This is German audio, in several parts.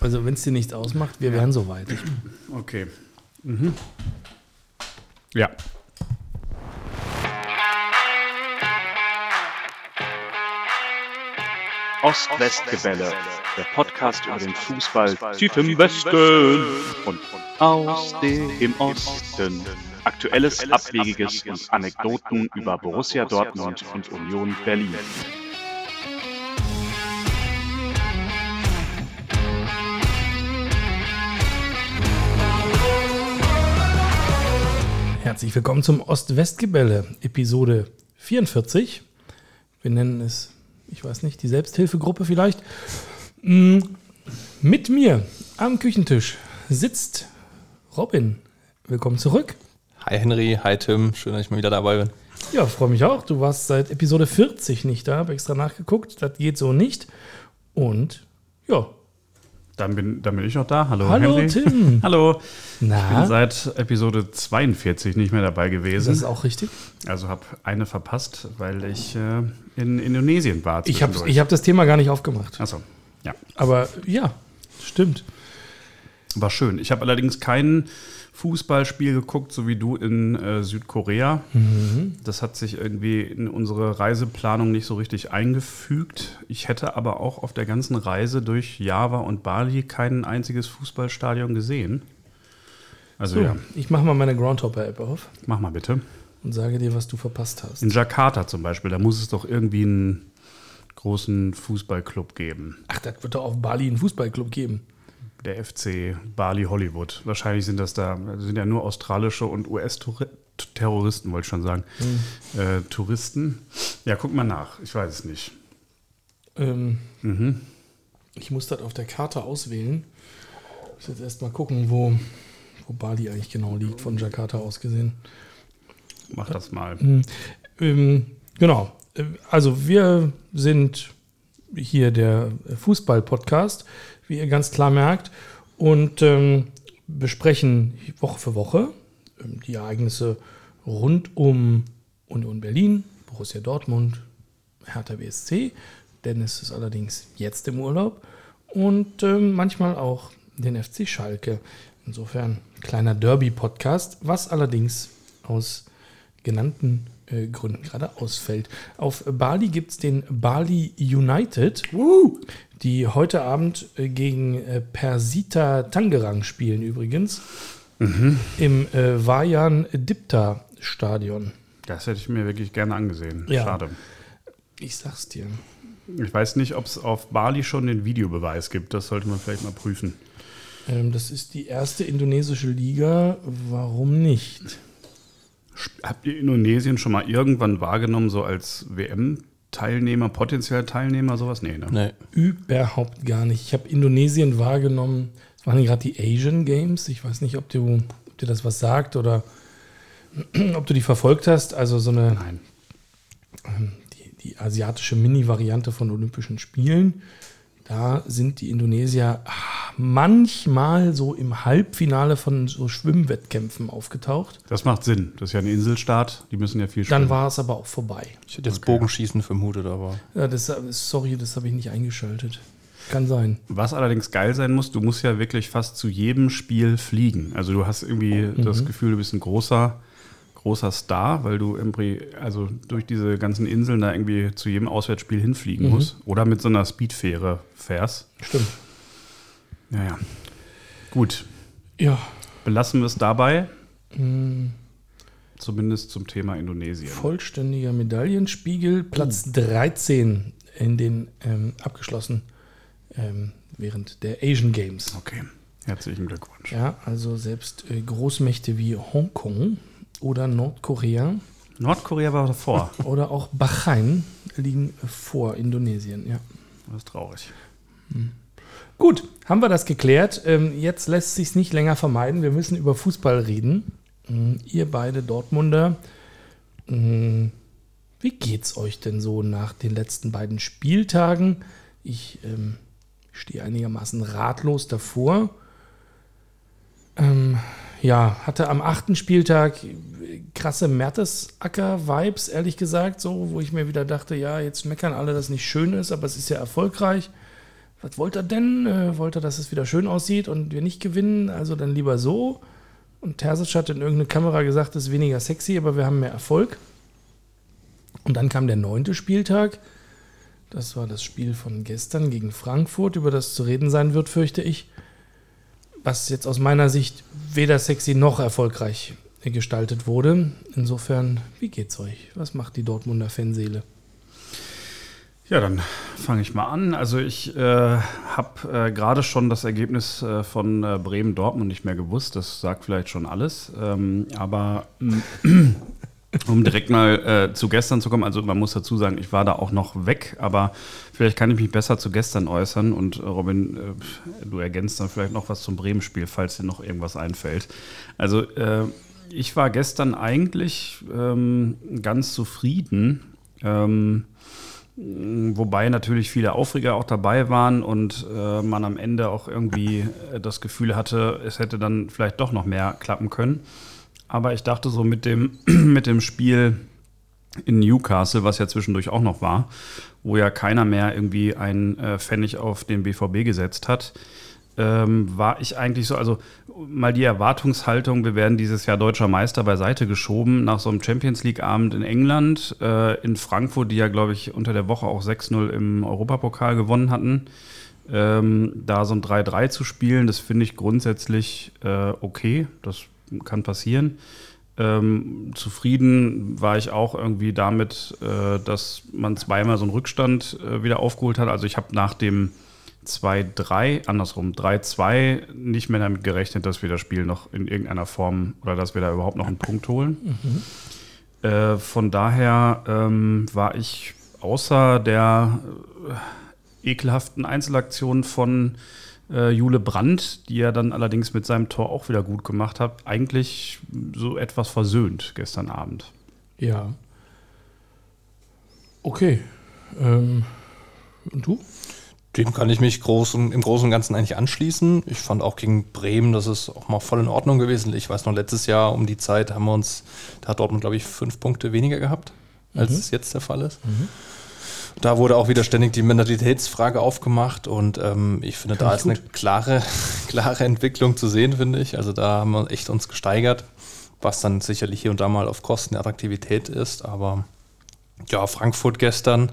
Also wenn es dir nichts ausmacht, wir wären soweit. Okay. Mhm. Ja. Ost-West-Gebälle, der Podcast über den Fußball tief im Westen und aus dem Osten. Aktuelles, Abwegiges und Anekdoten über Borussia Dortmund und Union Berlin. Herzlich willkommen zum Ost-West-Gebälle, Episode 44. Wir nennen es, ich weiß nicht, die Selbsthilfegruppe vielleicht. Mm, Mit mir am Küchentisch sitzt Robin. Willkommen zurück. Hi Henry, hi Tim, schön, dass ich mal wieder dabei bin. Ja, freue mich auch. Du warst seit Episode 40 nicht da, habe extra nachgeguckt. Das geht so nicht. Und ja, Dann bin, dann bin ich auch da. Hallo, Hallo, Henry. Tim. Hallo. Ich bin na, seit Episode 42 nicht mehr dabei ist gewesen. das auch richtig? Also habe eine verpasst, weil ich äh, in Indonesien war. Ich habe ich hab das Thema gar nicht aufgemacht. Achso, ja. Aber ja, stimmt. War schön. Ich habe allerdings kein Fußballspiel geguckt, so wie du in äh, Südkorea. Mhm. Das hat sich irgendwie in unsere Reiseplanung nicht so richtig eingefügt. Ich hätte aber auch auf der ganzen Reise durch Java und Bali kein einziges Fußballstadion gesehen. Also So, ja, ich mache mal meine Groundhopper-App auf mach mal bitte. und sage dir, was du verpasst hast. In Jakarta zum Beispiel, da muss es doch irgendwie einen großen Fußballclub geben. Ach, das wird doch auf Bali einen Fußballclub geben. Der FC Bali Hollywood. Wahrscheinlich sind das da, sind ja nur australische und US-Terroristen, wollte ich schon sagen. Äh, Touristen. Ja, guck mal nach. Ich weiß es nicht. Ähm, Mhm. ich muss das auf der Karte auswählen. Ich muss jetzt erst mal gucken, wo, wo Bali eigentlich genau liegt, von Jakarta aus gesehen. Mach das mal. Ähm, genau. Äh, Also wir sind hier der Fußball-Podcast, wie ihr ganz klar merkt, und ähm, besprechen Woche für Woche ähm, die Ereignisse rund um Union Berlin, Borussia Dortmund, Hertha BSC. Dennis ist allerdings jetzt im Urlaub und ähm, manchmal auch den FC Schalke. Insofern kleiner Derby-Podcast, was allerdings aus genannten äh, Gründen gerade ausfällt. Auf Bali gibt es den Bali United, die heute Abend äh, gegen äh, Persita Tangerang spielen übrigens. Im äh, Wayan Dipta Stadion. Das hätte ich mir wirklich gerne angesehen. Ja. Schade. Ich sag's dir. Ich weiß nicht, ob es auf Bali schon den Videobeweis gibt. Das sollte man vielleicht mal prüfen. Ähm, das ist die erste indonesische Liga. Warum nicht? Habt ihr Indonesien schon mal irgendwann wahrgenommen, so als WM-Teilnehmer, potenziell Teilnehmer, sowas? Nee, ne? Nee, Überhaupt gar nicht. Ich habe Indonesien wahrgenommen. Es waren gerade die Asian Games. Ich weiß nicht, ob, du, ob dir das was sagt oder ob du die verfolgt hast. Also so eine Nein. die, die asiatische Mini-Variante von Olympischen Spielen. Da sind die Indonesier ah, manchmal so im Halbfinale von so Schwimmwettkämpfen aufgetaucht. Das macht Sinn. Das ist ja ein Inselstaat. Die müssen ja viel Dann schwimmen. war es aber auch vorbei. ich hätte jetzt Bogenschießen vermutet, aber Ja, das, sorry, das habe ich nicht eingeschaltet. Kann sein. Was allerdings geil sein muss, du musst ja wirklich fast zu jedem Spiel fliegen. Also du hast irgendwie das Gefühl, du bist ein großer, großer Star, weil du also durch diese ganzen Inseln da irgendwie zu jedem Auswärtsspiel hinfliegen musst. Oder mit so einer Speedfähre fährst. Stimmt. Naja. Gut. Ja, Belassen wir es dabei. Zumindest zum Thema Indonesien. vollständiger Medaillenspiegel, Platz 13 in den ähm, abgeschlossen ähm, während der Asian Games. Okay. Herzlichen Glückwunsch. Ja, also selbst äh, Großmächte wie Hongkong oder Nordkorea Nordkorea war davor. oder auch Bahrain liegen vor Indonesien. Ja. Das ist traurig. Gut, haben wir das geklärt. Ähm, jetzt lässt sich nicht länger vermeiden. Wir müssen über Fußball reden. Ähm, ihr beide Dortmunder, ähm, wie geht's euch denn so nach den letzten beiden Spieltagen? Ich ähm, stehe einigermaßen ratlos davor. Ähm, ja, hatte am achten Spieltag krasse Mertesacker-Vibes, ehrlich gesagt, so, wo ich mir wieder dachte, ja, jetzt meckern alle, dass nicht schön ist, aber es ist ja erfolgreich. was wollt ihr denn? Äh, wollt ihr, dass es wieder schön aussieht und wir nicht gewinnen? Also dann lieber so. Und Terzic hat in irgendeine Kamera gesagt, es ist weniger sexy, aber wir haben mehr Erfolg. Und dann kam der neunte Spieltag. Das war das Spiel von gestern gegen Frankfurt, über das zu reden sein wird, fürchte ich. Was jetzt aus meiner Sicht weder sexy noch erfolgreich gestaltet wurde. Insofern, wie geht's euch? Was macht die Dortmunder Fanseele? Ja, dann fange ich mal an. Also ich äh, habe äh, gerade schon das Ergebnis äh, von äh, Bremen-Dortmund nicht mehr gewusst. Das sagt vielleicht schon alles. Ähm, aber um direkt mal äh, zu gestern zu kommen, also man muss dazu sagen, ich war da auch noch weg, aber vielleicht kann ich mich besser zu gestern äußern. Und äh, Robin, du ergänzt dann vielleicht noch was zum Bremen-Spiel, falls dir noch irgendwas einfällt. Also ich war gestern eigentlich ähm, ganz zufrieden. Ähm, Wobei natürlich viele Aufreger auch dabei waren und äh, man am Ende auch irgendwie äh, das Gefühl hatte, es hätte dann vielleicht doch noch mehr klappen können. Aber ich dachte so mit dem, mit dem Spiel in Newcastle, was ja zwischendurch auch noch war, wo ja keiner mehr irgendwie einen äh, Pfennig auf den BVB gesetzt hat, ähm, war ich eigentlich so, also mal die Erwartungshaltung, wir werden dieses Jahr deutscher Meister beiseite geschoben nach so einem Champions League-Abend in England, äh, in Frankfurt, die ja, glaube ich, unter der Woche auch 6-0 im Europapokal gewonnen hatten. Ähm, da so ein 3-3 zu spielen, das finde ich grundsätzlich äh, okay, das kann passieren. Ähm, zufrieden war ich auch irgendwie damit, äh, dass man zweimal so einen Rückstand äh, wieder aufgeholt hat. Also ich habe nach dem 2-3, andersrum, 3-2 nicht mehr damit gerechnet, dass wir das Spiel noch in irgendeiner Form oder dass wir da überhaupt noch einen Punkt holen. Mhm. Äh, von daher ähm, war ich außer der äh, ekelhaften Einzelaktion von äh, Jule Brandt, die er dann allerdings mit seinem Tor auch wieder gut gemacht hat, eigentlich so etwas versöhnt gestern Abend. Ja. Okay. Ähm, und du? Dem kann ich mich groß und, im Großen und Ganzen eigentlich anschließen. Ich fand auch gegen Bremen, das ist auch mal voll in Ordnung gewesen. Ich weiß noch, letztes Jahr um die Zeit haben wir uns, da hat Dortmund, glaube ich, fünf Punkte weniger gehabt, als mhm. es jetzt der Fall ist. Mhm. Da wurde auch wieder ständig die Mentalitätsfrage aufgemacht und ähm, ich finde, kann da ist gut. eine klare, klare Entwicklung zu sehen, finde ich. Also da haben wir echt uns gesteigert, was dann sicherlich hier und da mal auf Kosten der Attraktivität ist. Aber ja, Frankfurt gestern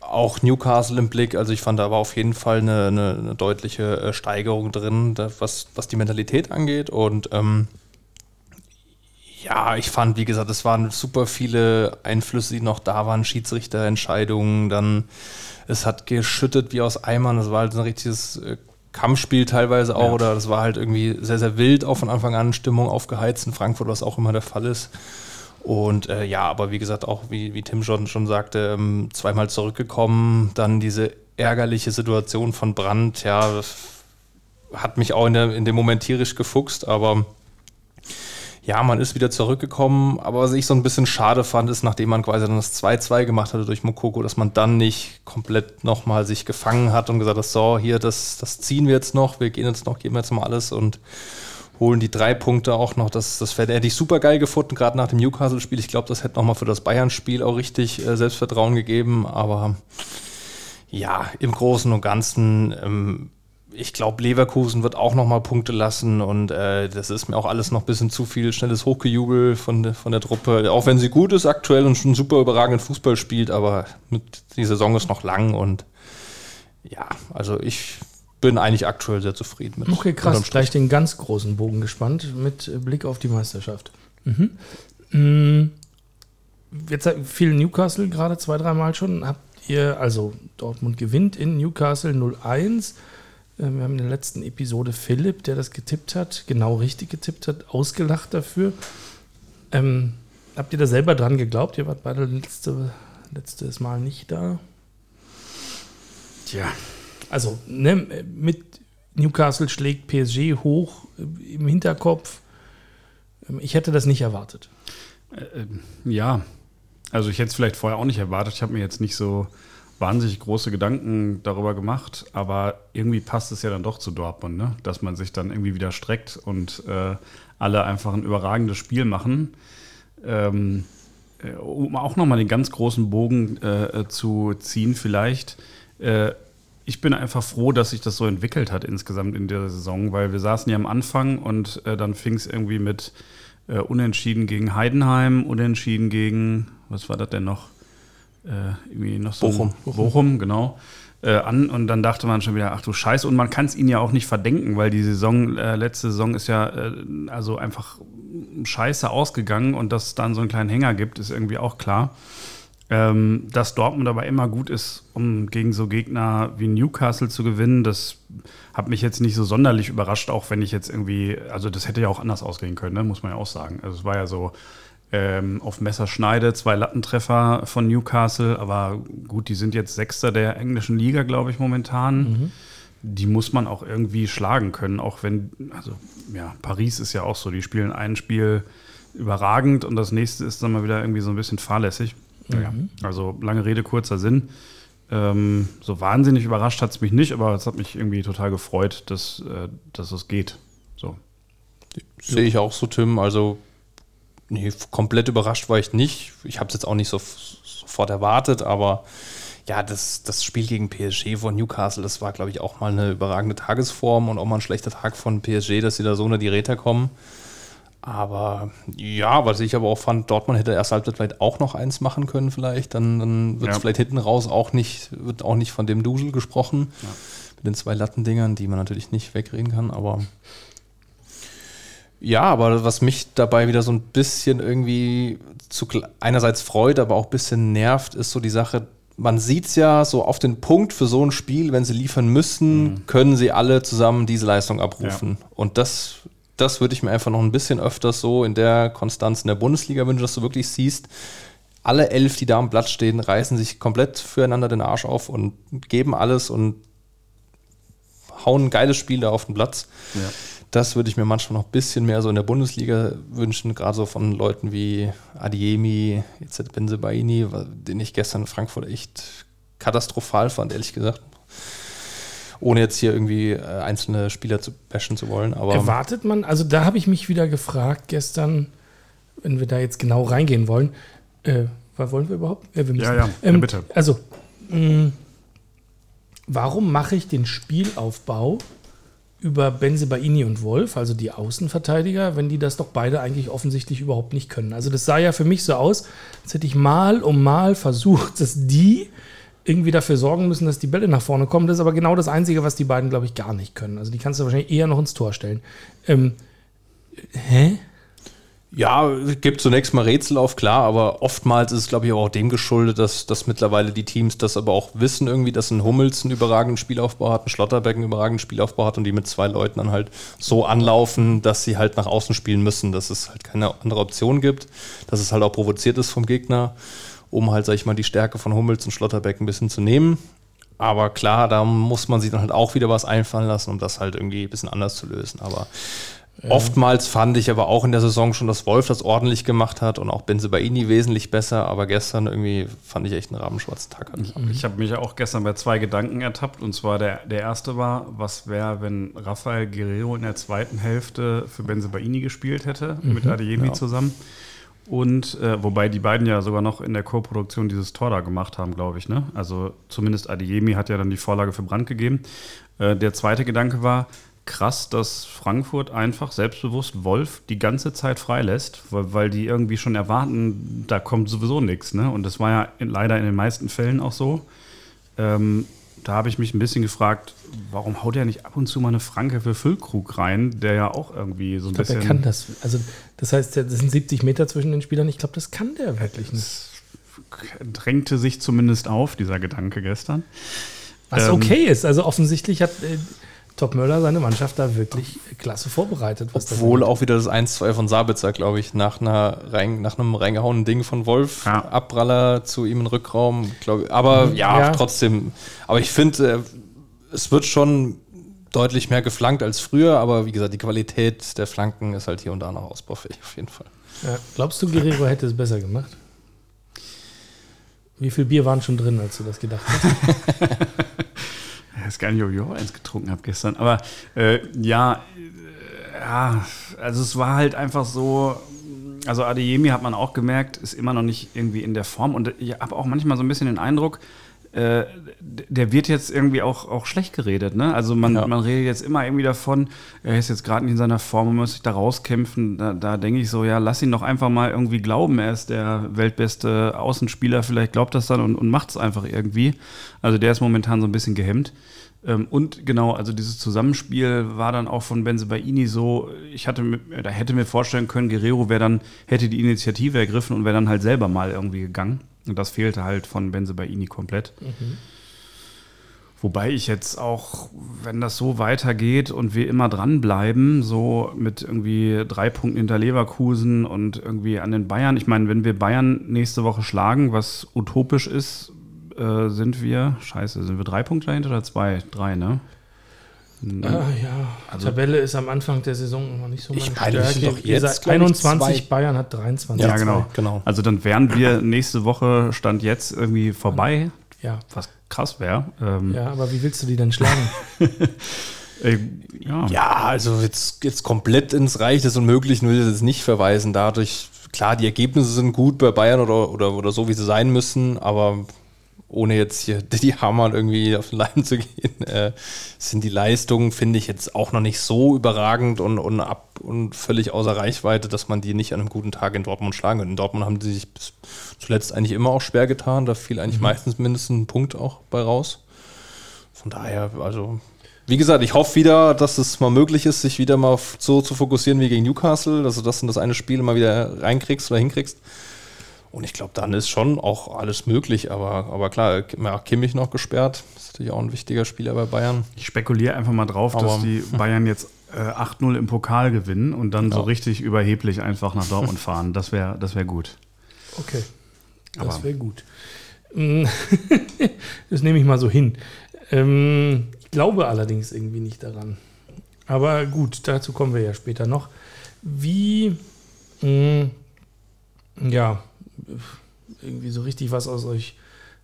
auch Newcastle im Blick. Also ich fand, da war auf jeden Fall eine, eine, eine deutliche äh, Steigerung drin, was, was die Mentalität angeht. Und ähm, ja, ich fand, wie gesagt, es waren super viele Einflüsse, die noch da waren, Schiedsrichterentscheidungen, dann es hat geschüttet wie aus Eimern. Das war halt ein richtiges äh, Kampfspiel teilweise auch, ja. oder das war halt irgendwie sehr, sehr wild auch von Anfang an, Stimmung aufgeheizt in Frankfurt, was auch immer der Fall ist. Und äh, ja, aber wie gesagt, auch wie, wie Tim schon, schon sagte, ähm, zweimal zurückgekommen, dann diese ärgerliche Situation von Brand, ja, hat mich auch in, der, in dem Moment tierisch gefuchst, aber ja, man ist wieder zurückgekommen, aber was ich so ein bisschen schade fand, ist, nachdem man quasi dann das 2-2 gemacht hatte durch Mokoko, dass man dann nicht komplett nochmal sich gefangen hat und gesagt hat, so, hier, das, das ziehen wir jetzt noch, wir gehen jetzt noch, geben jetzt mal alles und holen die drei Punkte auch noch. Das, das hätte ich super geil gefunden, gerade nach dem Newcastle-Spiel. Ich glaube, das hätte nochmal für das Bayern-Spiel auch richtig äh, Selbstvertrauen gegeben. Aber ja, im Großen und Ganzen, ähm, ich glaube, Leverkusen wird auch nochmal Punkte lassen. Und äh, das ist mir auch alles noch ein bisschen zu viel schnelles Hochgejubel von, von der Truppe. Auch wenn sie gut ist aktuell und schon super überragenden Fußball spielt, aber mit, die Saison ist noch lang und ja, also ich bin eigentlich aktuell sehr zufrieden mit. Okay, krass. Gleich den ganz großen Bogen gespannt mit Blick auf die Meisterschaft. Mhm. Mhm. Jetzt viel Newcastle gerade zwei, dreimal schon. Habt ihr, also Dortmund gewinnt in Newcastle 0-1. Äh, wir haben in der letzten Episode Philipp, der das getippt hat, genau richtig getippt hat, ausgelacht dafür. Ähm, habt ihr da selber dran geglaubt? Ihr wart beide letzte, letztes Mal nicht da. Tja, also ne, mit Newcastle schlägt PSG hoch äh, im Hinterkopf. Ähm, ich hätte das nicht erwartet. Äh, äh, ja, also ich hätte es vielleicht vorher auch nicht erwartet. Ich habe mir jetzt nicht so wahnsinnig große Gedanken darüber gemacht, aber irgendwie passt es ja dann doch zu Dortmund, ne? dass man sich dann irgendwie wieder streckt und äh, alle einfach ein überragendes Spiel machen. Ähm, äh, um auch nochmal den ganz großen Bogen äh, zu ziehen, vielleicht ich bin einfach froh, dass sich das so entwickelt hat insgesamt in der Saison, weil wir saßen ja am Anfang und äh, dann fing es irgendwie mit äh, Unentschieden gegen Heidenheim, Unentschieden gegen, was war das denn noch? Äh, irgendwie noch so Bochum. Bochum, Bochum genau. Äh, an und dann dachte man schon wieder, ach du Scheiße, und man kann es ihnen ja auch nicht verdenken, weil die Saison, äh, letzte Saison ist ja äh, also einfach scheiße ausgegangen und dass es dann so einen kleinen Hänger gibt, ist irgendwie auch klar. Ähm, dass Dortmund aber immer gut ist, um gegen so Gegner wie Newcastle zu gewinnen, das hat mich jetzt nicht so sonderlich überrascht, auch wenn ich jetzt irgendwie, also das hätte ja auch anders ausgehen können, ne? muss man ja auch sagen. Also es war ja so ähm, auf Messerschneide, zwei Lattentreffer von Newcastle, aber gut, die sind jetzt Sechster der englischen Liga, glaube ich, momentan. Mhm. Die muss man auch irgendwie schlagen können, auch wenn, also ja, Paris ist ja auch so, die spielen ein Spiel überragend und das nächste ist dann mal wieder irgendwie so ein bisschen fahrlässig. Ja, also lange Rede, kurzer Sinn. Ähm, so wahnsinnig überrascht hat es mich nicht, aber es hat mich irgendwie total gefreut, dass, äh, dass es geht. So. Sehe ich auch so, Tim. Also, nee, komplett überrascht war ich nicht. Ich habe es jetzt auch nicht so sofort erwartet, aber ja, das, das Spiel gegen PSG von Newcastle, das war, glaube ich, auch mal eine überragende Tagesform und auch mal ein schlechter Tag von PSG, dass sie da so unter die Räder kommen. Aber ja, was ich aber auch fand, Dortmund hätte erst Halbzeit vielleicht auch noch eins machen können, vielleicht. Dann, dann wird es Ja. vielleicht hinten raus auch nicht, wird auch nicht von dem Dusel gesprochen. Mit den zwei Lattendingern, die man natürlich nicht wegreden kann, aber. Ja, aber was mich dabei wieder so ein bisschen irgendwie zu, einerseits freut, aber auch ein bisschen nervt, ist so die Sache, man sieht es ja so auf den Punkt für so ein Spiel, wenn sie liefern müssen, können sie alle zusammen diese Leistung abrufen. Und das, das würde ich mir einfach noch ein bisschen öfters so in der Konstanz in der Bundesliga wünschen, dass du wirklich siehst, alle elf, die da am Platz stehen, reißen sich komplett füreinander den Arsch auf und geben alles und hauen ein geiles Spiel da auf den Platz. Das würde ich mir manchmal noch ein bisschen mehr so in der Bundesliga wünschen, gerade so von Leuten wie Adiemi, jetzt Benzebaini, den ich gestern in Frankfurt echt katastrophal fand, ehrlich gesagt. Ohne jetzt hier irgendwie äh, einzelne Spieler zu bashen zu wollen. Aber Erwartet man, also da habe ich mich wieder gefragt gestern, wenn wir da jetzt genau reingehen wollen, äh, was wollen wir überhaupt? Ja, wir müssen. Ja, ja, ja, Ähm, bitte. Also, mh, warum mache ich den Spielaufbau über Benzebaini und Wolf, also die Außenverteidiger, wenn die das doch beide eigentlich offensichtlich überhaupt nicht können? Also das sah ja für mich so aus, als hätte ich mal um mal versucht, dass die irgendwie dafür sorgen müssen, dass die Bälle nach vorne kommen. Das ist aber genau das Einzige, was die beiden, glaube ich, gar nicht können. Also die kannst du wahrscheinlich eher noch ins Tor stellen. Ähm, hä? Ja, es gibt zunächst mal Rätsel auf, klar, aber oftmals ist es, glaube ich, auch dem geschuldet, dass, dass mittlerweile die Teams das aber auch wissen irgendwie, dass ein Hummels einen überragenden Spielaufbau hat, ein Schlotterbeck einen überragenden Spielaufbau hat und die mit zwei Leuten dann halt so anlaufen, dass sie halt nach außen spielen müssen, dass es halt keine andere Option gibt, dass es halt auch provoziert ist vom Gegner, um halt, sag ich mal, die Stärke von Hummels und Schlotterbeck ein bisschen zu nehmen. Aber klar, da muss man sich dann halt auch wieder was einfallen lassen, um das halt irgendwie ein bisschen anders zu lösen. Aber Oftmals fand ich aber auch in der Saison schon, dass Wolf das ordentlich gemacht hat und auch Benzebaini wesentlich besser, aber gestern irgendwie fand ich echt einen rabenschwarzen Tag. Hat. Ich habe mich ja auch gestern bei zwei Gedanken ertappt. Und zwar der, der erste war, was wäre, wenn Rafael Guerrero in der zweiten Hälfte für Benzebaini gespielt hätte, mit Adeyemi ja. zusammen. Und äh, wobei die beiden ja sogar noch in der Co-Produktion dieses Tor da gemacht haben, glaube ich. Ne? Also zumindest Adeyemi hat ja dann die Vorlage für Brand gegeben. Äh, der zweite Gedanke war, krass, dass Frankfurt einfach selbstbewusst Wolf die ganze Zeit freilässt, weil, weil die irgendwie schon erwarten, da kommt sowieso nichts. Ne? Und das war ja in, leider in den meisten Fällen auch so. Ähm, da habe ich mich ein bisschen gefragt, warum haut er nicht ab und zu mal eine Franke für Füllkrug rein, der ja auch irgendwie so ein Ich glaube, bisschen. er kann das. Also, das heißt, das sind 70 Meter zwischen den Spielern. Ich glaube, das kann der wirklich nicht. drängte sich zumindest auf, dieser Gedanke gestern. Was Ähm, okay ist. Also, offensichtlich hat äh, Top Möller seine Mannschaft da wirklich klasse vorbereitet. Was das Obwohl auch wieder das 1-2 von Sabitzer, glaube ich, nach, einer rein, nach einem reingehauenen Ding von Wolf, Ja. Abpraller zu ihm in den Rückraum. Glaub, aber ja, Ja. trotzdem. Aber ich finde, äh, es wird schon deutlich mehr geflankt als früher, aber wie gesagt, die Qualität der Flanken ist halt hier und da noch ausbaufähig auf jeden Fall. Ja, glaubst du, Guerrero hätte es besser gemacht? Wie viel Bier waren schon drin, als du das gedacht hast? Ich weiß gar nicht, ob ich auch eins getrunken habe gestern. Aber äh, ja, äh, ja, also es war halt einfach so. Also Adeyemi hat man auch gemerkt, ist immer noch nicht irgendwie in der Form. Und ich habe auch manchmal so ein bisschen den Eindruck, äh, der wird jetzt irgendwie auch, auch schlecht geredet. Ne? Also man, ja. man redet jetzt immer irgendwie davon, er ist jetzt gerade nicht in seiner Form und muss sich da rauskämpfen. Da, da denke ich so, ja, lass ihn doch einfach mal irgendwie glauben, er ist der weltbeste Außenspieler. Vielleicht glaubt das dann und, und macht es einfach irgendwie. Also der ist momentan so ein bisschen gehemmt. Ähm, und genau, also dieses Zusammenspiel war dann auch von Benzebaini so, ich hatte, da hätte mir vorstellen können, Guerrero wäre dann, hätte die Initiative ergriffen und wäre dann halt selber mal irgendwie gegangen. Und das fehlte halt von Benzebaini komplett. Mhm. Wobei ich jetzt auch, wenn das so weitergeht und wir immer dranbleiben, so mit irgendwie drei Punkten hinter Leverkusen und irgendwie an den Bayern. Ich meine, wenn wir Bayern nächste Woche schlagen, was utopisch ist, äh, sind wir, scheiße, sind wir drei Punkte dahinter oder zwei? Drei, ne? Ah, ja, also, Tabelle ist am Anfang der Saison noch nicht so ich meine, Stärke. Doch jetzt, 21, Bayern hat 23. Ja, genau. genau. Also dann wären wir nächste Woche, Stand jetzt, irgendwie vorbei. Ja. Was krass wäre. Ähm, ja, aber wie willst du die denn schlagen? ja. ja. also jetzt, jetzt komplett ins Reich des Unmöglichen will ich das nicht verweisen. Dadurch, klar, die Ergebnisse sind gut bei Bayern oder, oder, oder so, wie sie sein müssen, aber ohne jetzt hier die Hammer irgendwie auf den Leim zu gehen, äh, sind die Leistungen, finde ich, jetzt auch noch nicht so überragend und, und ab und völlig außer Reichweite, dass man die nicht an einem guten Tag in Dortmund schlagen könnte. In Dortmund haben sie sich bis zuletzt eigentlich immer auch schwer getan. Da fiel eigentlich mhm. meistens mindestens ein Punkt auch bei raus. Von daher, also wie gesagt, ich hoffe wieder, dass es mal möglich ist, sich wieder mal so zu fokussieren wie gegen Newcastle, also dass du das eine Spiel mal wieder reinkriegst oder hinkriegst. Und ich glaube, dann ist schon auch alles möglich. Aber, aber klar, Kimmich noch gesperrt. Das ist natürlich auch ein wichtiger Spieler bei Bayern. Ich spekuliere einfach mal drauf, aber, dass die Bayern jetzt äh, 8-0 im Pokal gewinnen und dann ja. so richtig überheblich einfach nach Dortmund fahren. Das wäre das wär gut. Okay. Das wäre gut. das nehme ich mal so hin. Ähm, ich glaube allerdings irgendwie nicht daran. Aber gut, dazu kommen wir ja später noch. Wie, mh, ja, irgendwie so richtig was aus euch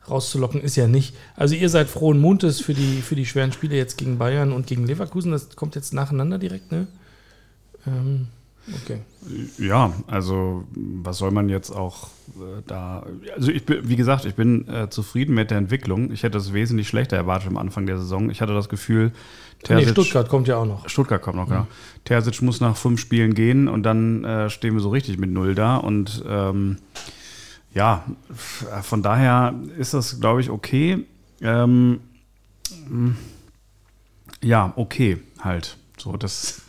rauszulocken ist ja nicht. Also ihr seid frohen Montes für die, für die schweren Spiele jetzt gegen Bayern und gegen Leverkusen. Das kommt jetzt nacheinander direkt, ne? Ähm, okay. Ja, also was soll man jetzt auch äh, da. Also ich bin, wie gesagt, ich bin äh, zufrieden mit der Entwicklung. Ich hätte das wesentlich schlechter erwartet am Anfang der Saison. Ich hatte das Gefühl, Terzic, nee, Stuttgart kommt ja auch noch. Stuttgart kommt noch, mhm. ja. Terzic muss nach fünf Spielen gehen und dann äh, stehen wir so richtig mit null da und ähm, ja, von daher ist das, glaube ich, okay. Ähm, ja, okay, halt. So, das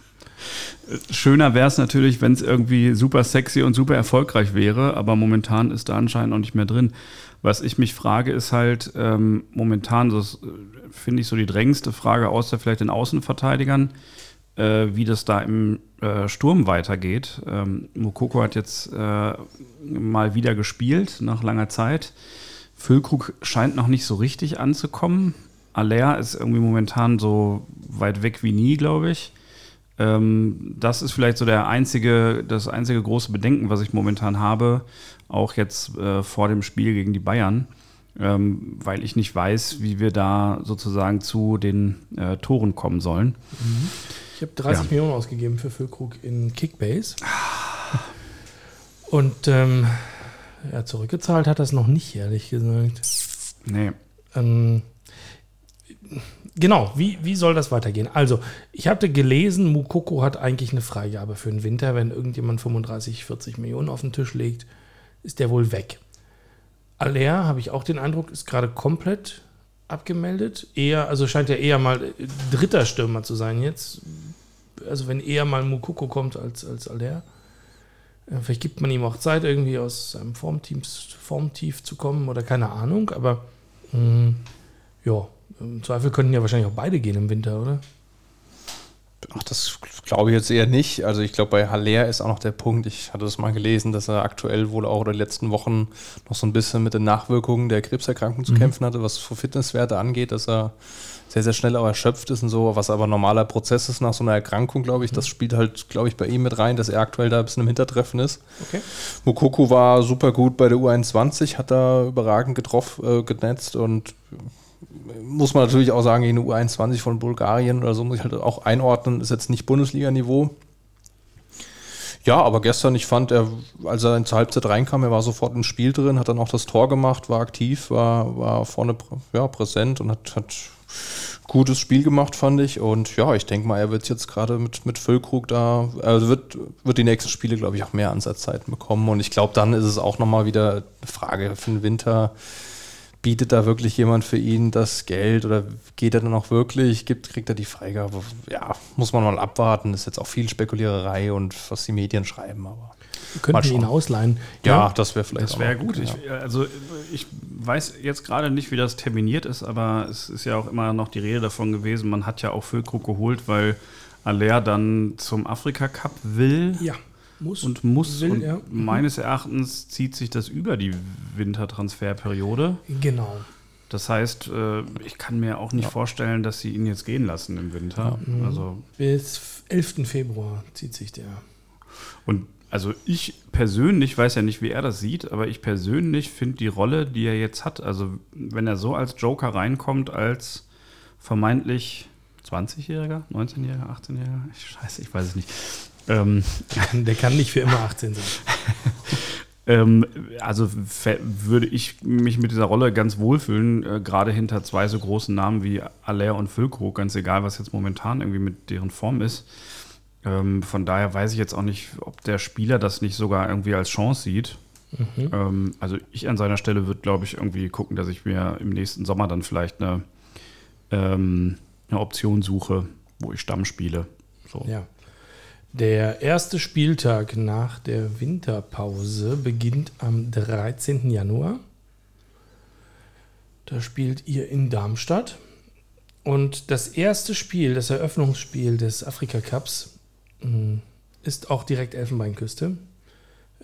schöner wäre es natürlich, wenn es irgendwie super sexy und super erfolgreich wäre, aber momentan ist da anscheinend noch nicht mehr drin. Was ich mich frage, ist halt ähm, momentan, das äh, finde ich so die drängendste Frage, außer vielleicht den Außenverteidigern, äh, wie das da im äh, Sturm weitergeht. Ähm, Mokoko hat jetzt äh, mal wieder gespielt nach langer Zeit. Füllkrug scheint noch nicht so richtig anzukommen. Aller ist irgendwie momentan so weit weg wie nie, glaube ich. Ähm, das ist vielleicht so der einzige, das einzige große Bedenken, was ich momentan habe, auch jetzt äh, vor dem Spiel gegen die Bayern, ähm, weil ich nicht weiß, wie wir da sozusagen zu den äh, Toren kommen sollen. Mhm. Ich habe 30 ja. Millionen ausgegeben für Füllkrug in Kickbase. Und ähm, ja, zurückgezahlt hat das noch nicht, ehrlich gesagt. Nee. Ähm, genau, wie, wie soll das weitergehen? Also, ich hatte gelesen, Mukoko hat eigentlich eine Freigabe für den Winter. Wenn irgendjemand 35, 40 Millionen auf den Tisch legt, ist der wohl weg. Aller, habe ich auch den Eindruck, ist gerade komplett abgemeldet. Eher, also scheint er eher mal dritter Stürmer zu sein jetzt. Also wenn eher mal Mukoko kommt als, als Aller. Äh, vielleicht gibt man ihm auch Zeit, irgendwie aus seinem Formtief zu kommen oder keine Ahnung, aber mh, mm, ja, im Zweifel könnten ja wahrscheinlich auch beide gehen im Winter, oder? Ach, das glaube ich jetzt eher nicht. Also ich glaube, bei Haller ist auch noch der Punkt, ich hatte das mal gelesen, dass er aktuell wohl auch in den letzten Wochen noch so ein bisschen mit den Nachwirkungen der Krebserkrankung zu mhm. kämpfen hatte, was so Fitnesswerte angeht, dass er sehr, sehr schnell auch erschöpft ist und so, was aber normaler Prozess ist nach so einer Erkrankung, glaube ich. Das mhm. spielt halt, glaube ich, bei ihm mit rein, dass er aktuell da ein bisschen im Hintertreffen ist. Okay. Mokoko war super gut bei der U21, hat da überragend getroffen, äh, genetzt und muss man natürlich auch sagen, gegen eine U21 von Bulgarien oder so muss ich halt auch einordnen, ist jetzt nicht Bundesliga-Niveau. Ja, aber gestern, ich fand, er, als er zur Halbzeit reinkam, er war sofort im Spiel drin, hat dann auch das Tor gemacht, war aktiv, war, war vorne ja, präsent und hat, hat gutes Spiel gemacht, fand ich. Und ja, ich denke mal, er wird jetzt gerade mit, mit Füllkrug da, also wird, wird die nächsten Spiele, glaube ich, auch mehr Ansatzzeiten bekommen. Und ich glaube, dann ist es auch nochmal wieder eine Frage für den Winter. Bietet da wirklich jemand für ihn das Geld oder geht er dann auch wirklich, gibt, kriegt er die Freigabe? Ja, muss man mal abwarten. Das ist jetzt auch viel Spekuliererei und was die Medien schreiben, aber. Wir könnten ihn ausleihen. Ja, ja das wäre vielleicht Das wäre gut. Ja. Ich, also ich weiß jetzt gerade nicht, wie das terminiert ist, aber es ist ja auch immer noch die Rede davon gewesen, man hat ja auch Füllkrug geholt, weil Aller dann zum Afrika Cup will. Ja. Muss. Und muss. Will, und ja. Mhm. meines Erachtens zieht sich das über die Wintertransferperiode. Genau. Das heißt, äh, ich kann mir auch nicht ja. vorstellen, dass sie ihn jetzt gehen lassen im Winter. Ja. Also Bis 11. Februar zieht sich der. Und also ich persönlich weiß ja nicht, wie er das sieht, aber ich persönlich finde die Rolle, die er jetzt hat, also wenn er so als Joker reinkommt, als vermeintlich 20-Jähriger, 19-Jähriger, 18-Jähriger, scheiße, ich weiß es nicht. Ähm, Der kann nicht für immer 18 sein. ähm, also würde ich mich mit dieser Rolle ganz wohlfühlen, äh, gerade hinter zwei so großen Namen wie Allaire und Füllkrug, ganz egal, was jetzt momentan irgendwie mit deren Form ist. Ähm, von daher weiß ich jetzt auch nicht, ob der Spieler das nicht sogar irgendwie als Chance sieht. Mhm. Ähm, also ich an seiner Stelle würde, glaube ich, irgendwie gucken, dass ich mir im nächsten Sommer dann vielleicht eine, ähm, eine Option suche, wo ich Stamm spiele. So. Ja. Der erste Spieltag nach der Winterpause beginnt am 13. Januar. Da spielt ihr in Darmstadt. Und das erste Spiel, das Eröffnungsspiel des Afrika Cups, Mm, ist auch direkt Elfenbeinküste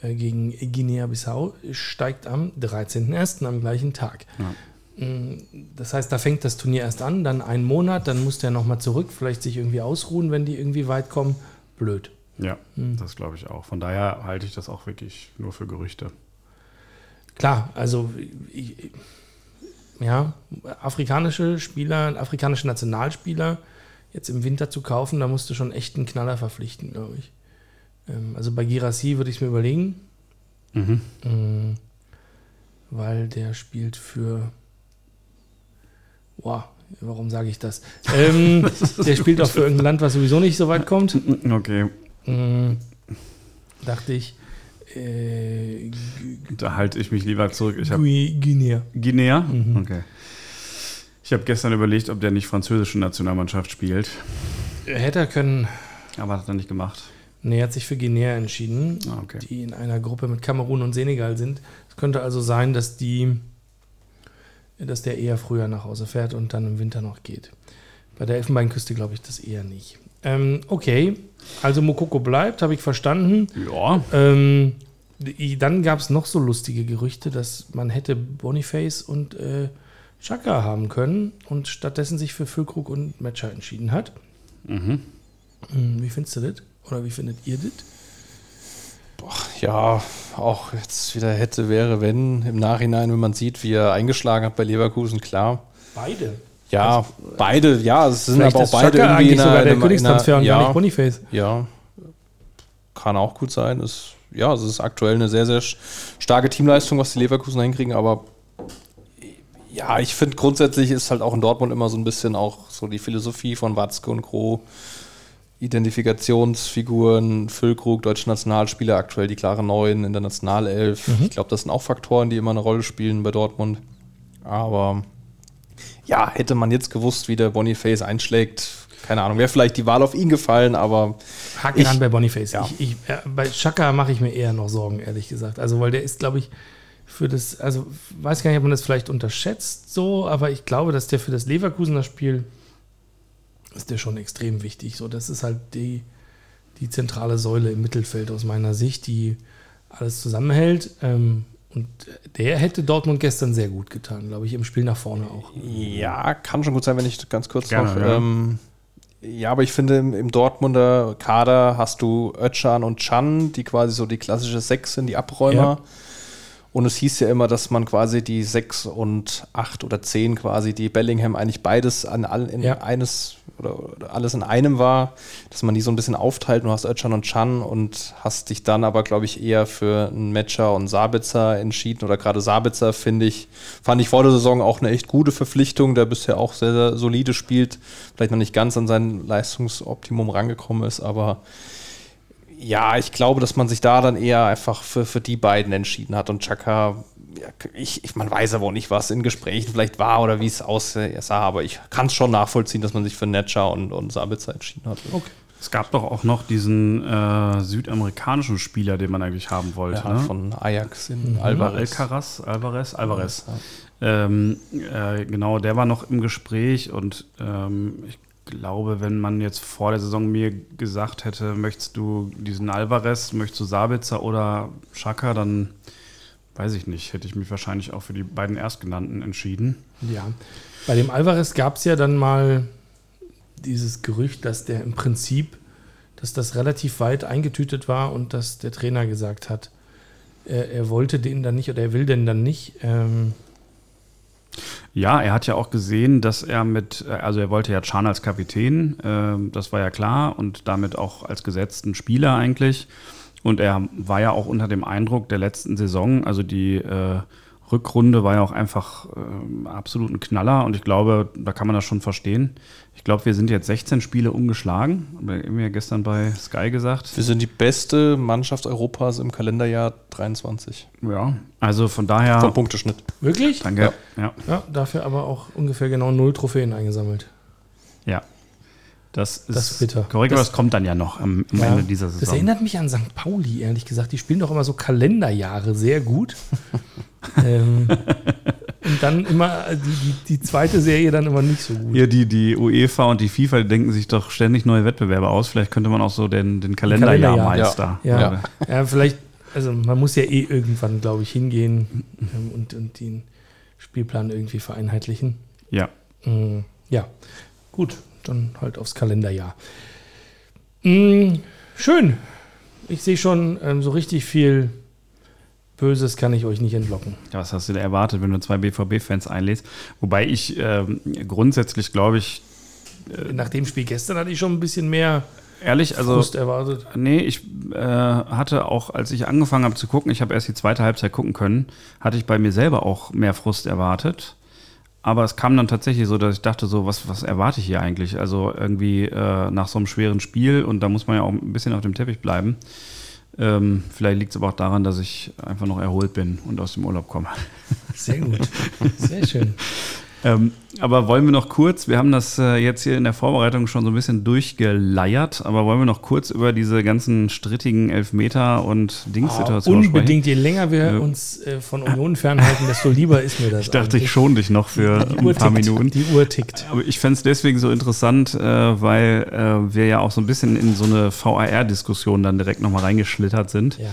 äh, gegen Guinea-Bissau, steigt am 13.01. am gleichen Tag. Ja. Mm, das heißt, da fängt das Turnier erst an, dann einen Monat, dann muss der nochmal zurück, vielleicht sich irgendwie ausruhen, wenn die irgendwie weit kommen. Blöd. Ja, mhm. das glaube ich auch. Von daher halte ich das auch wirklich nur für Gerüchte. Klar, also ich, ja, afrikanische Spieler, afrikanische Nationalspieler jetzt im Winter zu kaufen, da musst du schon echt einen Knaller verpflichten, glaube ich. Ähm, also bei Girassi würde ich es mir überlegen. Mhm. Ähm, weil der spielt für. Boah, warum sage ich das? Ähm, der spielt auch für irgendein Land, was sowieso nicht so weit kommt. Okay. Ähm, dachte ich. Äh, da halte ich mich lieber zurück. Ich Guinea. Guinea? Mhm. Okay. Ich habe gestern überlegt, ob der nicht französische Nationalmannschaft spielt. Hätte er können. Aber hat er nicht gemacht. Nee, er hat sich für Guinea entschieden, ah, okay. die in einer Gruppe mit Kamerun und Senegal sind. Es könnte also sein, dass die, dass der eher früher nach Hause fährt und dann im Winter noch geht. Bei der Elfenbeinküste glaube ich das eher nicht. Ähm, okay, also Mokoko bleibt, habe ich verstanden. Ja. Ähm, dann gab es noch so lustige Gerüchte, dass man hätte Boniface und äh, Chaka haben können und stattdessen sich für Füllkrug und Matcher entschieden hat. Mhm. Hm, wie findest du das? Oder wie findet ihr das? Ja, auch jetzt wieder hätte, wäre, wenn. Im Nachhinein, wenn man sieht, wie er eingeschlagen hat bei Leverkusen, klar. Beide. Ja, also, beide, ja, es sind aber auch beide Chaka irgendwie in sogar der Königstransfer und ja, nicht Boniface. Ja, kann auch gut sein. Es, ja, es ist aktuell eine sehr, sehr starke Teamleistung, was die Leverkusen hinkriegen, aber ja, ich finde grundsätzlich ist halt auch in Dortmund immer so ein bisschen auch so die Philosophie von Watzke und Gro. Identifikationsfiguren, Füllkrug, deutsche Nationalspieler, aktuell die klare Neuen in der Nationalelf. Mhm. Ich glaube, das sind auch Faktoren, die immer eine Rolle spielen bei Dortmund. Aber ja, hätte man jetzt gewusst, wie der Boniface einschlägt, keine Ahnung, wäre vielleicht die Wahl auf ihn gefallen, aber. Haken an bei Boniface. Ja. Ich, ich, bei Chaka mache ich mir eher noch Sorgen, ehrlich gesagt. Also, weil der ist, glaube ich, für das, also weiß gar nicht, ob man das vielleicht unterschätzt so, aber ich glaube, dass der für das Leverkusener Spiel ist der schon extrem wichtig. So, das ist halt die, die zentrale Säule im Mittelfeld aus meiner Sicht, die alles zusammenhält. Ähm, und der hätte Dortmund gestern sehr gut getan, glaube ich, im Spiel nach vorne auch. Ja, kann schon gut sein, wenn ich ganz kurz Gerne, noch. Ja. Ähm, ja, aber ich finde, im, im, Dortmunder Kader hast du Ötchan und Chan, die quasi so die klassische Sechs sind, die Abräumer. Ja. Und es hieß ja immer, dass man quasi die sechs und acht oder zehn quasi, die Bellingham eigentlich beides an all, in Ja. eines oder, oder alles in einem war, dass man die so ein bisschen aufteilt. Du hast Özcan und Chan und hast dich dann aber, glaube ich, eher für einen Matcher und Sabitzer entschieden. Oder gerade Sabitzer, finde ich, fand ich vor der Saison auch eine echt gute Verpflichtung, der bisher auch sehr, sehr solide spielt. Vielleicht noch nicht ganz an sein Leistungsoptimum rangekommen ist, aber ja, ich glaube, dass man sich da dann eher einfach für, für die beiden entschieden hat. Und Chaka, ja, ich, ich, man weiß aber auch nicht, was in Gesprächen vielleicht war oder wie es aussah, aber ich kann es schon nachvollziehen, dass man sich für Netscher und, und Sabitzer entschieden hat. Okay. Es gab doch auch noch diesen äh, südamerikanischen Spieler, den man eigentlich haben wollte. Ja, ne? von Ajax in Alvarez. Alvarez. Alcaraz, Alvarez, Alvarez. Ja. Ähm, äh, genau, der war noch im Gespräch und ähm, ich glaube, wenn man jetzt vor der Saison mir gesagt hätte, möchtest du diesen Alvarez, möchtest du Sabitzer oder Schaka, dann weiß ich nicht, hätte ich mich wahrscheinlich auch für die beiden Erstgenannten entschieden. Ja. Bei dem Alvarez gab es ja dann mal dieses Gerücht, dass der im Prinzip, dass das relativ weit eingetütet war und dass der Trainer gesagt hat, er, er wollte den dann nicht oder er will den dann nicht. Ähm, Ja, er hat ja auch gesehen, dass er mit, äh, also er wollte ja Chan als Kapitän, ähm, das war ja klar, und damit auch als gesetzten Spieler eigentlich. Und er war ja auch unter dem Eindruck der letzten Saison, also die äh, Rückrunde war ja auch einfach ähm, absolut ein Knaller und ich glaube, da kann man das schon verstehen. Ich glaube, wir sind jetzt 16 Spiele ungeschlagen, haben wir irgendwie ja gestern bei Sky gesagt. Wir sind die beste Mannschaft Europas im Kalenderjahr 23. Ja, also von daher. Vom Punkteschnitt. wirklich? Danke. Ja. Ja, dafür aber auch ungefähr genau null Trophäen eingesammelt. Ja. Das ist, Das ist bitter. korrekt, aber Das- das kommt dann ja noch am, am Ja. Ende dieser Saison. Das erinnert mich an St. Pauli, ehrlich gesagt. Die spielen doch immer so Kalenderjahre sehr gut. ähm, und dann immer äh, die, die, die zweite Serie dann immer nicht so gut. Hier die, die UEFA und die FIFA die denken sich doch ständig neue Wettbewerbe aus. Vielleicht könnte man auch so den, den Kalenderjahrmeister. Ja, oder- ja, vielleicht, also man muss ja eh irgendwann, glaube ich, hingehen ähm, und, und den Spielplan irgendwie vereinheitlichen. ja. Mm, ja, gut, dann halt aufs Kalenderjahr. Mm, schön. Ich sehe schon, ähm, so richtig viel Böses kann ich euch nicht entlocken. Ja, was hast du da erwartet, wenn du zwei BVB-Fans einlädst? Wobei ich ähm, grundsätzlich glaube ich, Nach dem Spiel gestern hatte ich schon ein bisschen mehr ehrlich, also. Frust erwartet. Nee, ich äh, hatte auch, als ich angefangen habe zu gucken, ich habe erst die zweite Halbzeit gucken können, hatte ich bei mir selber auch mehr Frust erwartet. Aber es kam dann tatsächlich so, dass ich dachte, so, was, was erwarte ich hier eigentlich? Also irgendwie äh, nach so einem schweren Spiel und da muss man ja auch ein bisschen auf dem Teppich bleiben. Ähm, vielleicht liegt es aber auch daran, dass ich einfach noch erholt bin und aus dem Urlaub komme. Sehr gut. Sehr schön. Ähm, aber wollen wir noch kurz, wir haben das äh, jetzt hier in der Vorbereitung schon so ein bisschen durchgeleiert, aber wollen wir noch kurz über diese ganzen strittigen Elfmeter und Ah, Dingssituationen unbedingt, je länger wir Ja. uns äh, von Union fernhalten, desto lieber ist mir das. Ich dachte, ich schon dich noch für Die ein Uhr paar tickt. Minuten. Die Uhr tickt. Aber ich fände es deswegen so interessant, äh, weil äh, wir ja auch so ein bisschen in so eine VAR-Diskussion dann direkt nochmal reingeschlittert sind. Ja.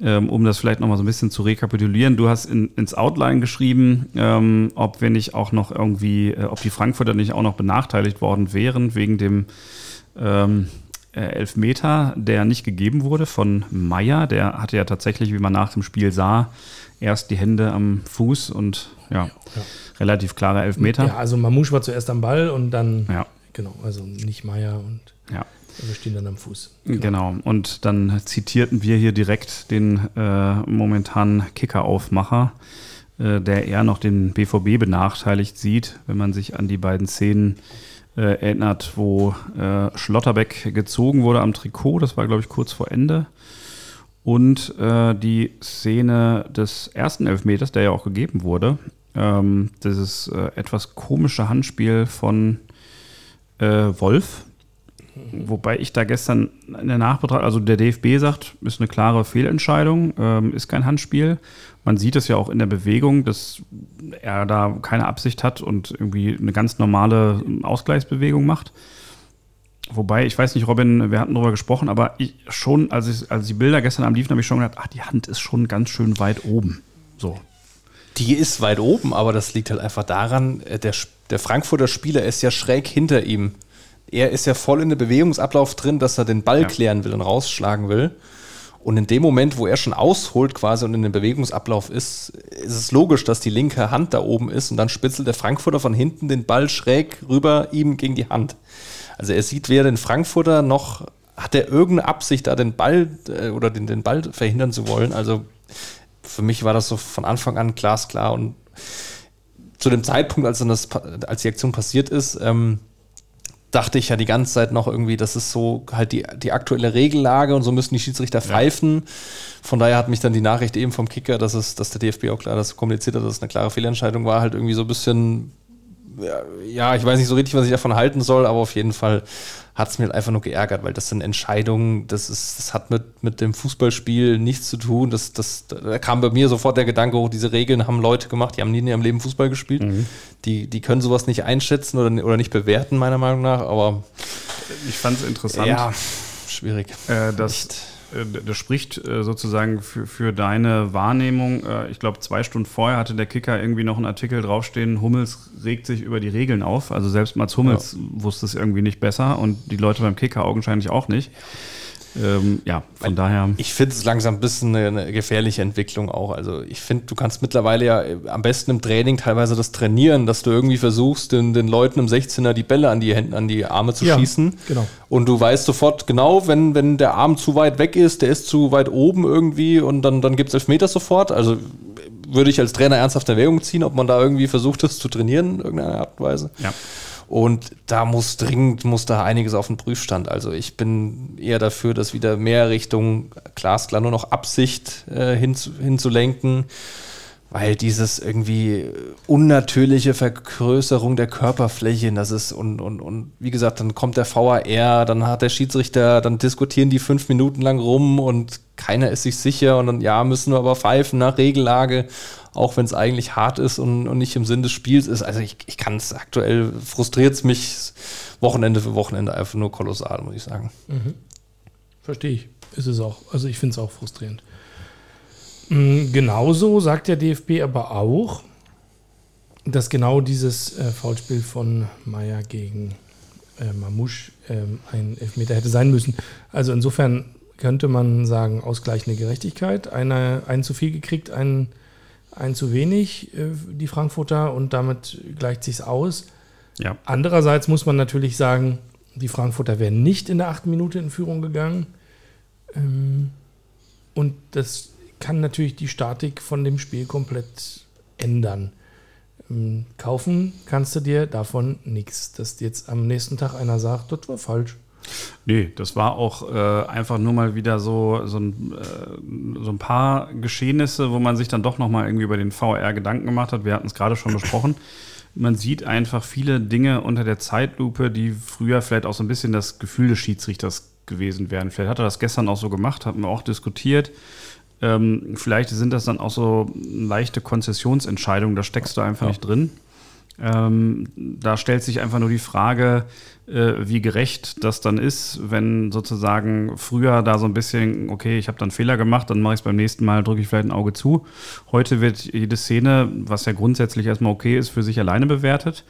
Ähm, um das vielleicht nochmal so ein bisschen zu rekapitulieren. Du hast in, ins Outline geschrieben, ähm, ob wir nicht auch noch irgendwie, äh, ob die Frankfurter nicht auch noch benachteiligt worden wären wegen dem ähm, äh, Elfmeter, der nicht gegeben wurde von Meier. Der hatte ja tatsächlich, wie man nach dem Spiel sah, erst die Hände am Fuß und ja, relativ klarer Elfmeter. Ja, also Mamouche war zuerst am Ball und dann, Ja, genau, also nicht Meier und ja. Wir stehen dann am Fuß. Genau. Und dann zitierten wir hier direkt den äh, momentanen Kicker-Aufmacher, äh, der eher noch den BVB benachteiligt sieht, wenn man sich an die beiden Szenen äh, erinnert, wo äh, Schlotterbeck gezogen wurde am Trikot. Das war, glaube ich, kurz vor Ende. Und äh, die Szene des ersten Elfmeters, der ja auch gegeben wurde, ähm, dieses äh, etwas komische Handspiel von Wolf, Wobei ich da gestern in der Nachbetrachtung, also der DFB sagt, ist eine klare Fehlentscheidung, ähm, ist kein Handspiel. Man sieht es ja auch in der Bewegung, dass er da keine Absicht hat und irgendwie eine ganz normale Ausgleichsbewegung macht. Wobei, ich weiß nicht, Robin, wir hatten darüber gesprochen, aber ich schon, als, ich, als die Bilder gestern am liefen, habe ich schon gedacht, ach, die Hand ist schon ganz schön weit oben. So. Die ist weit oben, aber das liegt halt einfach daran, äh, der, der Frankfurter Spieler ist ja schräg hinter ihm. Er ist ja voll in der Bewegungsablauf drin, dass er den Ball Ja. klären will und rausschlagen will. Und in dem Moment, wo er schon ausholt quasi und in dem Bewegungsablauf ist, ist es logisch, dass die linke Hand da oben ist und dann spitzelt der Frankfurter von hinten den Ball schräg rüber ihm gegen die Hand. Also er sieht weder den Frankfurter noch hat er irgendeine Absicht, da den Ball äh, oder den, den Ball verhindern zu wollen. Also für mich war das so von Anfang an glasklar und zu dem Zeitpunkt, als dann das, als die Aktion passiert ist, ähm, dachte ich ja die ganze Zeit noch irgendwie, das ist so halt die, die aktuelle Regellage und so müssen die Schiedsrichter pfeifen. Ja. Von daher hat mich dann die Nachricht eben vom Kicker, dass es, dass der DFB auch klar das kommuniziert hat, dass es eine klare Fehlentscheidung war, halt irgendwie so ein bisschen, ja, ich weiß nicht so richtig, was ich davon halten soll, aber auf jeden Fall hat es mir halt einfach nur geärgert, weil das sind Entscheidungen, das ist, das hat mit, mit dem Fußballspiel nichts zu tun. Das, das, da kam bei mir sofort der Gedanke hoch, diese Regeln haben Leute gemacht, die haben nie in ihrem Leben Fußball gespielt. Mhm. Die, die können sowas nicht einschätzen oder, oder nicht bewerten, meiner Meinung nach, aber. Ich fand es interessant. Ja, schwierig. Äh, dass, nicht das spricht äh, sozusagen für, für deine Wahrnehmung. Äh, ich glaube, zwei Stunden vorher hatte der Kicker irgendwie noch einen Artikel draufstehen, Hummels regt sich über die Regeln auf. Also selbst Mats Hummels ja. wusste es irgendwie nicht besser und die Leute beim Kicker augenscheinlich auch nicht. Ähm, ja, von Weil daher. Ich finde es langsam ein bisschen eine, eine, gefährliche Entwicklung auch. Also ich finde, du kannst mittlerweile ja äh, am besten im Training teilweise das trainieren, dass du irgendwie versuchst, den, den Leuten im 16er die Bälle an die Hände, an die Arme zu ja, schießen. Genau. Und du weißt sofort genau, wenn, wenn der Arm zu weit weg ist, der ist zu weit oben irgendwie und dann, dann gibt es Elfmeter sofort. Also würde ich als Trainer ernsthaft in Erwägung ziehen, ob man da irgendwie versucht, das zu trainieren in irgendeiner Art und Weise. Ja. Und da muss dringend, muss da einiges auf den Prüfstand. Also ich bin eher dafür, dass wieder mehr Richtung glasklar nur noch Absicht äh, hin, hinzulenken weil dieses irgendwie unnatürliche Vergrößerung der Körperfläche, das ist und, und, und wie gesagt, dann kommt der VAR, dann hat der Schiedsrichter, dann diskutieren die fünf Minuten lang rum und keiner ist sich sicher und dann, ja, müssen wir aber pfeifen nach Regellage, auch wenn es eigentlich hart ist und, und nicht im Sinn des Spiels ist. Also ich, ich kann es aktuell, frustriert es mich Wochenende für Wochenende einfach nur kolossal, muss ich sagen. Mhm. Verstehe ich. Ist es auch. Also ich finde es auch frustrierend. Mm, genauso sagt der DFB aber auch, dass genau dieses äh, Foulspiel von Meier gegen äh, Mamouche äh, ein Elfmeter hätte sein müssen. Also insofern könnte man sagen, ausgleichende Gerechtigkeit. Einer, einen zu viel gekriegt, einen, einen zu wenig, äh, die Frankfurter, und damit gleicht sich aus. Ja. Andererseits muss man natürlich sagen, die Frankfurter wären nicht in der achten Minute in Führung gegangen. Ähm, und das kann natürlich die Statik von dem Spiel komplett ändern. Ähm, kaufen kannst du dir davon nichts, dass jetzt am nächsten Tag einer sagt, das war falsch. Nee, das war auch äh, einfach nur mal wieder so, so, ein, äh, so ein paar Geschehnisse, wo man sich dann doch nochmal irgendwie über den VR Gedanken gemacht hat. Wir hatten es gerade schon besprochen. Man sieht einfach viele Dinge unter der Zeitlupe, die früher vielleicht auch so ein bisschen das Gefühl des Schiedsrichters gewesen wären. Vielleicht hat er das gestern auch so gemacht, hatten wir auch diskutiert. Ähm, vielleicht sind das dann auch so leichte Konzessionsentscheidungen, da steckst du einfach ja. nicht drin. Ähm, da stellt sich einfach nur die Frage, äh, wie gerecht das dann ist, wenn sozusagen früher da so ein bisschen, okay, ich habe dann Fehler gemacht, dann mache ich es beim nächsten Mal, drücke ich vielleicht ein Auge zu. Heute wird jede Szene, was ja grundsätzlich erstmal okay ist, für sich alleine bewertet.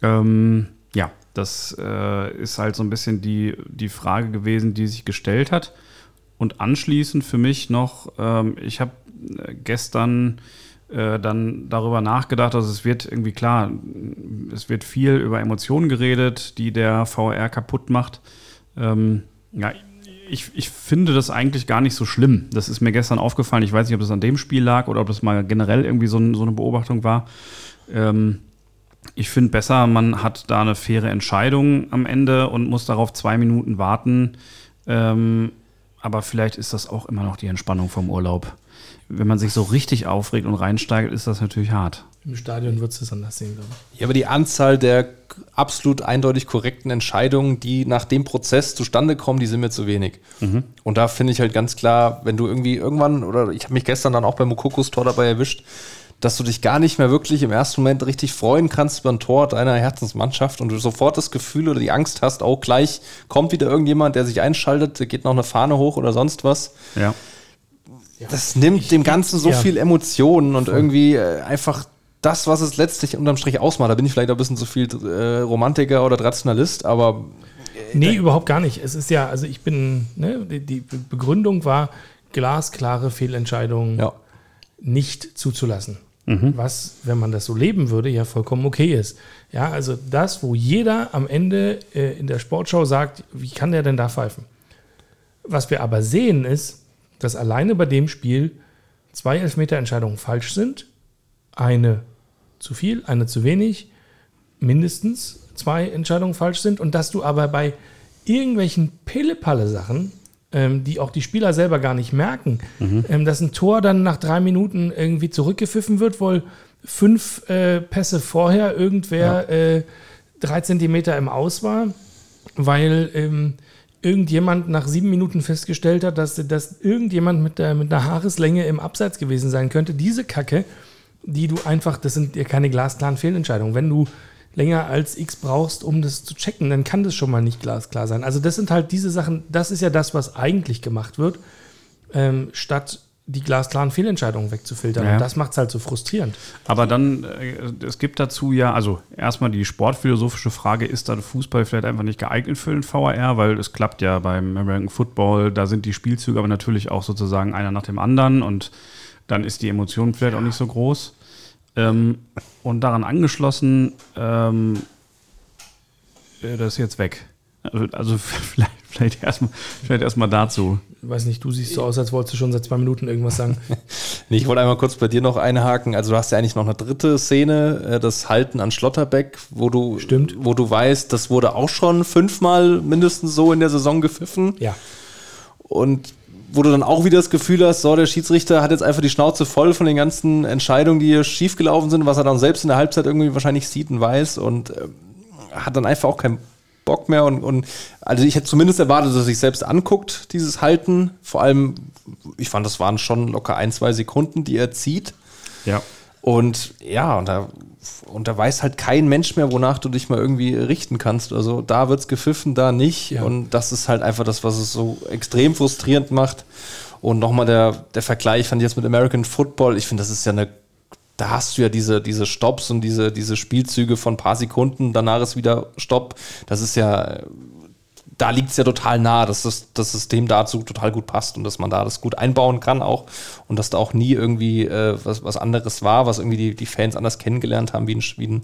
Ähm, ja, das äh, ist halt so ein bisschen die, die Frage gewesen, die sich gestellt hat. Und anschließend für mich noch, ähm, ich habe äh, gestern äh, dann darüber nachgedacht, dass es wird irgendwie klar, es wird viel über Emotionen geredet, die der VR kaputt macht. Ähm, ja, ich, ich finde das eigentlich gar nicht so schlimm. Das ist mir gestern aufgefallen. Ich weiß nicht, ob das an dem Spiel lag oder ob das mal generell irgendwie so, so eine Beobachtung war. Ähm, ich finde besser, man hat da eine faire Entscheidung am Ende und muss darauf zwei Minuten warten. Ähm, aber vielleicht ist das auch immer noch die Entspannung vom Urlaub. Wenn man sich so richtig aufregt und reinsteigert, ist das natürlich hart. Im Stadion wird es das anders sehen, glaube ich. Ja, aber die Anzahl der absolut eindeutig korrekten Entscheidungen, die nach dem Prozess zustande kommen, die sind mir zu wenig. Mhm. Und da finde ich halt ganz klar, wenn du irgendwie irgendwann, oder ich habe mich gestern dann auch beim Mokokos Tor dabei erwischt, dass du dich gar nicht mehr wirklich im ersten Moment richtig freuen kannst über ein Tor deiner Herzensmannschaft und du sofort das Gefühl oder die Angst hast, auch gleich kommt wieder irgendjemand, der sich einschaltet, geht noch eine Fahne hoch oder sonst was. Ja. Das nimmt dem Ganzen so ja. viel Emotionen und irgendwie äh, einfach das, was es letztlich unterm Strich ausmacht. Da bin ich vielleicht auch ein bisschen zu viel äh, Romantiker oder Traditionalist, aber. Äh, nee, überhaupt gar nicht. Es ist ja, also ich bin, ne, die, die Begründung war, glasklare Fehlentscheidungen Ja. nicht zuzulassen. Was, wenn man das so leben würde, ja vollkommen okay ist. Ja, also das, wo jeder am Ende äh, in der Sportschau sagt, wie kann der denn da pfeifen? Was wir aber sehen ist, dass alleine bei dem Spiel zwei Elfmeterentscheidungen falsch sind. Eine zu viel, eine zu wenig, mindestens zwei Entscheidungen falsch sind und dass du aber bei irgendwelchen Pille-Palle-Sachen, die auch die Spieler selber gar nicht merken, ähm, dass ein Tor dann nach drei Minuten irgendwie zurückgepfiffen wird, weil fünf äh, Pässe vorher irgendwer äh, drei Zentimeter im Aus war, weil ähm, irgendjemand nach sieben Minuten festgestellt hat, dass, dass irgendjemand mit, der, mit einer Haareslänge im Abseits gewesen sein könnte. Diese Kacke, die du einfach, das sind ja keine glasklaren Fehlentscheidungen. Wenn du länger als X brauchst, um das zu checken, dann kann das schon mal nicht glasklar sein. Also das sind halt diese Sachen, das ist ja das, was eigentlich gemacht wird, ähm, statt die glasklaren Fehlentscheidungen wegzufiltern. Ja. Und das macht es halt so frustrierend. Aber dann, äh, es gibt dazu ja, also erstmal die sportphilosophische Frage, ist da Fußball vielleicht einfach nicht geeignet für den VAR, weil es klappt ja beim American Football, da sind die Spielzüge aber natürlich auch sozusagen einer nach dem anderen und dann ist die Emotion vielleicht auch nicht so groß. Ähm, und daran angeschlossen, ähm, äh, das ist jetzt weg. Also, also vielleicht, vielleicht erstmal vielleicht erstmal dazu. Ich weiß nicht, du siehst so aus, als wolltest du schon seit zwei Minuten irgendwas sagen. Nee, ich wollte einmal kurz bei dir noch einhaken. Also du hast ja eigentlich noch eine dritte Szene, äh, das Halten an Schlotterbeck, wo du, Stimmt. wo du weißt, das wurde auch schon fünfmal mindestens so in der Saison gepfiffen. ja. Und wo du dann auch wieder das Gefühl hast, so, der Schiedsrichter hat jetzt einfach die Schnauze voll von den ganzen Entscheidungen, die hier schiefgelaufen sind, was er dann selbst in der Halbzeit irgendwie wahrscheinlich sieht und weiß und ähm, hat dann einfach auch keinen Bock mehr und, und also ich hätte zumindest erwartet, dass er sich selbst anguckt, dieses Halten. Vor allem, ich fand, das waren schon locker ein, zwei Sekunden, die er zieht. Ja. Und ja, und da, und da weiß halt kein Mensch mehr, wonach du dich mal irgendwie richten kannst. Also da wird's gepfiffen, da nicht. Ja. Und das ist halt einfach das, was es so extrem frustrierend macht. Und nochmal der, der Vergleich fand ich jetzt mit American Football. Ich finde, das ist ja eine, da hast du ja diese, diese Stops und diese, diese Spielzüge von ein paar Sekunden, danach ist wieder Stopp. Das ist ja, da liegt es ja total nah, dass das, das System dazu total gut passt und dass man da das gut einbauen kann auch und dass da auch nie irgendwie äh, was, was anderes war, was irgendwie die, die Fans anders kennengelernt haben, wie ein, wie ein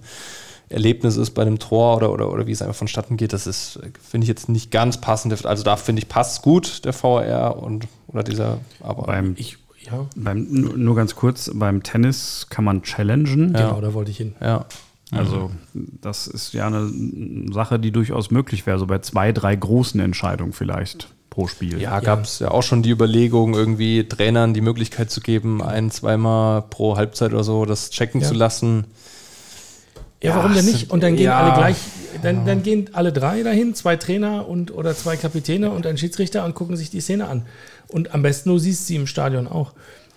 Erlebnis ist bei einem Tor oder, oder, oder wie es einfach vonstatten geht. Das ist, äh, finde ich jetzt nicht ganz passend. Also da finde ich, passt gut der VR und oder dieser, aber Beim, Ich, ja, beim, nur nur ganz kurz, beim Tennis kann man challengen. genau, da wollte ich hin. ja. Also das ist ja eine Sache, die durchaus möglich wäre, so bei zwei, drei großen Entscheidungen vielleicht pro Spiel. Ja, gab es ja auch schon die Überlegung, irgendwie Trainern die Möglichkeit zu geben, ein, zweimal pro Halbzeit oder so das checken Ja. zu lassen. Ja, warum Ja, denn es nicht? Und dann gehen ja. alle gleich, dann, dann gehen alle drei dahin, zwei Trainer und oder zwei Kapitäne und ein Schiedsrichter und gucken sich die Szene an. Und am besten du siehst sie im Stadion auch.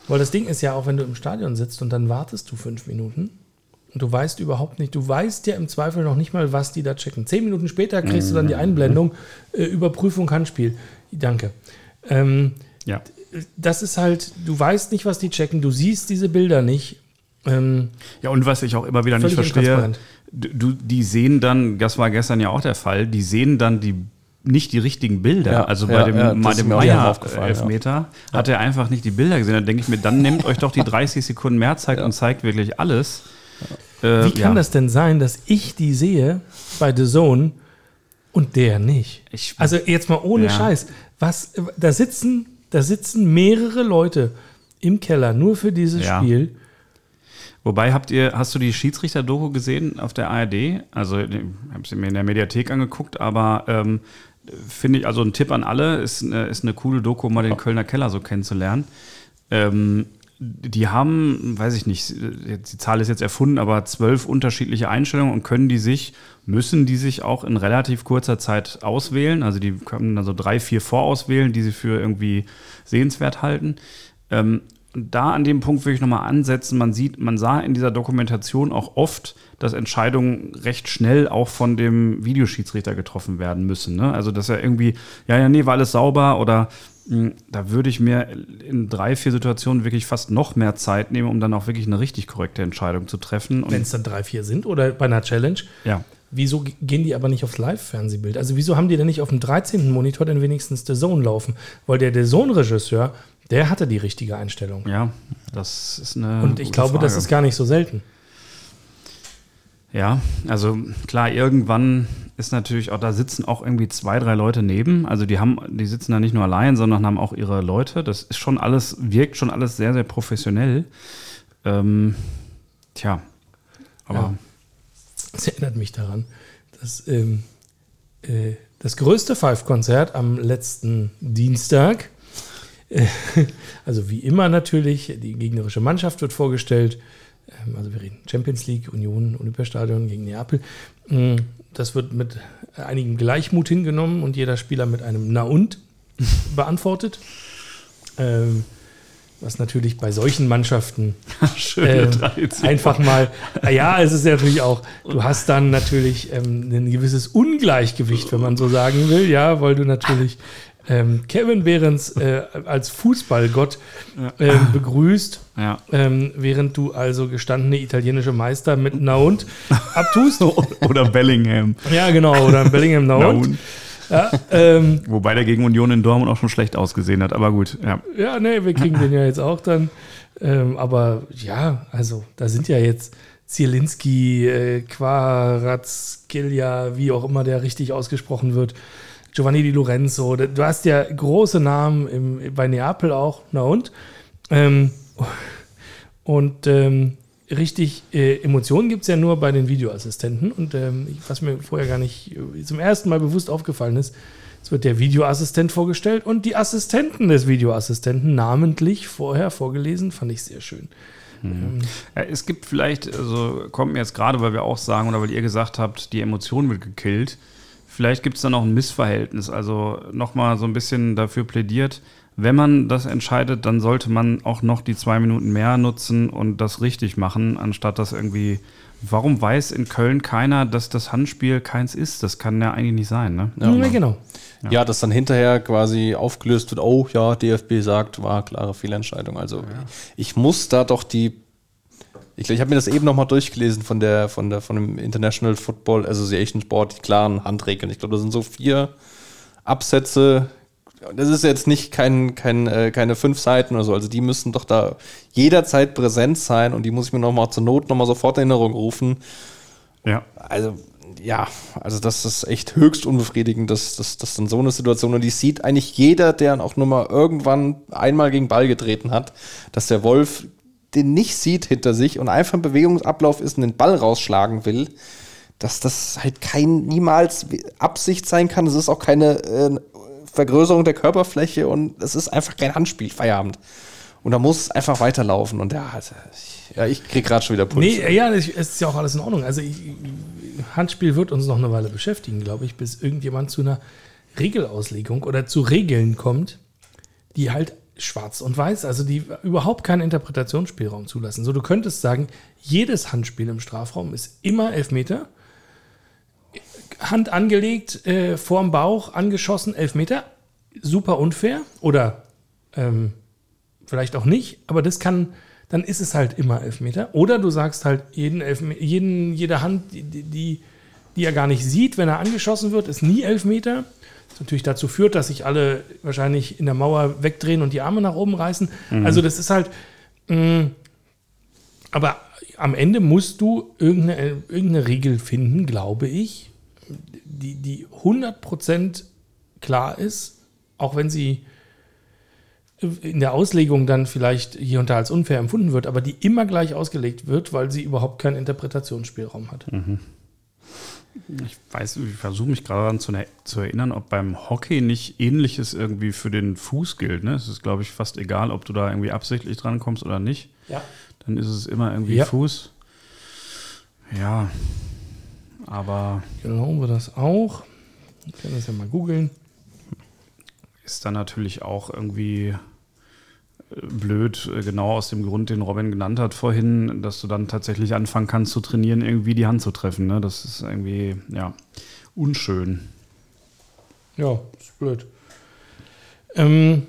Weil das Ding ist ja auch, wenn du im Stadion sitzt und dann wartest du fünf Minuten und du weißt überhaupt nicht, du weißt ja im Zweifel noch nicht mal, was die da checken. Zehn Minuten später kriegst du dann die Einblendung, äh, Überprüfung Handspiel. Danke. Ähm, Ja. das ist halt, du weißt nicht, was die checken, du siehst diese Bilder nicht. Ähm, Ja, und was ich auch immer wieder nicht verstehe, du, die sehen dann, das war gestern ja auch der Fall, die sehen dann die nicht die richtigen Bilder. Ja, also bei ja, dem, ja, mal dem mir auch Meier aufgefallen, Elfmeter hat er einfach nicht die Bilder gesehen. Dann denke ich mir, dann nehmt euch doch die 30 Sekunden mehr Zeit und zeigt wirklich alles. Äh, Wie kann ja. das denn sein, dass ich die sehe bei The Zone und der nicht? Ich- also jetzt mal ohne Ja. Scheiß. Was, da sitzen, da sitzen mehrere Leute im Keller nur für dieses Ja. Spiel. Wobei, habt ihr, hast du die Schiedsrichter-Doku gesehen auf der ARD? Also, ich habe sie mir in der Mediathek angeguckt, aber ähm, finde ich, also ein Tipp an alle, ist eine, ist eine coole Doku, um mal den Kölner Keller so kennenzulernen. Ähm, die haben, weiß ich nicht, die Zahl ist jetzt erfunden, aber zwölf unterschiedliche Einstellungen und können die sich, müssen die sich auch in relativ kurzer Zeit auswählen. Also die können dann so drei, vier vorauswählen, die sie für irgendwie sehenswert halten. Ähm, da an dem Punkt würde ich nochmal ansetzen. Man sieht, man sah in dieser Dokumentation auch oft, dass Entscheidungen recht schnell auch von dem Videoschiedsrichter getroffen werden müssen. Ne? Also, dass er irgendwie, ja, ja, nee, war alles sauber oder da würde ich mir in drei, vier Situationen wirklich fast noch mehr Zeit nehmen, um dann auch wirklich eine richtig korrekte Entscheidung zu treffen. Wenn es dann drei, vier sind oder bei einer Challenge. ja, Wieso gehen die aber nicht aufs Live-Fernsehbild? Also wieso haben die denn nicht auf dem 13. Monitor denn wenigstens The Zone laufen? Weil der The Zone-Regisseur, Der hatte die richtige Einstellung. Ja, das ist eine. Und ich glaube, das Frage. ist gar nicht so selten. Ja, also klar, irgendwann ist natürlich auch, da sitzen auch irgendwie zwei, drei Leute neben. Also die haben, die sitzen da nicht nur allein, sondern haben auch ihre Leute. Das ist schon alles, wirkt schon alles sehr, sehr professionell. Ähm, tja. Aber Ja. Das erinnert mich daran, dass ähm, äh, das größte Five-Konzert am letzten Dienstag, äh, also wie immer natürlich, die gegnerische Mannschaft wird vorgestellt. Ähm, also wir reden Champions League, Union, Olympiastadion gegen Neapel. Mm, Das wird mit einigem Gleichmut hingenommen und jeder Spieler mit einem Na und beantwortet. Ähm, was natürlich bei solchen Mannschaften Tradition. einfach mal, ja, es ist ja natürlich auch, du hast dann natürlich ähm, ein gewisses Ungleichgewicht, wenn man so sagen will, ja, weil du natürlich ähm, Kevin Behrens äh, als Fußballgott ähm, begrüßt, Ja. ähm, während du also gestandene italienische Meister mit Na und abtust. Oder Bellingham. Ja, genau, oder Bellingham Na Na und. und. Ja, ähm, Wobei der gegen Union in Dortmund auch schon schlecht ausgesehen hat, aber gut, ja. Ja, nee, wir kriegen den ja jetzt auch dann. Ähm, aber ja, also da sind ja jetzt Zielinski, äh, Quarazkelia, wie auch immer der richtig ausgesprochen wird, Giovanni Di Lorenzo. Du hast ja große Namen im, bei Neapel auch. Na und? Ähm, und ähm, richtig äh, Emotionen gibt es ja nur bei den Videoassistenten. Und ähm, was mir vorher gar nicht äh, zum ersten Mal bewusst aufgefallen ist, es wird der Videoassistent vorgestellt und die Assistenten des Videoassistenten namentlich vorher vorgelesen. Fand ich sehr schön. Ja, es gibt vielleicht, also kommt mir jetzt gerade, weil wir auch sagen oder weil ihr gesagt habt, die Emotion wird gekillt. Vielleicht gibt es da noch ein Missverhältnis. Also nochmal so ein bisschen dafür plädiert, wenn man das entscheidet, dann sollte man auch noch die zwei Minuten mehr nutzen und das richtig machen, anstatt das irgendwie. Warum weiß in Köln keiner, dass das Handspiel keins ist? Das kann ja eigentlich nicht sein, ne? Ja, genau. Ja. dass dann hinterher quasi aufgelöst wird, oh ja, DFB sagt, war klare Fehlentscheidung. Also ich muss da doch die, ich, ich habe mir das eben nochmal durchgelesen von der, von der, von dem International Football Association Sport, die klaren Handregeln. Ich glaube, das sind so vier Absätze. Das ist jetzt nicht kein, kein, äh, keine fünf Seiten oder so. Also die müssen doch da jederzeit präsent sein und die muss ich mir nochmal zur Not nochmal sofort in Erinnerung rufen. Ja. Also, ja, also das ist echt höchst unbefriedigend, dass, dass, dass dann so eine Situation, und die sieht eigentlich jeder, der auch nur mal irgendwann einmal gegen Ball getreten hat, dass der Wolf den nicht sieht hinter sich und einfach ein Bewegungsablauf ist und den Ball rausschlagen will, dass das halt kein niemals Absicht sein kann. Es ist auch keine äh, Vergrößerung der Körperfläche und es ist einfach kein Handspiel, Feierabend. Und da muss es einfach weiterlaufen. Und ja, also ich, ja, ich krieg gerade schon wieder Puls. Nee, ja, es ist ja auch alles in Ordnung. Also ich, Handspiel wird uns noch eine Weile beschäftigen, glaube ich, bis irgendjemand zu einer Regelauslegung oder zu Regeln kommt, die halt schwarz und weiß, also die überhaupt keinen Interpretationsspielraum zulassen. So, du könntest sagen, jedes Handspiel im Strafraum ist immer Elfmeter. Hand angelegt, äh, vorm Bauch, angeschossen, Elfmeter. Super unfair. Oder ähm, vielleicht auch nicht, aber das kann, dann ist es halt immer Elfmeter. Oder du sagst halt, jeden Elfme jeden, jede Hand, die, die, die er gar nicht sieht, wenn er angeschossen wird, ist nie Elfmeter. Das natürlich dazu führt, dass sich alle wahrscheinlich in der Mauer wegdrehen und die Arme nach oben reißen. Also das ist halt, mh, aber am Ende musst du irgendeine, irgendeine Regel finden, glaube ich, die, die 100% klar ist, auch wenn sie in der Auslegung dann vielleicht hier und da als unfair empfunden wird, aber die immer gleich ausgelegt wird, weil sie überhaupt keinen Interpretationsspielraum hat. Ich weiß, ich versuche mich gerade daran zu, ne- zu erinnern, ob beim Hockey nicht ähnliches irgendwie für den Fuß gilt. Ne? Es ist, glaube ich, fast egal, ob du da irgendwie absichtlich dran kommst oder nicht. Ja. Dann ist es immer irgendwie Ja. Fuß. Ja, aber Glauben wir das auch. Wir können das ja mal googeln. ist dann natürlich auch irgendwie blöd, äh, genau aus dem Grund, den Robin genannt hat vorhin, dass du dann tatsächlich anfangen kannst zu trainieren, irgendwie die Hand zu treffen. Ne? Das ist irgendwie, ja, unschön. Ja, ist blöd. Ähm,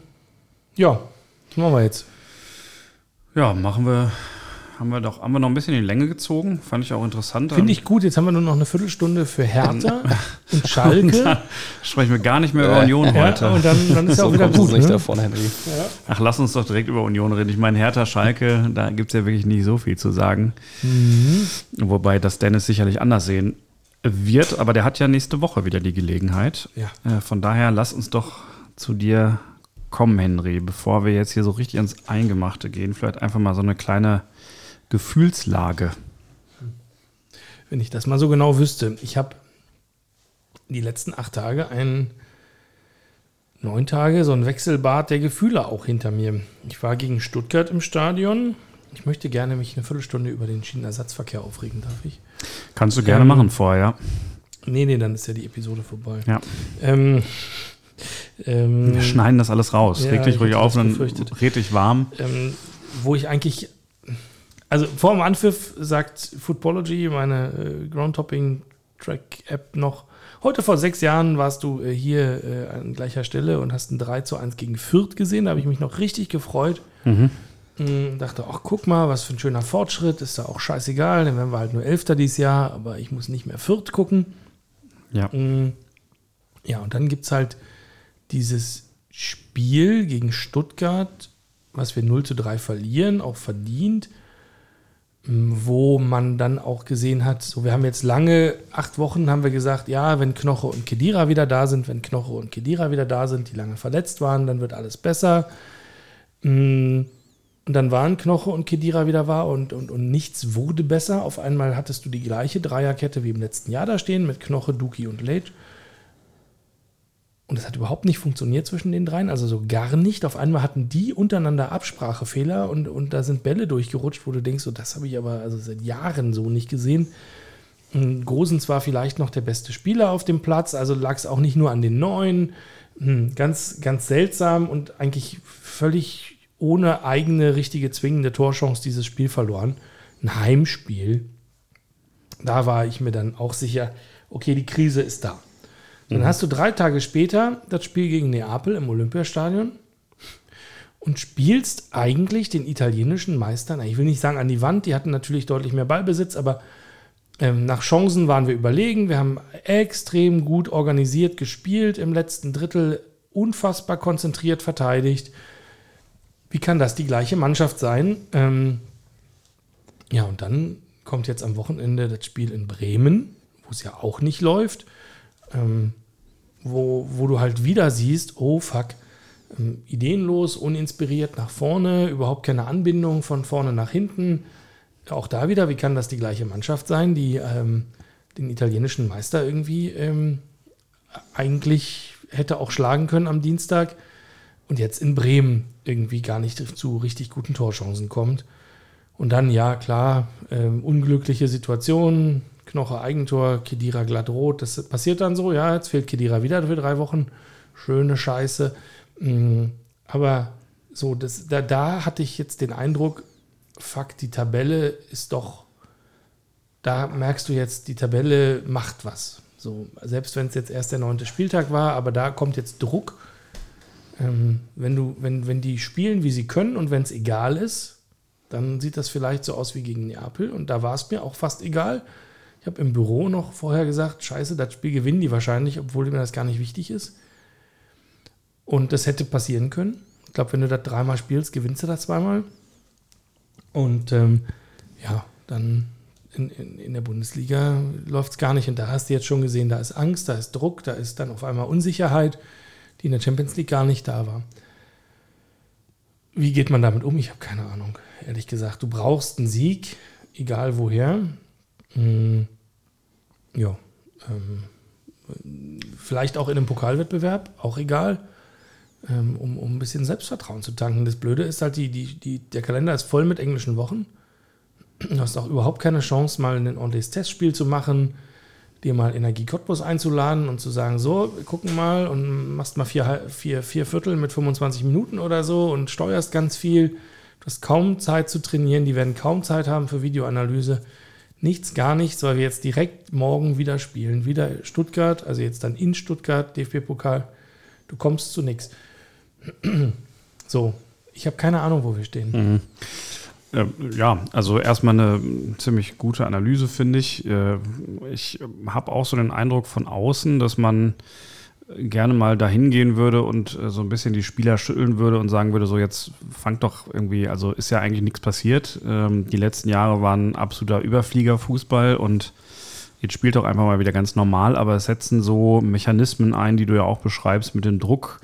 ja, was machen wir jetzt? Ja, machen wir haben wir doch haben wir noch ein bisschen in die Länge gezogen. Fand ich auch interessant. Finde ich gut. Jetzt haben wir nur noch eine Viertelstunde für Hertha und Schalke. Sprechen wir gar nicht mehr über Union Ja, heute. und dann, dann ist ja auch wieder gut. nicht Ne? davon, Henry. Ach, lass uns doch direkt über Union reden. Ich meine, Hertha, Schalke, da gibt es ja wirklich nicht so viel zu sagen. Mhm. Wobei das Dennis sicherlich anders sehen wird. Aber der hat ja nächste Woche wieder die Gelegenheit. Ja. Äh, von daher lass uns doch zu dir kommen, Henry, bevor wir jetzt hier so richtig ins Eingemachte gehen. Vielleicht einfach mal so eine kleine Gefühlslage. Wenn ich das mal so genau wüsste. Ich habe die letzten acht Tage einen neun Tage so ein Wechselbad der Gefühle auch hinter mir. Ich war gegen Stuttgart im Stadion. Ich möchte gerne mich eine Viertelstunde über den Schienenersatzverkehr aufregen, darf ich? Kannst du gerne Ähm, machen vorher. Nee, nee, dann ist ja die Episode vorbei. Ja. Ähm, ähm, Wir schneiden das alles raus. ja, Reg dich ich ruhig auf befürchtet. red dich warm. ähm, wo ich eigentlich, also vor dem Anpfiff sagt Footballogy, meine äh, Groundtopping-Track-App noch, heute vor sechs Jahren warst du äh, hier äh, an gleicher Stelle und hast ein 3 zu 1 gegen Fürth gesehen, da habe ich mich noch richtig gefreut. Mhm. Mm, Dachte, ach guck mal, was für ein schöner Fortschritt, ist da auch scheißegal, dann werden wir halt nur Elfter dieses Jahr, aber ich muss nicht mehr Fürth gucken. Ja. Mm, Ja, und dann gibt es halt dieses Spiel gegen Stuttgart, was wir 0 zu 3 verlieren, auch verdient, wo man dann auch gesehen hat, so wir haben jetzt lange, acht Wochen haben wir gesagt, ja, wenn Knoche und Kedira wieder da sind, wenn Knoche und Kedira wieder da sind, die lange verletzt waren, dann wird alles besser. Mm, Und dann waren Knoche und Kedira wieder wahr und, und, und nichts wurde besser. Auf einmal hattest du die gleiche Dreierkette wie im letzten Jahr da stehen mit Knoche, Duki und Leitch. Und es hat überhaupt nicht funktioniert zwischen den dreien, also so gar nicht. Auf einmal hatten die untereinander Absprachefehler und, und da sind Bälle durchgerutscht, wo du denkst, so, das habe ich aber also seit Jahren so nicht gesehen. Mm, Gosens war vielleicht noch der beste Spieler auf dem Platz, also lag es auch nicht nur an den Neuen. Mm, Ganz, ganz seltsam und eigentlich völlig ohne eigene richtige zwingende Torchance dieses Spiel verloren. Ein Heimspiel. Da war ich mir dann auch sicher, okay, die Krise ist da. Dann hast du drei Tage später das Spiel gegen Neapel im Olympiastadion und spielst eigentlich den italienischen Meistern, ich will nicht sagen an die Wand, die hatten natürlich deutlich mehr Ballbesitz, aber ähm, nach Chancen waren wir überlegen. Wir haben extrem gut organisiert gespielt im letzten Drittel, unfassbar konzentriert verteidigt. Wie kann das die gleiche Mannschaft sein? Ähm, ja, und dann kommt jetzt am Wochenende das Spiel in Bremen, wo es ja auch nicht läuft ähm, wo, wo du halt wieder siehst, oh fuck, ähm, ideenlos, uninspiriert nach vorne, überhaupt keine Anbindung von vorne nach hinten. Auch da wieder, wie kann das die gleiche Mannschaft sein, die ähm, den italienischen Meister irgendwie ähm, eigentlich hätte auch schlagen können am Dienstag und jetzt in Bremen irgendwie gar nicht zu richtig guten Torchancen kommt. Und dann, ja, klar, ähm, unglückliche Situation, Knoche Eigentor, Kedira glatt rot. Das passiert dann so, ja, jetzt fehlt Kedira wieder für drei Wochen. Schöne Scheiße. Mm, Aber so, das, da, da hatte ich jetzt den Eindruck, fuck, die Tabelle ist doch, da merkst du jetzt, die Tabelle macht was. So, selbst wenn es jetzt erst der neunte Spieltag war, aber da kommt jetzt Druck. Ähm, wenn, du, wenn, wenn die spielen, wie sie können und wenn es egal ist, dann sieht das vielleicht so aus wie gegen Neapel. Und da war es mir auch fast egal. Ich habe im Büro noch vorher gesagt, scheiße, das Spiel gewinnen die wahrscheinlich, obwohl mir das gar nicht wichtig ist. Und das hätte passieren können. Ich glaube, wenn du das dreimal spielst, gewinnst du das zweimal. Und ähm, ja, dann in, in, in der Bundesliga läuft es gar nicht. Und da hast du jetzt schon gesehen, da ist Angst, da ist Druck, da ist dann auf einmal Unsicherheit, die in der Champions League gar nicht da war. Wie geht man damit um? Ich habe keine Ahnung, ehrlich gesagt. Du brauchst einen Sieg, egal woher. Hm, ja. Ähm, vielleicht auch in einem Pokalwettbewerb, auch egal. Ähm, um, um ein bisschen Selbstvertrauen zu tanken. Das Blöde ist halt, die, die, die, der Kalender ist voll mit englischen Wochen. Du hast auch überhaupt keine Chance, mal ein ordentliches Testspiel zu machen, dir mal Energie Cottbus einzuladen und zu sagen, so, wir gucken mal und machst mal vier, vier, vier Viertel mit 25 Minuten oder so und steuerst ganz viel. Du hast kaum Zeit zu trainieren, die werden kaum Zeit haben für Videoanalyse. Nichts, gar nichts, weil wir jetzt direkt morgen wieder spielen. Wieder Stuttgart, also jetzt dann in Stuttgart, DFB-Pokal. Du kommst zu nichts. So, ich habe keine Ahnung, wo wir stehen. Ähm, ja, also erstmal eine ziemlich gute Analyse, finde ich. Äh, ich habe auch so den Eindruck von außen, dass man gerne mal dahin gehen würde und äh, so ein bisschen die Spieler schütteln würde und sagen würde, so jetzt fangt doch irgendwie, also ist ja eigentlich nichts passiert. Ähm, die letzten Jahre waren absoluter Überfliegerfußball und jetzt spielt doch einfach mal wieder ganz normal, aber es setzen so Mechanismen ein, die du ja auch beschreibst mit dem Druck,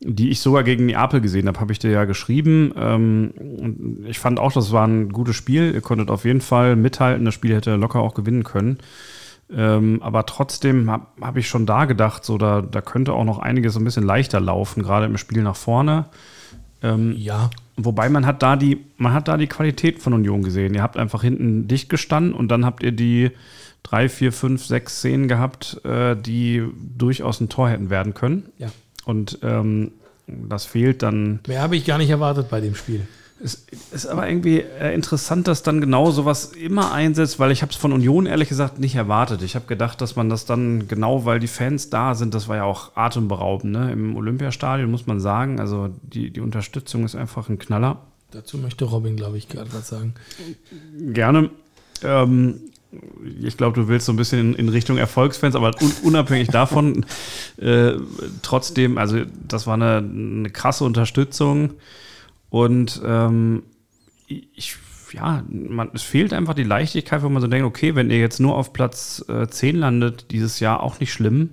die ich sogar gegen Neapel gesehen habe, habe ich dir ja geschrieben. Ähm, ich fand auch, das war ein gutes Spiel. Ihr konntet auf jeden Fall mithalten. Das Spiel hätte locker auch gewinnen können. Ähm, aber trotzdem habe hab ich schon da gedacht, so da, da könnte auch noch einiges ein bisschen leichter laufen, gerade im Spiel nach vorne. Ähm, ja. Wobei man hat da die, man hat da die Qualität von Union gesehen. Ihr habt einfach hinten dicht gestanden und dann habt ihr die drei, vier, fünf, sechs Szenen gehabt, äh, die durchaus ein Tor hätten werden können. Ja. Und ähm, das fehlt dann. Mehr habe ich gar nicht erwartet bei dem Spiel. Es ist aber irgendwie äh, interessant, dass dann genau sowas immer einsetzt, weil ich habe es von Union ehrlich gesagt nicht erwartet. Ich habe gedacht, dass man das dann genau, weil die Fans da sind, das war ja auch atemberaubend ne? im Olympiastadion, muss man sagen. Also die, die Unterstützung ist einfach ein Knaller. Dazu möchte Robin, glaube ich, gerade was sagen. Gerne. Ähm, ich glaube, du willst so ein bisschen in, Richtung Erfolgsfans, aber un, unabhängig davon, äh, trotzdem, also das war eine, eine krasse Unterstützung. Und ähm, ich, ja, man, es fehlt einfach die Leichtigkeit, wo man so denkt, okay, wenn ihr jetzt nur auf Platz äh, 10 landet, dieses Jahr auch nicht schlimm.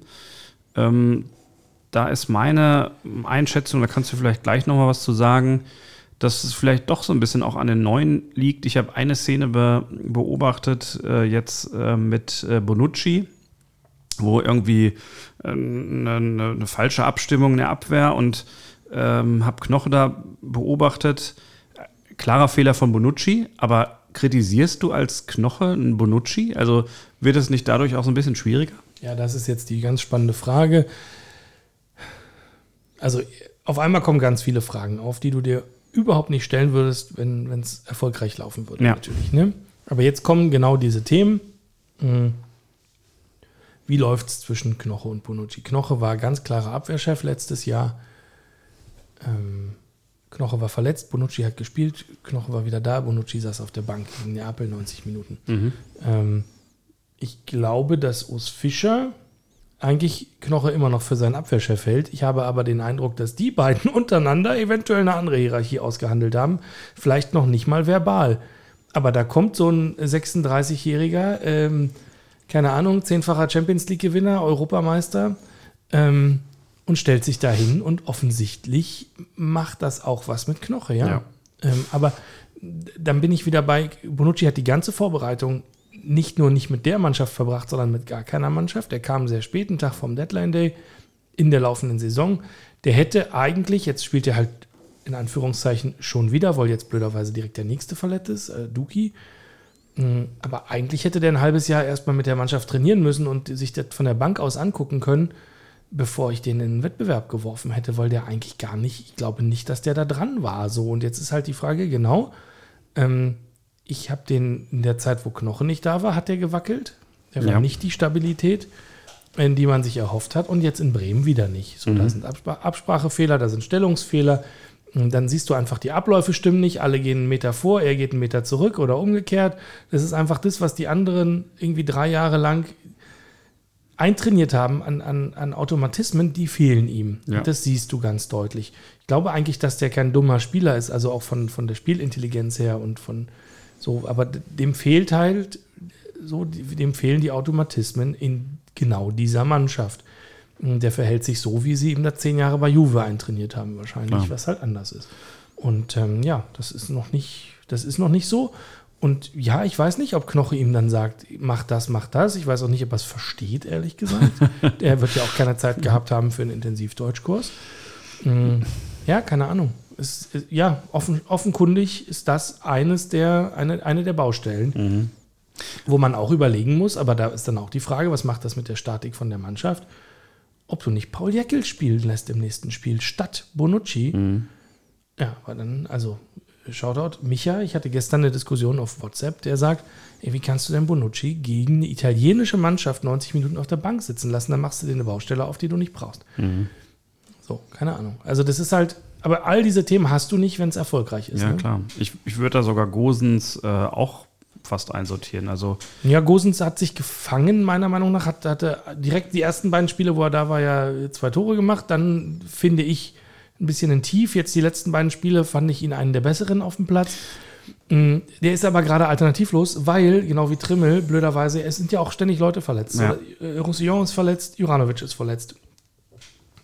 Ähm, da ist meine Einschätzung, da kannst du vielleicht gleich nochmal was zu sagen, dass es vielleicht doch so ein bisschen auch an den Neuen liegt. Ich habe eine Szene be beobachtet, äh, jetzt äh, mit äh, Bonucci, wo irgendwie eine, äh, eine, eine, falsche Abstimmung in der Abwehr und ähm, habe Knoche da beobachtet. Klarer Fehler von Bonucci, aber kritisierst du als Knoche einen Bonucci? Also wird es nicht dadurch auch so ein bisschen schwieriger? Ja, das ist jetzt die ganz spannende Frage. Also auf einmal kommen ganz viele Fragen auf, die du dir überhaupt nicht stellen würdest, wenn es erfolgreich laufen würde, ja. natürlich. Ne? Aber jetzt kommen genau diese Themen. Hm. Wie läuft es zwischen Knoche und Bonucci? Knoche war ganz klarer Abwehrchef letztes Jahr. Ähm, Knoche war verletzt, Bonucci hat gespielt, Knoche war wieder da, Bonucci saß auf der Bank gegen Neapel 90 Minuten. Mhm. Ähm, ich glaube, dass Urs Fischer eigentlich Knoche immer noch für seinen Abwehrchef hält. Ich habe aber den Eindruck, dass die beiden untereinander eventuell eine andere Hierarchie ausgehandelt haben. Vielleicht noch nicht mal verbal. Aber da kommt so ein 36-Jähriger, ähm, keine Ahnung, zehnfacher Champions League-Gewinner, Europameister, ähm, und stellt sich dahin und offensichtlich macht das auch was mit Knoche, ja. ja. Ähm, aber dann bin ich wieder bei, Bonucci hat die ganze Vorbereitung nicht nur nicht mit der Mannschaft verbracht, sondern mit gar keiner Mannschaft. Der kam sehr spät, einen Tag vom Deadline Day in der laufenden Saison. Der hätte eigentlich, jetzt spielt er halt in Anführungszeichen schon wieder, weil jetzt blöderweise direkt der nächste verletzt ist, äh, Duki. Mm, aber eigentlich hätte der ein halbes Jahr erstmal mit der Mannschaft trainieren müssen und sich das von der Bank aus angucken können, bevor ich den in den Wettbewerb geworfen hätte, weil der eigentlich gar nicht, ich glaube nicht, dass der da dran war. So, und jetzt ist halt die Frage, genau, ähm, ich habe den in der Zeit, wo Knochen nicht da war, hat der gewackelt. Der war ja. nicht die Stabilität, in die man sich erhofft hat. Und jetzt in Bremen wieder nicht. So, mhm. da sind Abspr Absprachefehler, da sind Stellungsfehler. Und dann siehst du einfach, die Abläufe stimmen nicht. Alle gehen einen Meter vor, er geht einen Meter zurück oder umgekehrt. Das ist einfach das, was die anderen irgendwie drei Jahre lang eintrainiert haben an, an, an Automatismen, die fehlen ihm. Ja. Das siehst du ganz deutlich. Ich glaube eigentlich, dass der kein dummer Spieler ist, also auch von, von der Spielintelligenz her und von, so, aber dem fehlt halt, so, dem fehlen die Automatismen in genau dieser Mannschaft. Der verhält sich so, wie sie ihm da zehn Jahre bei Juve eintrainiert haben, wahrscheinlich, ja. was halt anders ist. Und ähm, ja, das ist noch nicht, das ist noch nicht so. Und ja, ich weiß nicht, ob Knoche ihm dann sagt, mach das, mach das. Ich weiß auch nicht, ob er es versteht, ehrlich gesagt. er wird ja auch keine Zeit gehabt haben für einen Intensivdeutschkurs. Hm, ja, keine Ahnung es, ja, offen, offenkundig ist das eines der, eine, eine der Baustellen, mhm. wo man auch überlegen muss, aber da ist dann auch die Frage, was macht das mit der Statik von der Mannschaft, ob du nicht Paul Jäckel spielen lässt im nächsten Spiel statt Bonucci. Mhm. Ja, aber dann, also Shoutout, Micha, ich hatte gestern eine Diskussion auf WhatsApp, der sagt, ey, wie kannst du denn Bonucci gegen eine italienische Mannschaft 90 Minuten auf der Bank sitzen lassen, dann machst du dir eine Baustelle auf, die du nicht brauchst. Mhm. So, keine Ahnung. Also das ist halt, Aber all diese Themen hast du nicht, wenn es erfolgreich ist. Ja, ne? klar. Ich, ich würde da sogar Gosens äh, auch fast einsortieren. Also Ja, Gosens hat sich gefangen, meiner Meinung nach. Hat, hatte direkt die ersten beiden Spiele, wo er da war, ja zwei Tore gemacht. Dann finde ich ein bisschen ein Tief. Jetzt die letzten beiden Spiele fand ich ihn einen der besseren auf dem Platz. Mm, Der ist aber gerade alternativlos, weil, genau wie Trimmel, blöderweise, es sind ja auch ständig Leute verletzt. Ja. Äh, Roussillon ist verletzt, Juranovic ist verletzt.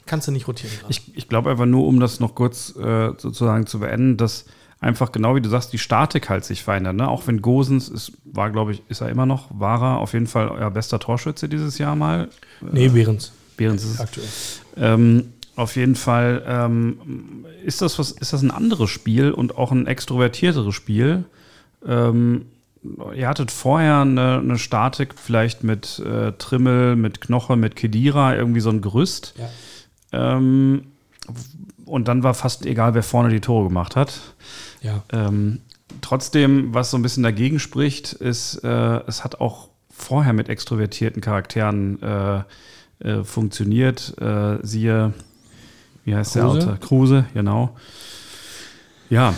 Kannst du nicht rotieren gerade. ich, ich glaube einfach nur, um das noch kurz äh, sozusagen zu beenden, dass einfach genau wie du sagst, die Statik halt sich verändert. Ne? Auch wenn Gosens ist, war, glaube ich, ist er immer noch, war er auf jeden Fall euer bester Torschütze dieses Jahr mal. nee, Behrens. Behrens ist es. Aktuell. Ähm, auf jeden Fall ähm, ist das was, ist das ein anderes Spiel und auch ein extrovertierteres Spiel. Ähm, ihr hattet vorher eine, eine Statik vielleicht mit äh, Trimmel, mit Knoche, mit Kedira, irgendwie so ein Gerüst. Ähm, und dann war fast egal, wer vorne die Tore gemacht hat. Ja. Ähm, trotzdem, was so ein bisschen dagegen spricht, ist, äh, es hat auch vorher mit extrovertierten Charakteren äh, äh, funktioniert. Äh, siehe, wie heißt der Kruse? Autor? Kruse, genau. Ja,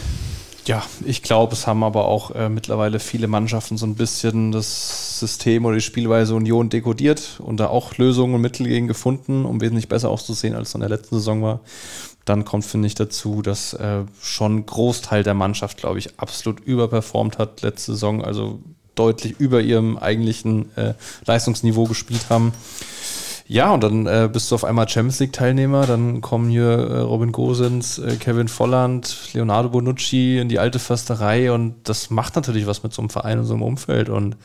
Ja, ich glaube, es haben aber auch äh, mittlerweile viele Mannschaften so ein bisschen das System oder die Spielweise Union dekodiert und da auch Lösungen und Mittel gegen gefunden, um wesentlich besser auszusehen, als es in der letzten Saison war. Dann kommt, finde ich, dazu, dass äh, schon ein Großteil der Mannschaft, glaube ich, absolut überperformt hat letzte Saison, also deutlich über ihrem eigentlichen äh, Leistungsniveau gespielt haben. Ja, und dann äh, bist du auf einmal Champions League-Teilnehmer, dann kommen hier äh, Robin Gosens, äh, Kevin Volland, Leonardo Bonucci in die alte Försterei und das macht natürlich was mit so einem Verein und so einem Umfeld. Und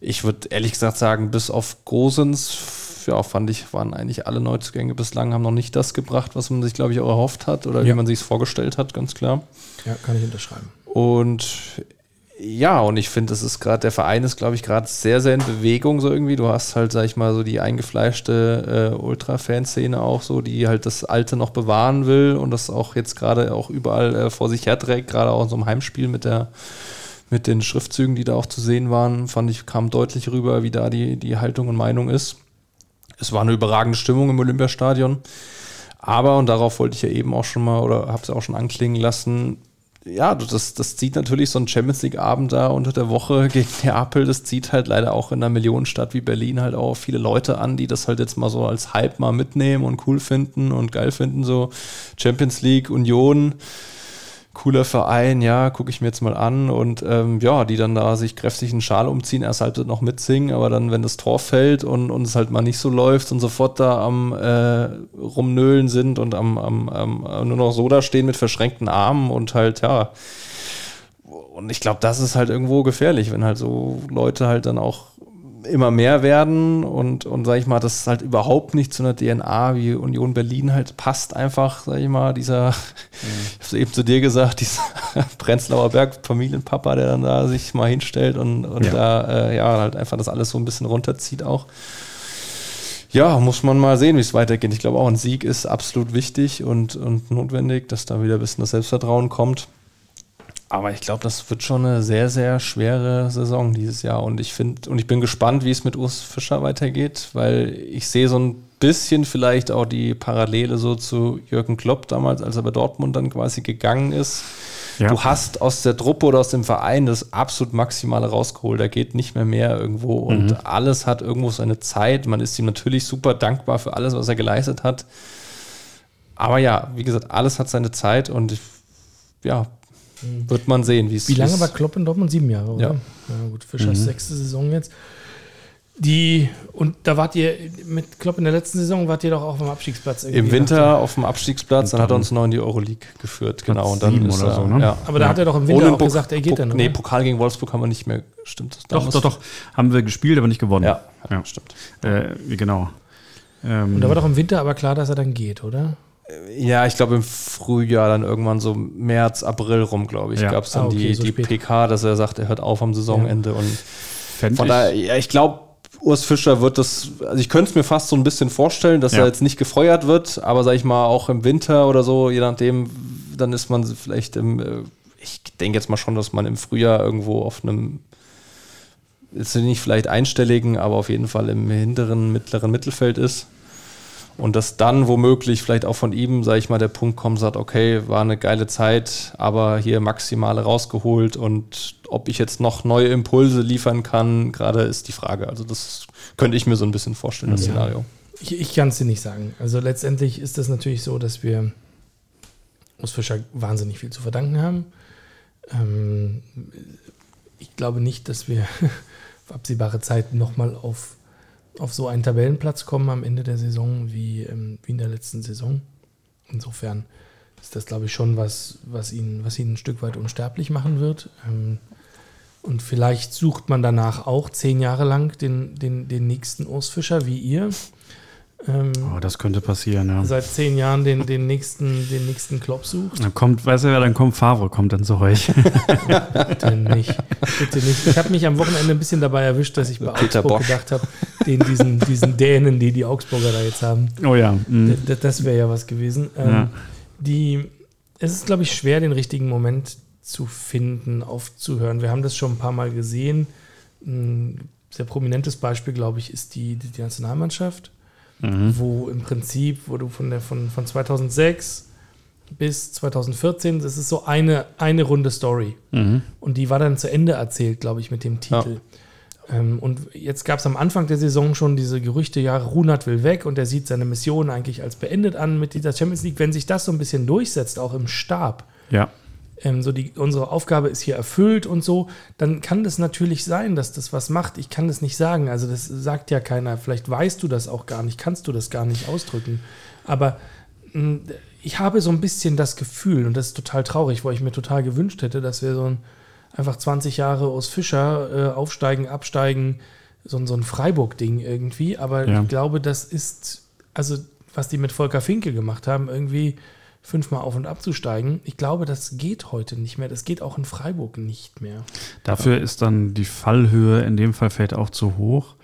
ich würde ehrlich gesagt sagen, bis auf Gosens, ja, fand ich, waren eigentlich alle Neuzugänge bislang, haben noch nicht das gebracht, was man sich, glaube ich, auch erhofft hat oder Ja. wie man sich es vorgestellt hat, ganz klar. Ja, kann ich unterschreiben. Und ja, und ich finde, das ist gerade, der Verein ist, glaube ich, gerade sehr, sehr in Bewegung so irgendwie. Du hast halt, sag ich mal, so die eingefleischte äh, Ultra-Fanszene auch so, die halt das Alte noch bewahren will und das auch jetzt gerade auch überall äh, vor sich herträgt, gerade auch in so einem Heimspiel mit der mit den Schriftzügen, die da auch zu sehen waren, fand ich, kam deutlich rüber, wie da die, die Haltung und Meinung ist. Es war eine überragende Stimmung im Olympiastadion. Aber, und darauf wollte ich ja eben auch schon mal oder habe es auch schon anklingen lassen, ja, das, das zieht natürlich so ein Champions League-Abend da unter der Woche gegen Neapel, das zieht halt leider auch in einer Millionenstadt wie Berlin halt auch viele Leute an, die das halt jetzt mal so als Hype mal mitnehmen und cool finden und geil finden, so Champions League, Union, cooler Verein, ja, gucke ich mir jetzt mal an und ähm, ja, die dann da sich kräftig einen Schal umziehen, erst halb noch mitsingen, aber dann, wenn das Tor fällt und, und es halt mal nicht so läuft und sofort da am äh, Rumnölen sind und am, am, am nur noch so da stehen mit verschränkten Armen und halt, ja, und ich glaube, das ist halt irgendwo gefährlich, wenn halt so Leute halt dann auch immer mehr werden und, und sag ich mal, das halt überhaupt nicht zu einer DNA wie Union Berlin halt passt einfach, sag ich mal, dieser, ich hab's eben zu dir gesagt, dieser Prenzlauer Berg Familienpapa, der dann da sich mal hinstellt und, und Ja. da äh, ja halt einfach das alles so ein bisschen runterzieht auch. Ja, muss man mal sehen, wie es weitergeht. Ich glaube auch ein Sieg ist absolut wichtig und, und notwendig, dass da wieder ein bisschen das Selbstvertrauen kommt. Aber ich glaube, das wird schon eine sehr, sehr schwere Saison dieses Jahr. Und ich finde, und ich bin gespannt, wie es mit Urs Fischer weitergeht, weil ich sehe so ein bisschen vielleicht auch die Parallele so zu Jürgen Klopp damals, als er bei Dortmund dann quasi gegangen ist. Ja. Du hast aus der Truppe oder aus dem Verein das absolut Maximale rausgeholt. Da geht nicht mehr mehr irgendwo. Und alles hat irgendwo seine Zeit. Man ist ihm natürlich super dankbar für alles, was er geleistet hat. Aber ja, wie gesagt, alles hat seine Zeit und ich, ja, wird man sehen, wie es Wie lange war Klopp in Dortmund? Sieben Jahre, oder? Ja. ja gut, Fischers sechste Saison jetzt. Die, und da wart ihr mit Klopp in der letzten Saison, wart ihr doch auch am Abstiegsplatz. irgendwie Im Winter auf dem Abstiegsplatz, dann hat er uns noch in die Euroleague geführt, genau. Und dann ist oder er, so, ne? ja. dem- Aber da hat er doch im Winter Ohne auch Pok- gesagt, er geht Pok- dann, oder? Nee, Pokal gegen Wolfsburg haben wir nicht mehr. Stimmt das Doch, doch, doch. Haben wir gespielt, aber nicht gewonnen. Ja, Ja. stimmt. Äh, wie genau. Ähm, Und da war doch im Winter aber klar, dass er dann geht, oder? Ja, ich glaube im Frühjahr dann irgendwann so März, April rum, glaube ich, Ja. gab es dann Ah, okay, die, so die spät. PK, dass er sagt, er hört auf am Saisonende. Und fänd von ich- daher, ja, ich glaube, Urs Fischer wird das, also ich könnte es mir fast so ein bisschen vorstellen, dass Ja. er jetzt nicht gefeuert wird, aber sag ich mal, auch im Winter oder so, je nachdem, dann ist man vielleicht im, äh, ich denke jetzt mal schon, dass man im Frühjahr irgendwo auf einem, jetzt nicht vielleicht einstelligen, aber auf jeden Fall im hinteren, mittleren Mittelfeld ist. Und dass dann womöglich vielleicht auch von ihm, sage ich mal, der Punkt kommt, sagt, okay, war eine geile Zeit, aber hier Maximale rausgeholt und ob ich jetzt noch neue Impulse liefern kann, gerade ist die Frage. Also das könnte ich mir so ein bisschen vorstellen, das ja. Szenario. Ich, ich kann es dir nicht sagen. Also letztendlich ist das natürlich so, dass wir Urs Fischer wahnsinnig viel zu verdanken haben. Ähm, ich glaube nicht, dass wir auf absehbare Zeit nochmal auf, auf so einen Tabellenplatz kommen am Ende der Saison wie, ähm, wie in der letzten Saison. Insofern ist das, glaube ich, schon was, was ihn, was ihn ein Stück weit unsterblich machen wird. Ähm, und vielleicht sucht man danach auch zehn Jahre lang den, den, den nächsten Urs Fischer wie ihr. Ähm, oh, das könnte passieren, ja. Seit zehn Jahren den, den, nächsten, den nächsten Klopp sucht. Dann kommt, weißt du ja, dann kommt Favre, kommt dann zu euch. Bitte nicht. Bitte nicht. Ich habe mich am Wochenende ein bisschen dabei erwischt, dass ich bei Peter Augsburg Bosch. gedacht habe, den, diesen, diesen Dänen, die die Augsburger da jetzt haben. Oh ja. Mhm. Das, das wäre ja was gewesen. Ähm, ja. Die, es ist, glaube ich, schwer, den richtigen Moment zu finden, aufzuhören. Wir haben das schon ein paar Mal gesehen. Ein sehr prominentes Beispiel, glaube ich, ist die, die Nationalmannschaft mhm. wo im Prinzip, wo du von, der, von, von 2006 bis 2014, das ist so eine, eine runde Story. Mhm. Und die war dann zu Ende erzählt, glaube ich, mit dem Titel. Ja. Ähm, und jetzt gab es am Anfang der Saison schon diese Gerüchte, ja, Runert will weg und er sieht seine Mission eigentlich als beendet an mit dieser Champions League. Wenn sich das so ein bisschen durchsetzt, auch im Stab, ja ähm, so die, unsere Aufgabe ist hier erfüllt und so, dann kann das natürlich sein, dass das was macht. Ich kann das nicht sagen. Also das sagt ja keiner. Vielleicht weißt du das auch gar nicht, kannst du das gar nicht ausdrücken. Aber mh, hm, ich habe so ein bisschen das Gefühl, und das ist total traurig, wo ich mir total gewünscht hätte, dass wir so ein einfach 20 Jahre aus Fischer äh, aufsteigen, absteigen, so, so ein Freiburg-Ding irgendwie. Aber ja. ich glaube, das ist, also was die mit Volker Finke gemacht haben, irgendwie fünfmal auf und abzusteigen. Ich glaube, das geht heute nicht mehr. Das geht auch in Freiburg nicht mehr. Dafür ist dann die Fallhöhe in dem Fall vielleicht auch zu hoch.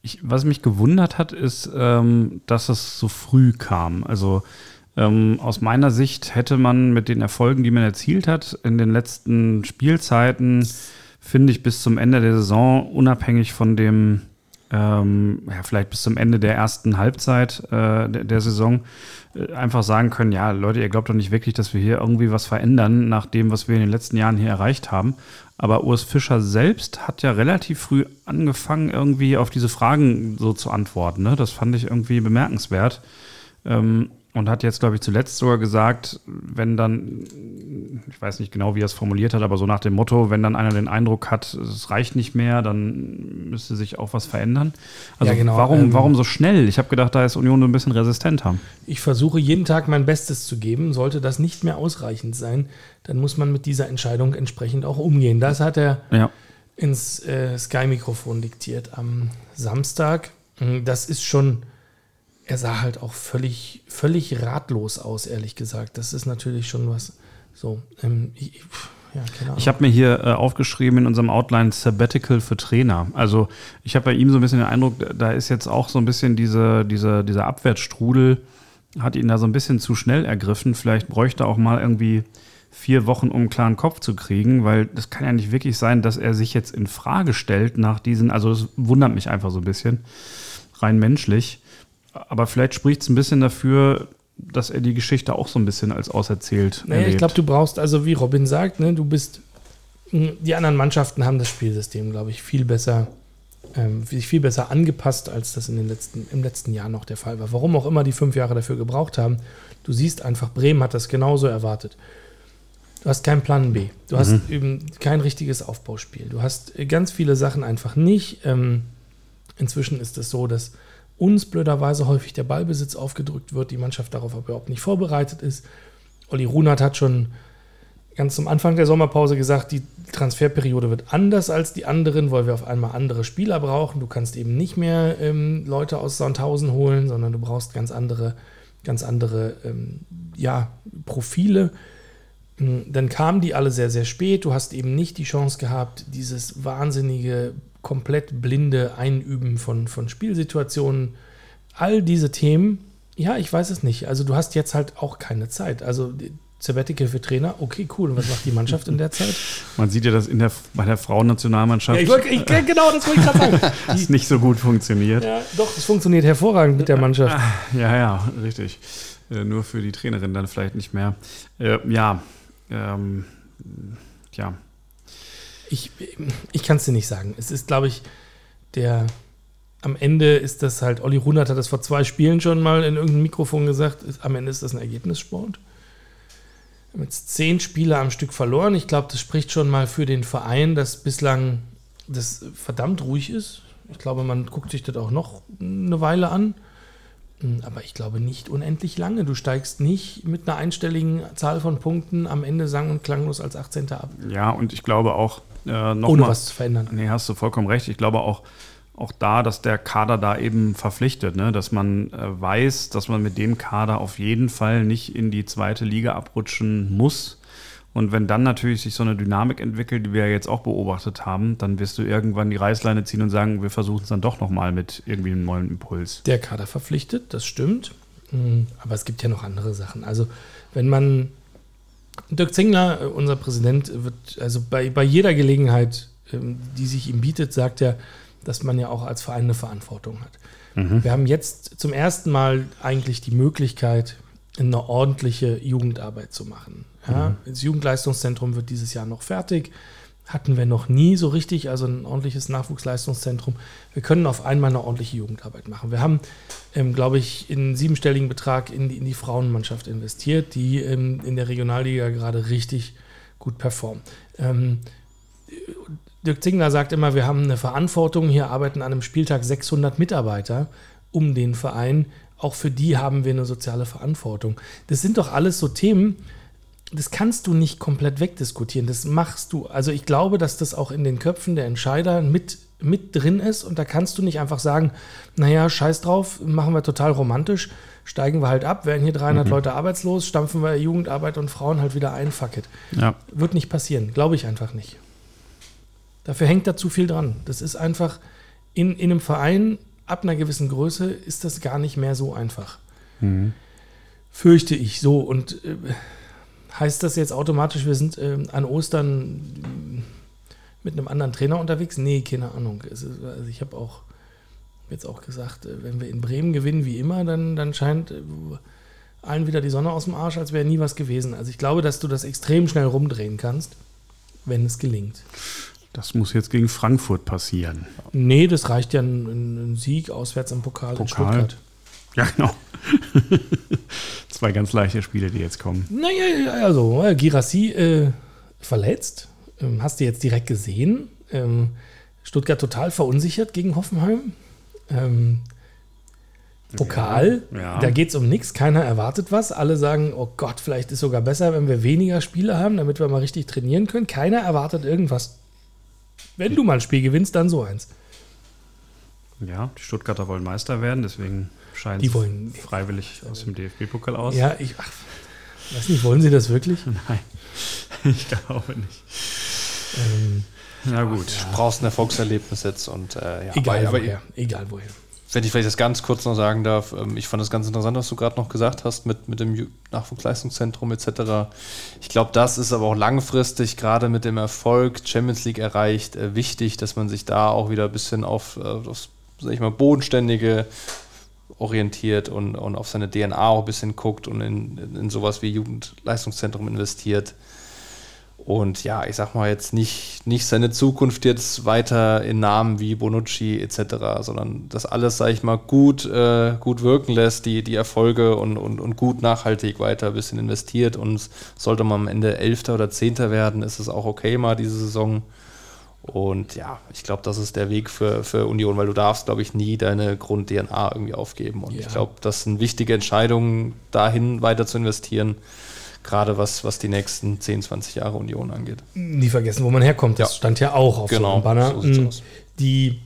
Ich, was mich gewundert hat, ist, ähm, dass es so früh kam. Also ähm, aus meiner Sicht hätte man mit den Erfolgen, die man erzielt hat, in den letzten Spielzeiten, finde ich, bis zum Ende der Saison, unabhängig von dem, ähm, ja, vielleicht bis zum Ende der ersten Halbzeit äh, der, der Saison, äh, einfach sagen können, ja, Leute, ihr glaubt doch nicht wirklich, dass wir hier irgendwie was verändern nach dem, was wir in den letzten Jahren hier erreicht haben. Aber Urs Fischer selbst hat ja relativ früh angefangen, irgendwie auf diese Fragen so zu antworten. Ne? Das fand ich irgendwie bemerkenswert. Ähm, und hat jetzt, glaube ich, zuletzt sogar gesagt, wenn dann, ich weiß nicht genau, wie er es formuliert hat, aber so nach dem Motto, wenn dann einer den Eindruck hat, es reicht nicht mehr, dann müsste sich auch was verändern. Also ja, genau. warum, ähm, warum so schnell? Ich habe gedacht, da ist Union so ein bisschen resistenter. Ich versuche jeden Tag mein Bestes zu geben. Sollte das nicht mehr ausreichend sein, dann muss man mit dieser Entscheidung entsprechend auch umgehen. Das hat er ja. ins äh, Sky-Mikrofon diktiert am Samstag. Das ist schon er sah halt auch völlig, völlig ratlos aus, ehrlich gesagt. Das ist natürlich schon was. So, ähm, ich, ja, ich habe mir hier äh, aufgeschrieben in unserem Outline Sabbatical für Trainer. Also ich habe bei ihm so ein bisschen den Eindruck, da ist jetzt auch so ein bisschen diese, diese, dieser Abwärtsstrudel, hat ihn da so ein bisschen zu schnell ergriffen. Vielleicht bräuchte er auch mal irgendwie vier Wochen, um einen klaren Kopf zu kriegen, weil das kann ja nicht wirklich sein, dass er sich jetzt in Frage stellt nach diesen, also das wundert mich einfach so ein bisschen, rein menschlich. Aber vielleicht spricht es ein bisschen dafür, dass er die Geschichte auch so ein bisschen als auserzählt naja, erlebt. Ich glaube, du brauchst, also wie Robin sagt, ne, du bist, hm, die anderen Mannschaften haben das Spielsystem, glaube ich, viel besser, ähm, sich viel besser angepasst, als das in den letzten, im letzten Jahr noch der Fall war. Warum auch immer die fünf Jahre dafür gebraucht haben, du siehst einfach, Bremen hat das genauso erwartet. Du hast keinen Plan B. Du mhm. hast eben kein richtiges Aufbauspiel. Du hast ganz viele Sachen einfach nicht. Ähm, inzwischen ist es so, dass uns blöderweise häufig der Ballbesitz aufgedrückt wird, die Mannschaft darauf überhaupt nicht vorbereitet ist. Olli Runert hat schon ganz zum Anfang der Sommerpause gesagt, die Transferperiode wird anders als die anderen, weil wir auf einmal andere Spieler brauchen. Du kannst eben nicht mehr ähm, Leute aus Sandhausen holen, sondern du brauchst ganz andere, ganz andere ähm, ja, Profile. Hm, dann kamen die alle sehr, sehr spät. Du hast eben nicht die Chance gehabt, dieses wahnsinnige komplett blinde Einüben von, von Spielsituationen, all diese Themen, ja, ich weiß es nicht. Also du hast jetzt halt auch keine Zeit. Also Sabbatical für Trainer. Okay, cool. Und was macht die Mannschaft in der Zeit? Man sieht ja, dass in der, bei der Frauennationalmannschaft Ja, ich wollt, ich, genau, das wollte ich gerade sagen. es nicht so gut funktioniert. Ja, doch, es funktioniert hervorragend mit der Mannschaft. Ja, ja, richtig. Äh, nur für die Trainerin dann vielleicht nicht mehr. Äh, ja, ähm, ja. Ich, ich kann es dir nicht sagen. Es ist, glaube ich, der. Am Ende ist das halt, Olli Runert hat das vor zwei Spielen schon mal in irgendeinem Mikrofon gesagt, ist, am Ende ist das ein Ergebnissport. Wir haben jetzt zehn Spiele am Stück verloren. Ich glaube, das spricht schon mal für den Verein, dass bislang das verdammt ruhig ist. Ich glaube, man guckt sich das auch noch eine Weile an. Aber ich glaube nicht unendlich lange. Du steigst nicht mit einer einstelligen Zahl von Punkten am Ende sang- und klanglos als 18. ab. Ja, und ich glaube auch, äh, noch Ohne mal, was zu verändern. Nee, hast du vollkommen recht. Ich glaube auch, auch da, dass der Kader da eben verpflichtet, ne? dass man äh, weiß, dass man mit dem Kader auf jeden Fall nicht in die zweite Liga abrutschen muss. Und wenn dann natürlich sich so eine Dynamik entwickelt, die wir ja jetzt auch beobachtet haben, dann wirst du irgendwann die Reißleine ziehen und sagen, wir versuchen es dann doch nochmal mit irgendwie einem neuen Impuls. Der Kader verpflichtet, das stimmt. Mm, Aber es gibt ja noch andere Sachen. Also, wenn man. Dirk Zingler, äh, unser Präsident, wird also bei, bei jeder Gelegenheit, ähm, die sich ihm bietet, sagt er, dass man ja auch als Verein eine Verantwortung hat. Wir haben jetzt zum ersten Mal eigentlich die Möglichkeit, eine ordentliche Jugendarbeit zu machen. Ja, Das Jugendleistungszentrum wird dieses Jahr noch fertig. Hatten wir noch nie so richtig, also ein ordentliches Nachwuchsleistungszentrum. Wir können auf einmal eine ordentliche Jugendarbeit machen. Wir haben, ähm, glaube ich, einen siebenstelligen Betrag in die, in die Frauenmannschaft investiert, die ähm, in der Regionalliga gerade richtig gut performt. Ähm, Dirk Zingler sagt immer, wir haben eine Verantwortung. Hier arbeiten an einem Spieltag 600 Mitarbeiter um den Verein. Auch für die haben wir eine soziale Verantwortung. Das sind doch alles so Themen, das kannst du nicht komplett wegdiskutieren. Das machst du. Also ich glaube, dass das auch in den Köpfen der Entscheider mit, mit drin ist. Und da kannst du nicht einfach sagen, naja, scheiß drauf, machen wir total romantisch, steigen wir halt ab, werden hier 300 Leute arbeitslos, stampfen wir Jugendarbeit und Frauen halt wieder ein, fuck it. Ja. Wird nicht passieren, glaube ich einfach nicht. Dafür hängt da zu viel dran. Das ist einfach, in, in einem Verein ab einer gewissen Größe ist das gar nicht mehr so einfach. Fürchte ich so. Und äh, heißt das jetzt automatisch, wir sind äh, an Ostern mit einem anderen Trainer unterwegs? Nee, keine Ahnung. Ist, also ich habe auch jetzt auch gesagt, äh, wenn wir in Bremen gewinnen wie immer, dann, dann scheint äh, allen wieder die Sonne aus dem Arsch, als wäre nie was gewesen. Also ich glaube, dass du das extrem schnell rumdrehen kannst, wenn es gelingt. Das muss jetzt gegen Frankfurt passieren. Nee, das reicht ja ein, ein Sieg auswärts im Pokal, in Pokal. Stuttgart. Ja, genau. Zwei ganz leichte Spiele, die jetzt kommen. Naja, also äh, Girassi äh, verletzt. Ähm, hast du jetzt direkt gesehen. Ähm, Stuttgart total verunsichert gegen Hoffenheim. Ähm, Pokal, Ja, ja. da geht es um nichts, keiner erwartet was. Alle sagen, oh Gott, vielleicht ist sogar besser, wenn wir weniger Spiele haben, damit wir mal richtig trainieren können. Keiner erwartet irgendwas. Wenn du mal ein Spiel gewinnst, dann so eins. Ja, die Stuttgarter wollen Meister werden, deswegen scheint Die wollen- freiwillig aus dem DFB-Pokal aus. Ja, ich ach, weiß nicht, wollen sie das wirklich? Nein, ich glaube nicht. Ähm, Na gut. Du brauchst ein Erfolgserlebnis jetzt und äh, ja, egal aber- woher, egal woher. Wenn ich vielleicht das ganz kurz noch sagen darf, ähm, ich fand das ganz interessant, was du gerade noch gesagt hast mit, mit dem Nachwuchsleistungszentrum etc. Ich glaube, das ist aber auch langfristig, gerade mit dem Erfolg Champions League erreicht, äh, wichtig, dass man sich da auch wieder ein bisschen auf, äh, aufs, sag ich mal, Bodenständige orientiert und, und auf seine DNA auch ein bisschen guckt und in, in, sowas wie Jugendleistungszentrum investiert. Und ja, ich sag mal jetzt nicht, nicht seine Zukunft jetzt weiter in Namen wie Bonucci etc., sondern das alles, sag ich mal, gut, äh, gut wirken lässt, die, die Erfolge und, und, und gut nachhaltig weiter ein bisschen investiert. Und sollte man am Ende Elfter oder Zehnter werden, ist es auch okay mal diese Saison. Und ja, ich glaube, das ist der Weg für, für Union, weil du darfst, glaube ich, nie deine Grund-DNA irgendwie aufgeben. Und Ja. ich glaube, das sind wichtige Entscheidungen, dahin weiter zu investieren, gerade was, was die nächsten 10, 20 Jahre Union angeht. nie vergessen, wo man herkommt. Das Ja. stand ja auch auf so Genau, einem Banner. so aus. Die,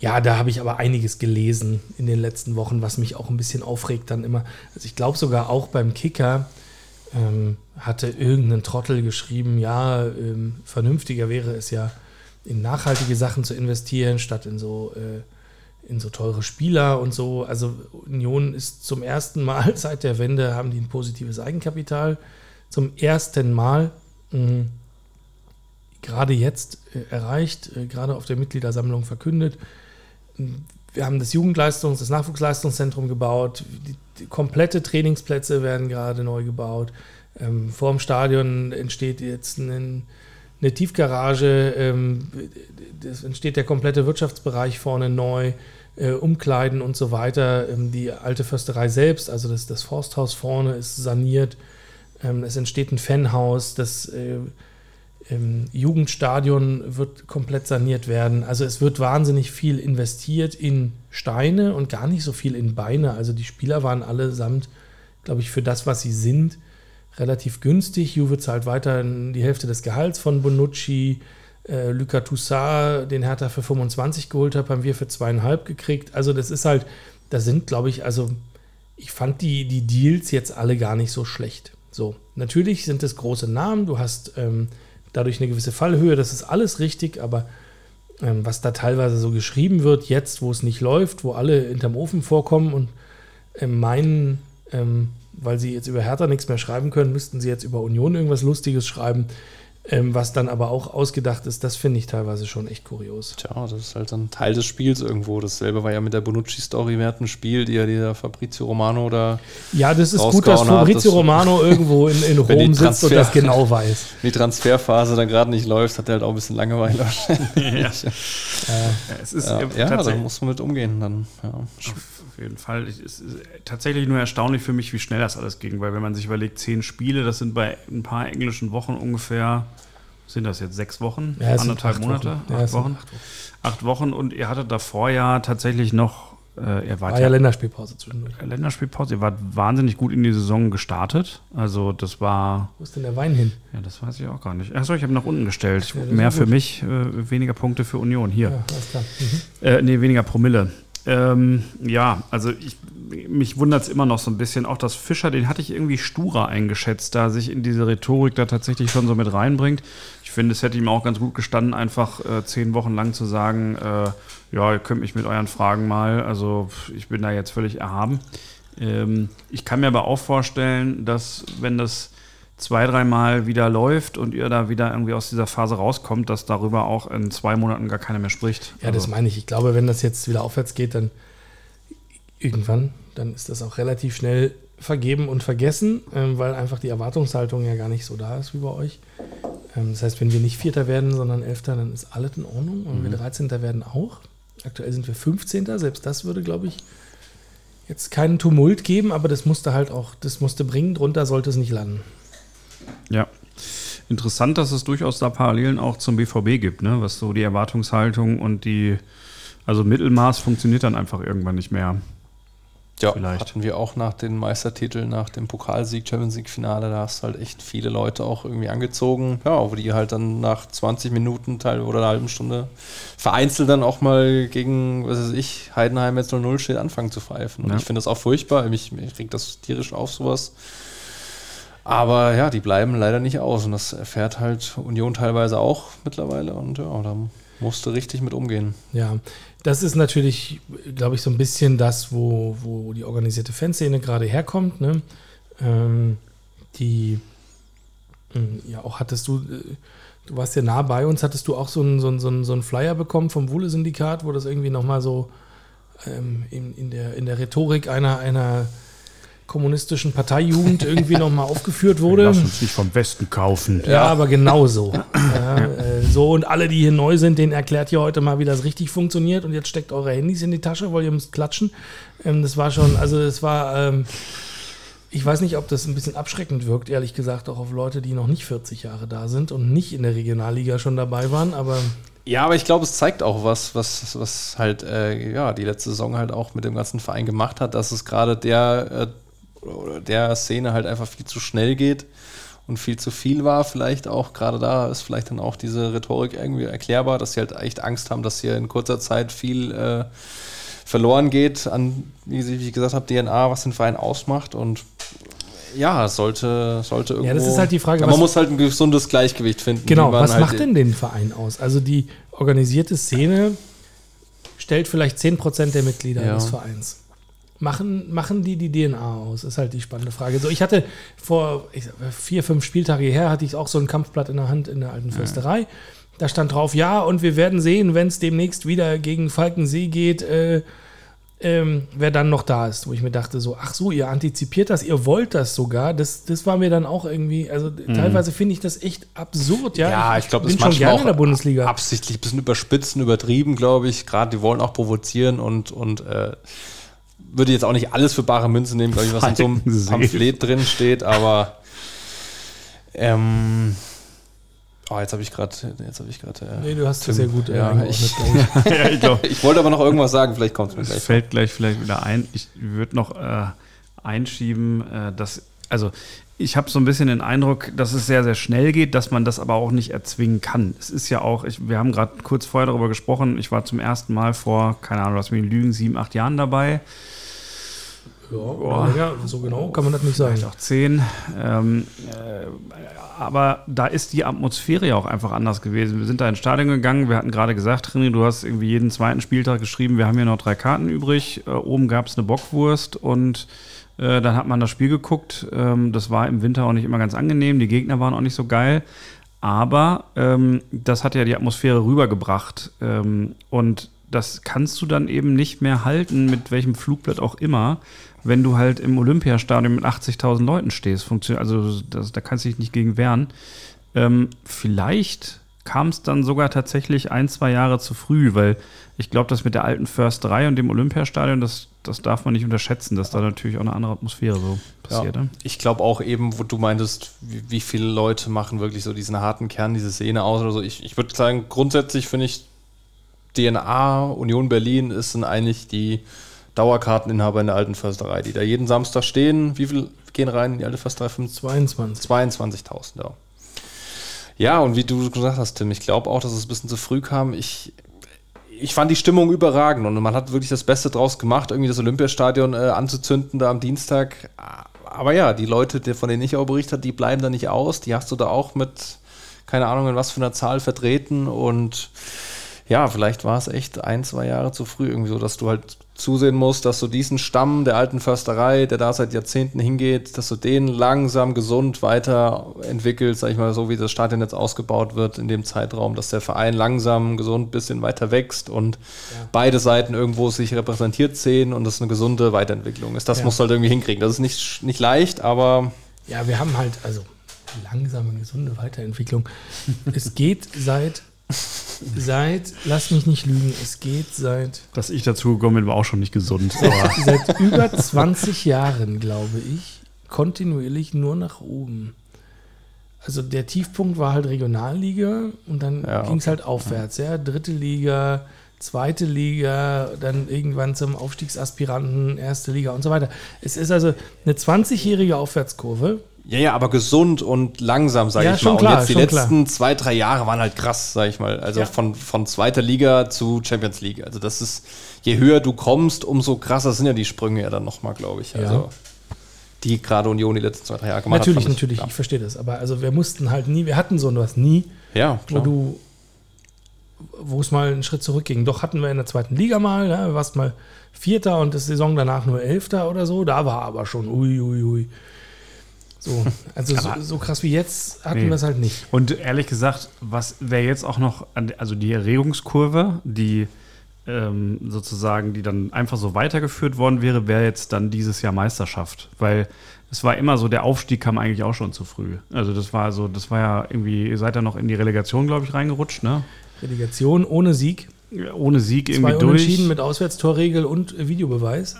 ja, da habe ich aber einiges gelesen in den letzten Wochen, was mich auch ein bisschen aufregt dann immer. Also ich glaube sogar auch beim Kicker ähm, hatte irgendein Trottel geschrieben, ja, ähm, vernünftiger wäre es ja, in nachhaltige Sachen zu investieren, statt in so, äh, in so teure Spieler und so. Also Union ist zum ersten Mal seit der Wende, haben die ein positives Eigenkapital. zum ersten Mal gerade jetzt äh, erreicht, äh, gerade auf der Mitgliedersammlung verkündet. Wir haben das Jugendleistungs-, das Nachwuchsleistungszentrum gebaut. Die, die komplette Trainingsplätze werden gerade neu gebaut. Ähm, vor dem Stadion entsteht jetzt ein, eine Tiefgarage. Ähm, es entsteht der komplette Wirtschaftsbereich vorne neu. Äh, Umkleiden und so weiter. Ähm, die alte Försterei selbst, also das, das Forsthaus vorne, ist saniert. Ähm, es entsteht ein Fanhaus. Das äh, Jugendstadion wird komplett saniert werden. Also es wird wahnsinnig viel investiert in Steine und gar nicht so viel in Beine. Also die Spieler waren allesamt, glaube ich, für das, was sie sind, relativ günstig. Juve zahlt weiter die Hälfte des Gehalts von Bonucci. Äh, Luca Toussaint, den Hertha für 25 geholt hat, haben wir für zweieinhalb gekriegt. Also das ist halt, da sind, glaube ich, also ich fand die, die Deals jetzt alle gar nicht so schlecht. So, natürlich sind es große Namen. Du hast ähm, dadurch eine gewisse Fallhöhe, das ist alles richtig, aber ähm, was da teilweise so geschrieben wird, jetzt, wo es nicht läuft, wo alle hinterm Ofen vorkommen und ähm, meinen, ähm, weil sie jetzt über Hertha nichts mehr schreiben können, müssten sie jetzt über Union irgendwas Lustiges schreiben. Ähm, was dann aber auch ausgedacht ist, das finde ich teilweise schon echt kurios. Tja, das ist halt ein Teil des Spiels irgendwo. Dasselbe war ja mit der Bonucci-Story während dem Spiel, die ja dieser Fabrizio Romano da. Ja, das ist gut, dass Fabrizio hat, Romano irgendwo in, in Rom sitzt und das genau weiß. Die Transferphase dann gerade nicht läuft, hat er halt auch ein bisschen Langeweile wahrscheinlich. ja. ja. es ist ja, ja da muss man mit umgehen dann. Ja. Auf jeden Fall. Es ist tatsächlich nur erstaunlich für mich, wie schnell das alles ging, weil wenn man sich überlegt, zehn Spiele, das sind bei ein paar englischen Wochen ungefähr sind das jetzt sechs Wochen? Ja, Anderthalb Monate? Wochen. Acht, ja, Wochen? acht, Wochen? acht Wochen. und ihr hattet davor ja tatsächlich noch. Äh, ihr wart war ja, ja Länderspielpause zwischendurch. Länderspielpause. Ihr wart wahnsinnig gut in die Saison gestartet. Also, das war. Wo ist denn der Wein hin? Ja, das weiß ich auch gar nicht. Achso, ich habe nach unten gestellt. Mehr für mich, äh, weniger Punkte für Union. Hier. Ja, alles klar. Mhm. Äh, nee, weniger Promille. Ähm, ja, also ich, mich wundert es immer noch so ein bisschen. Auch das Fischer, den hatte ich irgendwie sturer eingeschätzt, da sich in diese Rhetorik da tatsächlich schon so mit reinbringt. Ich finde, es hätte ihm auch ganz gut gestanden, einfach äh, zehn Wochen lang zu sagen, äh, ja, ihr könnt mich mit euren Fragen mal, also ich bin da jetzt völlig erhaben. Ähm, ich kann mir aber auch vorstellen, dass wenn das zwei, dreimal wieder läuft und ihr da wieder irgendwie aus dieser Phase rauskommt, dass darüber auch in zwei Monaten gar keiner mehr spricht. Ja, also. das meine ich. Ich glaube, wenn das jetzt wieder aufwärts geht, dann irgendwann, dann ist das auch relativ schnell vergeben und vergessen, ähm, weil einfach die Erwartungshaltung ja gar nicht so da ist wie bei euch. Ähm, das heißt, wenn wir nicht Vierter werden, sondern Elfter, dann ist alles in Ordnung. Und mhm. wir 13. werden auch. Aktuell sind wir 15. Selbst das würde, glaube ich, jetzt keinen Tumult geben, aber das musste halt auch, das musste bringen. Drunter sollte es nicht landen. Ja. Interessant, dass es durchaus da Parallelen auch zum BVB gibt, ne? was so die Erwartungshaltung und die, also Mittelmaß funktioniert dann einfach irgendwann nicht mehr. Ja, Vielleicht. hatten wir auch nach den Meistertiteln, nach dem Pokalsieg, Champions League-Finale, da hast halt echt viele Leute auch irgendwie angezogen, ja, wo die halt dann nach 20 Minuten Teil oder einer halben Stunde vereinzelt dann auch mal gegen, was weiß ich, Heidenheim jetzt 0-0 steht, anfangen zu pfeifen. Und ja. ich finde das auch furchtbar, mich, mich regt das tierisch auf, sowas. Aber ja, die bleiben leider nicht aus und das erfährt halt Union teilweise auch mittlerweile und ja, da musste richtig mit umgehen. Ja, das ist natürlich, glaube ich, so ein bisschen das, wo, wo die organisierte Fanszene gerade herkommt. Ne? Ähm, die, hm, ja, auch hattest du, äh, du warst ja nah bei uns, hattest du auch so einen so einen, so einen Flyer bekommen vom Wuhle-Syndikat, wo das irgendwie nochmal so ähm, in, in, der, in der Rhetorik einer, einer kommunistischen Parteijugend irgendwie nochmal aufgeführt wurde. Lass uns nicht vom Westen kaufen. Ja, ja. aber genauso. ja, äh, so, und alle, die hier neu sind, denen erklärt ihr heute mal, wie das richtig funktioniert. Und jetzt steckt eure Handys in die Tasche, weil ihr müsst klatschen. Ähm, das war schon, also das war, ähm, ich weiß nicht, ob das ein bisschen abschreckend wirkt, ehrlich gesagt, auch auf Leute, die noch nicht 40 Jahre da sind und nicht in der Regionalliga schon dabei waren, aber. Ja, aber ich glaube, es zeigt auch was, was, was halt, äh, ja, die letzte Saison halt auch mit dem ganzen Verein gemacht hat, dass es gerade der äh, oder der Szene halt einfach viel zu schnell geht und viel zu viel war. Vielleicht auch, gerade da ist vielleicht dann auch diese Rhetorik irgendwie erklärbar, dass sie halt echt Angst haben, dass hier in kurzer Zeit viel äh, verloren geht an, wie ich gesagt habe, DNA, was den Verein ausmacht und ja, sollte, sollte irgendwo. Ja, das ist halt die Frage. Ja, man muss halt ein gesundes Gleichgewicht finden. Genau, was halt macht denn den Verein aus? Also die organisierte Szene stellt vielleicht 10% der Mitglieder ja. des Vereins. Machen, machen die die DNA aus? Ist halt die spannende Frage. So, ich hatte vor ich, vier, fünf Spieltage her, hatte ich auch so ein Kampfblatt in der Hand in der alten Försterei. Da stand drauf, ja, und wir werden sehen, wenn es demnächst wieder gegen Falkensee geht, äh, ähm, wer dann noch da ist. Wo ich mir dachte, so, ach so, ihr antizipiert das, ihr wollt das sogar. Das, das war mir dann auch irgendwie, also teilweise finde ich das echt absurd, ja. Ja, ich glaube, das ist schon manchmal in der Bundesliga. absichtlich ein bisschen überspitzen, übertrieben, glaube ich. Gerade die wollen auch provozieren und, und äh, würde jetzt auch nicht alles für bare Münze nehmen, glaube ich, was in so einem. Pamphlet drin steht, aber ähm, oh, jetzt habe ich gerade, jetzt habe ich gerade. Äh, Nee, du hast Tim, es sehr gut äh, ja, ich- ja, ich ich wollte aber noch irgendwas sagen, vielleicht kommt es mir Es gleich. fällt gleich vielleicht wieder ein. Ich würde noch äh, einschieben, äh, dass, also ich habe so ein bisschen den Eindruck, dass es sehr, sehr schnell geht, dass man das aber auch nicht erzwingen kann. Es ist ja auch, ich, wir haben gerade kurz vorher darüber gesprochen, ich war zum ersten Mal vor, keine Ahnung, lass mich lügen, sieben, acht Jahren dabei. Ja, länger, so genau kann man das nicht sagen. vielleicht auch zehn. Ähm, äh, aber da ist die Atmosphäre ja auch einfach anders gewesen. Wir sind da ins Stadion gegangen, wir hatten gerade gesagt, Trini, du hast irgendwie jeden zweiten Spieltag geschrieben, wir haben hier noch drei Karten übrig. Äh, oben gab es eine Bockwurst und äh, dann hat man das Spiel geguckt. Ähm, das war im Winter auch nicht immer ganz angenehm, die Gegner waren auch nicht so geil. Aber ähm, das hat ja die Atmosphäre rübergebracht. Ähm, und das kannst du dann eben nicht mehr halten, mit welchem Flugblatt auch immer, wenn du halt im Olympiastadion mit 80.000 Leuten stehst. Funktioniert, also das, da kannst du dich nicht gegen wehren. Ähm, vielleicht kam es dann sogar tatsächlich ein, zwei Jahre zu früh, weil ich glaube, das mit der alten Försterei und dem Olympiastadion, das, das darf man nicht unterschätzen, dass da natürlich auch eine andere Atmosphäre so passiert. Ja. Ne? Ich glaube auch eben, wo du meintest, wie, wie viele Leute machen wirklich so diesen harten Kern, diese Szene aus oder so. Ich, ich würde sagen, grundsätzlich finde ich, DNA, Union Berlin, ist sind eigentlich die Dauerkarteninhaber in der alten Försterei, die da jeden Samstag stehen. Wie viel gehen rein in die alte Försterei? 22. 22.000, ja. Ja, und wie du gesagt hast, Tim, ich glaube auch, dass es ein bisschen zu früh kam. Ich, ich fand die Stimmung überragend und man hat wirklich das Beste draus gemacht, irgendwie das Olympiastadion äh, anzuzünden da am Dienstag. Aber ja, die Leute, die, von denen ich auch berichtet habe, die bleiben da nicht aus. Die hast du da auch mit, keine Ahnung, in was für einer Zahl vertreten und ja, vielleicht war es echt ein, zwei Jahre zu früh irgendwie so, dass du halt zusehen musst, dass du diesen Stamm der alten Försterei, der da seit Jahrzehnten hingeht, dass du den langsam gesund weiterentwickelst, sag ich mal, so wie das Stadion jetzt ausgebaut wird in dem Zeitraum, dass der Verein langsam gesund ein bisschen weiter wächst und beide Seiten irgendwo sich repräsentiert sehen und das eine gesunde Weiterentwicklung ist. Das Ja. musst du halt irgendwie hinkriegen. Das ist nicht, nicht leicht, aber Ja, wir haben halt, also langsame, gesunde Weiterentwicklung. es geht seit, seit, lass mich nicht lügen, es geht seit, Dass ich dazu gekommen bin, war auch schon nicht gesund. Seit über 20 Jahren, glaube ich, kontinuierlich nur nach oben. Also der Tiefpunkt war halt Regionalliga und dann Ja, ging es halt aufwärts, ja. Dritte Liga, zweite Liga, dann irgendwann zum Aufstiegsaspiranten, erste Liga und so weiter. Es ist also eine 20-jährige Aufwärtskurve. Ja, ja, aber gesund und langsam, sage Ja, ich mal. klar, und jetzt die letzten zwei, drei Jahre waren halt krass, sage ich mal. Also Ja. von, von zweiter Liga zu Champions League. Also das ist, je höher du kommst, umso krasser sind ja die Sprünge ja dann nochmal, glaube ich. Also die gerade Union die letzten zwei, drei Jahre gemacht natürlich, hat. fand ich- natürlich, ich verstehe das. Aber also wir mussten halt nie, wir hatten so was nie, Ja, ja wo klar. du, wo es mal einen Schritt zurückging. Doch hatten wir in der zweiten Liga mal, ja, du warst mal Vierter und das Saison danach nur Elfter oder so. Da war aber schon ui, ui, ui. So, also so, so krass wie jetzt hatten Nee. wir es halt nicht. Und ehrlich gesagt, was wäre jetzt auch noch, an, also die Erregungskurve, die ähm, sozusagen, die dann einfach so weitergeführt worden wäre, wäre jetzt dann dieses Jahr Meisterschaft. Weil es war immer so, der Aufstieg kam eigentlich auch schon zu früh. Also das war so, das war ja irgendwie, ihr seid ja noch in die Relegation, glaube ich, reingerutscht, ne? Relegation ohne Sieg, Ohne Sieg zwei irgendwie durch. Unentschieden mit Auswärtstorregel und Videobeweis.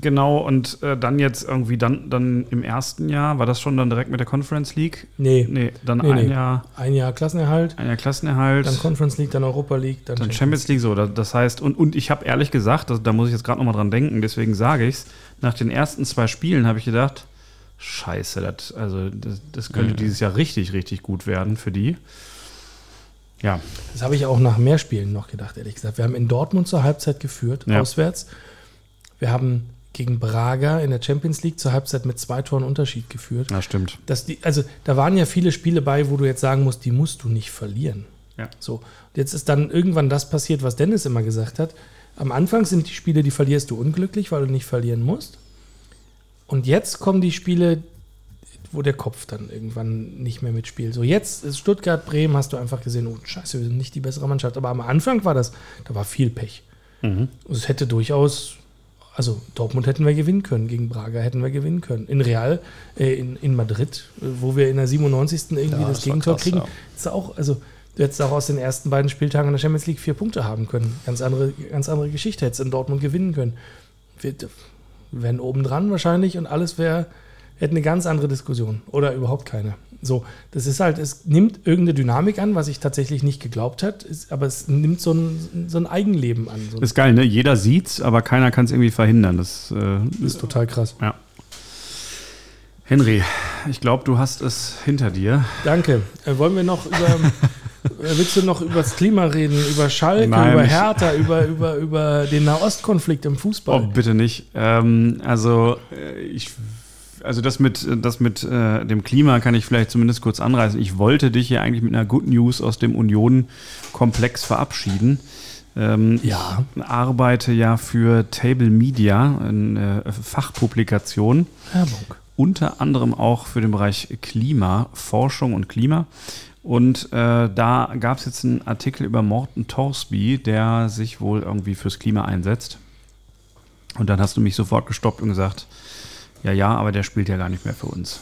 Genau, und äh, dann jetzt irgendwie dann, dann im ersten Jahr, war das schon dann direkt mit der Conference League? Nee, Nee, dann Nee, ein nee. Jahr, ein Jahr Klassenerhalt, ein Jahr Klassenerhalt. dann Conference League, dann Europa League, dann, Dann Champions League so. da- Das heißt, und, und ich habe ehrlich gesagt, das, da muss ich jetzt gerade nochmal dran denken, deswegen sage ich es, nach den ersten zwei Spielen habe ich gedacht, scheiße, das, also das, das könnte dieses Jahr richtig, richtig gut werden für die. Ja, Das habe ich auch nach mehr Spielen noch gedacht, ehrlich gesagt. Wir haben in Dortmund zur Halbzeit geführt, Ja. auswärts. Wir haben gegen Braga in der Champions League zur Halbzeit mit zwei Toren Unterschied geführt. ja, stimmt. Das die, also da waren ja viele Spiele bei, wo du jetzt sagen musst, die musst du nicht verlieren. Ja. So, und jetzt ist dann irgendwann das passiert, was Dennis immer gesagt hat. Am Anfang sind die Spiele, die verlierst du unglücklich, weil du nicht verlieren musst. Und jetzt kommen die Spiele, wo der Kopf dann irgendwann nicht mehr mitspielt. So jetzt ist Stuttgart, Bremen, hast du einfach gesehen, oh scheiße, wir sind nicht die bessere Mannschaft. Aber am Anfang war das, da war viel Pech. Mhm. Es hätte durchaus, also Dortmund hätten wir gewinnen können, gegen Braga hätten wir gewinnen können. In Real, äh, in, in Madrid, äh, wo wir in der 97. irgendwie Ja, das, das Gegentor krass, kriegen, ja. ist auch, also du hättest auch aus den ersten beiden Spieltagen in der Champions League vier Punkte haben können. Ganz andere, ganz andere Geschichte, hättest in Dortmund gewinnen können. Wir wären oben dran wahrscheinlich und alles wäre, hätte eine ganz andere Diskussion oder überhaupt keine. So, das ist halt, es nimmt irgendeine Dynamik an, was ich tatsächlich nicht geglaubt hat, ist, aber es nimmt so ein, so ein Eigenleben an. So, Ist geil, ne? Jeder sieht's, aber keiner kann es irgendwie verhindern. Das äh, ist total krass. ja. Henry, ich glaube, du hast es hinter dir. Danke. Äh, wollen wir noch über. äh, willst du noch über das Klima reden? Über Schalke, Nein, über Hertha, über, über, über den Nahostkonflikt im Oh, Fußball? bitte nicht. Ähm, also, äh, ich, also das mit, das mit äh, dem Klima kann ich vielleicht zumindest kurz anreißen. Ich wollte dich hier eigentlich mit einer Good News aus dem Union-Komplex verabschieden. Ähm, Ja. Ich arbeite ja für Table Media, eine äh, Fachpublikation. Werbung. unter anderem auch für den Bereich Klima, Forschung und Klima. Und äh, da gab es jetzt einen Artikel über Morten Torsby, der sich wohl irgendwie fürs Klima einsetzt. Und dann hast du mich sofort gestoppt und gesagt, ja, ja, aber der spielt ja gar nicht mehr für uns.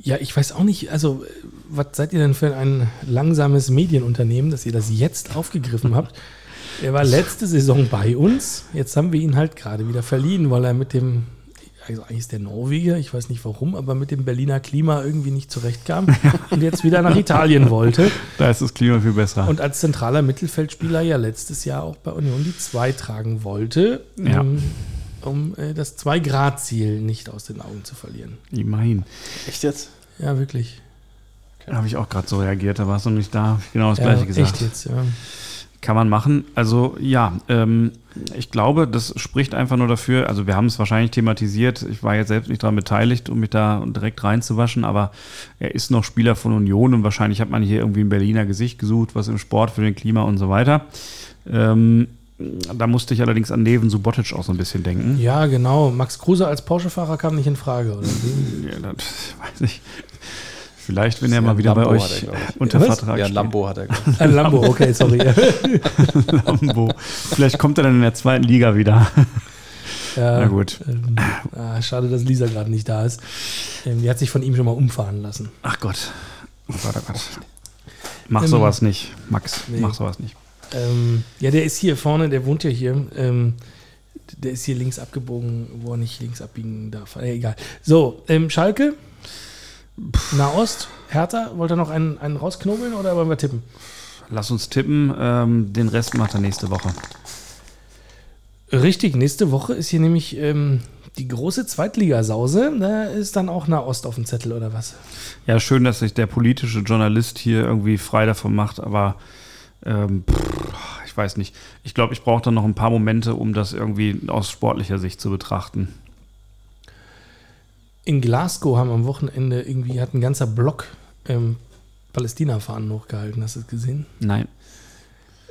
Ja, ich weiß auch nicht, also, was seid ihr denn für ein langsames Medienunternehmen, dass ihr das jetzt aufgegriffen habt? Er war letzte Saison bei uns. Jetzt haben wir ihn halt gerade wieder verliehen, weil er mit dem, also eigentlich ist der Norweger, ich weiß nicht warum, aber mit dem Berliner Klima irgendwie nicht zurechtkam und jetzt wieder nach Italien wollte. Da ist das Klima viel besser. Und als zentraler Mittelfeldspieler ja letztes Jahr auch bei Union die 2 tragen wollte, Ja. ähm, um äh, das 2-Grad-Ziel nicht aus den Augen zu verlieren. Immerhin. Echt jetzt? Ja, wirklich. Da habe ich auch gerade so reagiert, da warst du nicht da, genau das ja, gleiche gesagt. Echt jetzt, ja. Kann man machen. Also ja, ähm, ich glaube, das spricht einfach nur dafür, also wir haben es wahrscheinlich thematisiert, ich war jetzt selbst nicht daran beteiligt, um mich da direkt reinzuwaschen, aber er ist noch Spieler von Union und wahrscheinlich hat man hier irgendwie ein Berliner Gesicht gesucht, was im Sport für den Klima und so weiter. Ähm, da musste ich allerdings an Neven Subotic auch so ein bisschen denken. Ja, genau. Max Kruse als Porsche-Fahrer kam nicht in Frage, oder? Ja, das weiß ich. Vielleicht, wenn er Ja, mal wieder Lambo bei euch er, unter Was? Vertrag Ja, steht. Lambo hat er. Ein Lambo, okay, sorry. Lambo. Vielleicht kommt er dann in der zweiten Liga wieder. ja, Na gut. Ähm, ah, schade, dass Lisa gerade nicht da ist. Ähm, die hat sich von ihm schon mal umfahren lassen. Ach Gott. Oh Gott, oh Gott. Mach Ähm, sowas nicht, Max. nee. Mach sowas nicht. Ähm, ja, der ist hier vorne, der wohnt ja hier. Ähm, der ist hier links abgebogen, wo er nicht links abbiegen darf. Äh, egal. So, ähm, Schalke, Nahost, Hertha, wollt ihr noch einen, einen rausknobeln oder wollen wir tippen? Lass uns tippen. Ähm, den Rest macht er nächste Woche. Richtig, nächste Woche ist hier nämlich ähm, die große Zweitligasause. Da ist dann auch Nahost auf dem Zettel oder was? Ja, schön, dass sich der politische Journalist hier irgendwie frei davon macht, aber ähm, pff, ich weiß nicht. Ich glaube, ich brauche dann noch ein paar Momente, um das irgendwie aus sportlicher Sicht zu betrachten. In Glasgow haben am Wochenende irgendwie, hat ein ganzer Block ähm, Palästina-Fahnen hochgehalten. Hast du das gesehen? Nein.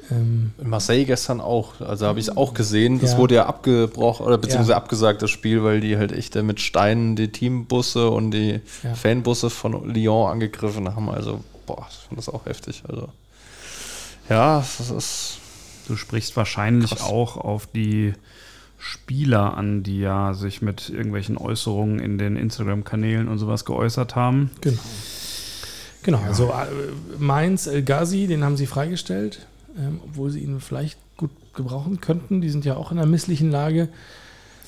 Ähm, In Marseille gestern auch. Also habe ich es auch gesehen. Das Ja. wurde ja abgebrochen oder beziehungsweise Ja. abgesagt, das Spiel, weil die halt echt äh, mit Steinen die Teambusse und die Ja. Fanbusse von Lyon angegriffen haben. Also, boah, ich finde das auch heftig. Also, ja, das ist. Du sprichst wahrscheinlich Krass. auch auf die Spieler an, die ja sich mit irgendwelchen Äußerungen in den Instagram-Kanälen und sowas geäußert haben. Genau. Genau, also äh, Mainz, El Ghazi, den haben sie freigestellt, ähm, obwohl sie ihn vielleicht gut gebrauchen könnten. Die sind ja auch in einer misslichen Lage.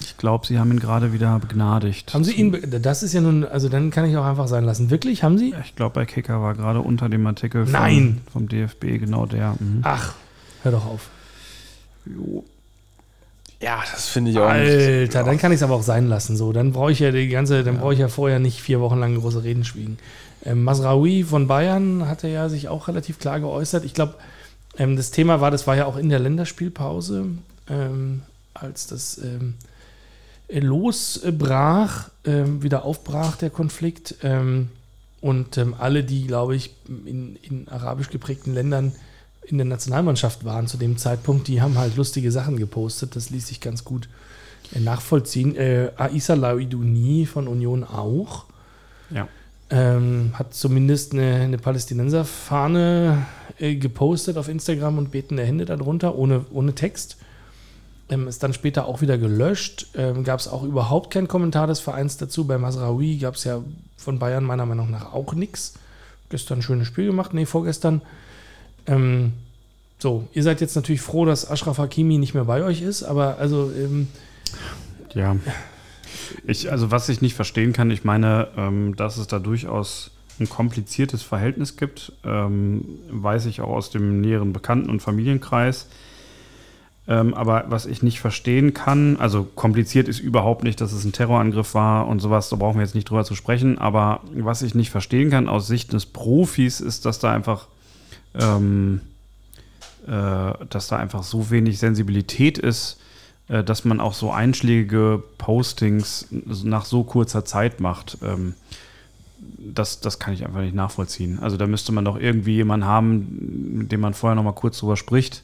Ich glaube, sie haben ihn gerade wieder begnadigt. Haben sie ihn, das ist ja nun, also dann kann ich auch einfach sein lassen. Wirklich, haben sie? Ich glaube, bei Kicker war gerade unter dem Artikel vom, Nein. vom DFB genau der. Mhm. Ach, hör doch auf. Jo. Ja, das finde ich auch Alter, nicht. dann kann ich es aber auch sein lassen. So, dann brauche ich ja die ganze, dann brauche ich ja vorher nicht vier Wochen lang große Reden schwiegen. Ähm, Masraoui von Bayern hatte ja sich auch relativ klar geäußert. Ich glaube, ähm, das Thema war, das war ja auch in der Länderspielpause, ähm, als das ähm, losbrach, ähm, wieder aufbrach der Konflikt. Ähm, und ähm, alle, die, glaube ich, in, in arabisch geprägten Ländern in der Nationalmannschaft waren zu dem Zeitpunkt, die haben halt lustige Sachen gepostet. Das ließ sich ganz gut äh, nachvollziehen. Äh, Aisa Laouidouni von Union auch. Ja. Ähm, hat zumindest eine, eine Palästinenser-Fahne äh, gepostet auf Instagram und betende Hände darunter, ohne, ohne Text. Ähm, ist dann später auch wieder gelöscht. Ähm, gab es auch überhaupt keinen Kommentar des Vereins dazu. Bei Masraoui gab es ja von Bayern meiner Meinung nach auch nichts. Gestern ein schönes Spiel gemacht, nee, vorgestern. Ähm, so, ihr seid jetzt natürlich froh, dass Ashraf Hakimi nicht mehr bei euch ist, aber also. Ähm, ja. Ich, also, was ich nicht verstehen kann, ich meine, ähm, dass es da durchaus ein kompliziertes Verhältnis gibt, ähm, weiß ich auch aus dem näheren Bekannten- und Familienkreis. Ähm, aber was ich nicht verstehen kann, also kompliziert ist überhaupt nicht, dass es ein Terrorangriff war und sowas, da brauchen wir jetzt nicht drüber zu sprechen. Aber was ich nicht verstehen kann aus Sicht des Profis, ist, dass da einfach, ähm, äh, dass da einfach so wenig Sensibilität ist, äh, dass man auch so einschlägige Postings nach so kurzer Zeit macht. Ähm, das, das kann ich einfach nicht nachvollziehen. Also da müsste man doch irgendwie jemanden haben, mit dem man vorher noch mal kurz drüber spricht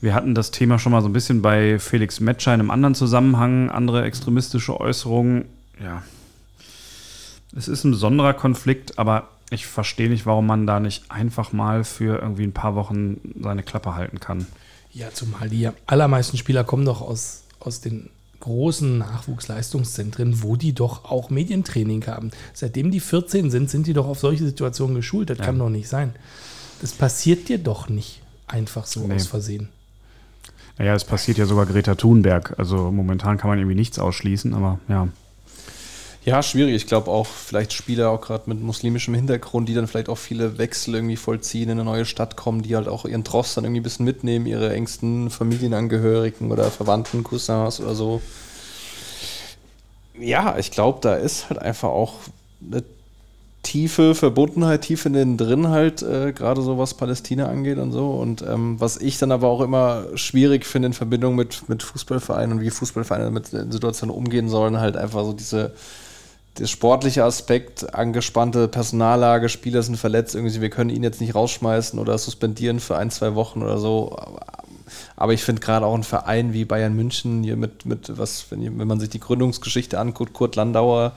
wir hatten das Thema schon mal so ein bisschen bei Felix Metscher in einem anderen Zusammenhang, andere extremistische Äußerungen. Ja, es ist ein besonderer Konflikt, aber ich verstehe nicht, warum man da nicht einfach mal für irgendwie ein paar Wochen seine Klappe halten kann. Ja, zumal die allermeisten Spieler kommen doch aus, aus den großen Nachwuchsleistungszentren, wo die doch auch Medientraining haben. Seitdem die 14 sind, sind die doch auf solche Situationen geschult. Das ja. kann doch nicht sein. Das passiert dir doch nicht einfach so nee. aus Versehen. Naja, es passiert ja sogar Greta Thunberg. Also momentan kann man irgendwie nichts ausschließen, aber ja. Ja, schwierig. Ich glaube auch vielleicht Spieler auch gerade mit muslimischem Hintergrund, die dann vielleicht auch viele Wechsel irgendwie vollziehen, in eine neue Stadt kommen, die halt auch ihren Trost dann irgendwie ein bisschen mitnehmen, ihre engsten Familienangehörigen oder Verwandten, Cousins oder so. Ja, ich glaube, da ist halt einfach auch eine tiefe Verbundenheit, tief in den drin halt, äh, gerade so was Palästina angeht und so. Und ähm, was ich dann aber auch immer schwierig finde in Verbindung mit, mit Fußballvereinen und wie Fußballvereine mit Situationen umgehen sollen, halt einfach so diese der sportliche Aspekt, angespannte Personallage, Spieler sind verletzt, irgendwie, wir können ihn jetzt nicht rausschmeißen oder suspendieren für ein, zwei Wochen oder so. Aber ich finde gerade auch ein Verein wie Bayern München hier mit, mit was, wenn, wenn man sich die Gründungsgeschichte anguckt, Kurt Landauer,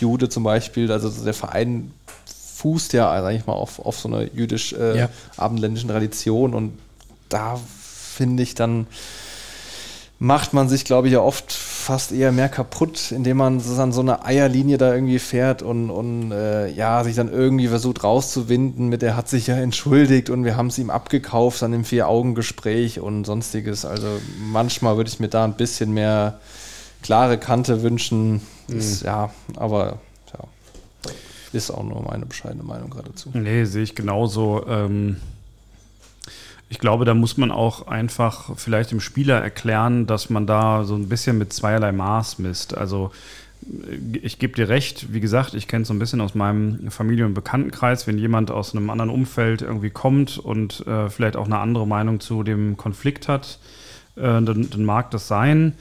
Jude zum Beispiel, also der Verein fußt ja, sag ich mal, auf, auf so einer jüdisch-abendländischen äh, ja. Tradition und da finde ich dann, macht man sich, glaube ich, ja oft fast eher mehr kaputt, indem man an so eine Eierlinie da irgendwie fährt und, und äh, ja, sich dann irgendwie versucht rauszuwinden mit, der hat sich ja entschuldigt und wir haben es ihm abgekauft an dem Vier-Augen-Gespräch und sonstiges. Also manchmal würde ich mir da ein bisschen mehr klare Kante wünschen. Mhm. Ist, ja, aber ja, ist auch nur meine bescheidene Meinung geradezu. Nee, sehe ich genauso. Ähm ich glaube, da muss man auch einfach vielleicht dem Spieler erklären, dass man da so ein bisschen mit zweierlei Maß misst. Also ich gebe dir recht, wie gesagt, ich kenne es so ein bisschen aus meinem Familien- und Bekanntenkreis, wenn jemand aus einem anderen Umfeld irgendwie kommt und äh, vielleicht auch eine andere Meinung zu dem Konflikt hat, äh, dann, dann, mag das sein.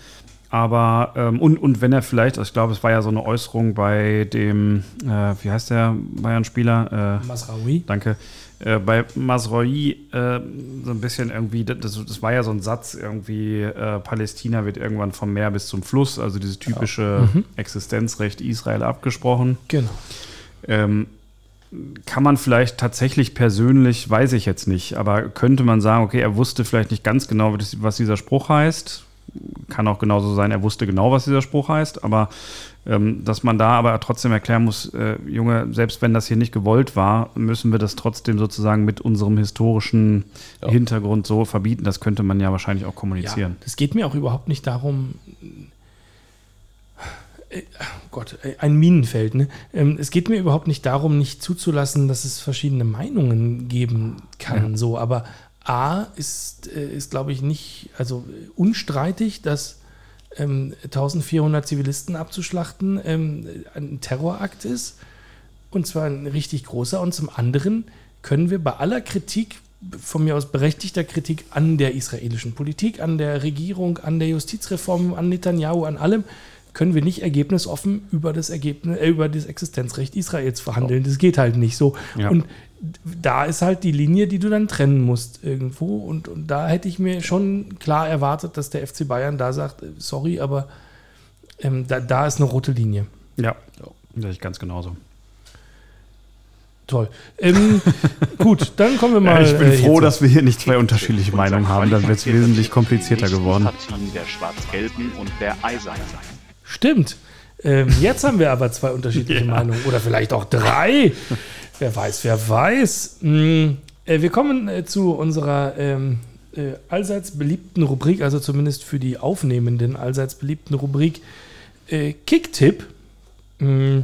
Aber, ähm, und, und wenn er vielleicht, also ich glaube, es war ja so eine Äußerung bei dem, äh, wie heißt der Bayern-Spieler? Äh, Masraoui. Danke äh, bei Masroi äh, so ein bisschen irgendwie, das, das, war ja so ein Satz, irgendwie, äh, Palästina wird irgendwann vom Meer bis zum Fluss, also dieses typische ja. mhm. Existenzrecht Israel abgesprochen. Genau. Ähm, kann man vielleicht tatsächlich persönlich, weiß ich jetzt nicht, aber könnte man sagen, okay, er wusste vielleicht nicht ganz genau, was dieser Spruch heißt. Kann auch genauso sein, er wusste genau, was dieser Spruch heißt, aber dass man da aber trotzdem erklären muss, äh, Junge, selbst wenn das hier nicht gewollt war, müssen wir das trotzdem sozusagen mit unserem historischen ja. Hintergrund so verbieten. Das könnte man ja wahrscheinlich auch kommunizieren. Es ja, geht mir auch überhaupt nicht darum, äh, oh Gott, äh, ein Minenfeld. Ne? Ähm, es geht mir überhaupt nicht darum, nicht zuzulassen, dass es verschiedene Meinungen geben kann. Ja. So, aber A ist, äh, ist glaube ich, nicht, also unstreitig, dass ähm, 1400 Zivilisten abzuschlachten ähm, ein Terrorakt ist. Und zwar ein richtig großer. Und zum anderen können wir bei aller Kritik, von mir aus berechtigter Kritik an der israelischen Politik, an der Regierung, an der Justizreform, an Netanyahu, an allem, können wir nicht ergebnisoffen über das Ergebnis, äh, über das Existenzrecht Israels verhandeln. Das geht halt nicht so. Ja. Und da ist halt die Linie, die du dann trennen musst irgendwo. Und, und da hätte ich mir schon klar erwartet, dass der FC Bayern da sagt, äh, sorry, aber ähm, da, da ist eine rote Linie. Ja, sehe ich ganz genauso. Toll. Ähm, gut, dann kommen wir mal. ich bin äh, froh, dass wir hier nicht zwei unterschiedliche Meinungen haben. Dann wird es wesentlich komplizierter geworden. Der Schwarz-Gelben und der Eisernen. Stimmt. Ähm, jetzt haben wir aber zwei unterschiedliche Meinungen. Oder vielleicht auch drei. Wer weiß, wer weiß. Mm, äh, wir kommen äh, zu unserer ähm, äh, allseits beliebten Rubrik, also zumindest für die Aufnehmenden allseits beliebten Rubrik Kicktipp. Mm.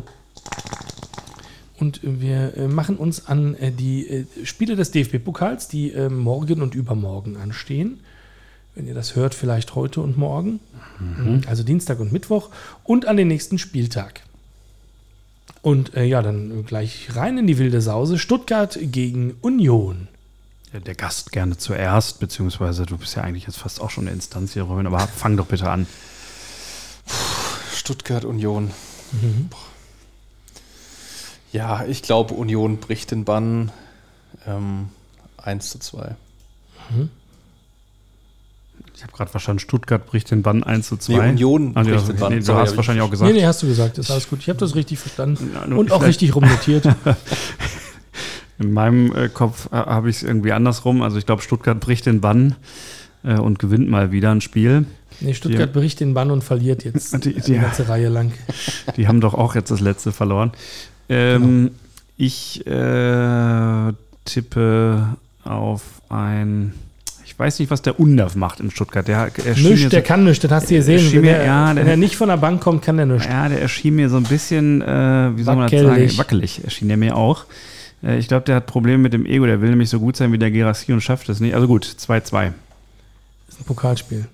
Und wir machen uns an die Spiele des DFB-Pokals, die morgen und übermorgen anstehen. Wenn ihr das hört, vielleicht heute und morgen. Also Dienstag und Mittwoch. Und an den nächsten Spieltag. Und äh, ja, dann gleich rein in die wilde Sause. Stuttgart gegen Union. Ja, Der Gast gerne zuerst, beziehungsweise du bist ja eigentlich jetzt fast auch schon eine Instanz hier, Robin, aber fang doch bitte an. Stuttgart Union. Boah. Ja, ich glaube, Union bricht den Bann. Ähm, 1 zu 2. Ich habe gerade verstanden, Stuttgart bricht den Bann 1 zu 2. Nee, Union Ah, nee, bricht das- den Bann. Nee, du Sorry, hast wahrscheinlich ich- auch gesagt. Nee, nee, hast du gesagt. Ist alles gut. Ich habe das richtig verstanden. Ja, nur Und auch richtig rumnotiert. In meinem äh, Kopf äh, habe ich es irgendwie andersrum. Also ich glaube, Stuttgart bricht den Bann äh, und gewinnt mal wieder ein Spiel. Nee, Stuttgart bricht den Bann und verliert jetzt Die- die, die- ganze Reihe lang. Die haben doch auch jetzt das letzte verloren. Ähm, Ich äh, tippe auf ein. Ich weiß nicht, was der Undaf macht in Stuttgart. Der, er so- der kann nichts, das hast du gesehen. Wenn, mir- er, ja, der- wenn er nicht von der Bank kommt, kann er nichts. Ja, der erschien mir so ein bisschen, äh, wie soll man das sagen, wackelig erschien er mir auch. Äh, ich glaube, der hat Probleme mit dem Ego. Der will nämlich so gut sein wie der Gerassi und schafft es nicht. Also gut, 2-2. Das ist ein Pokalspiel.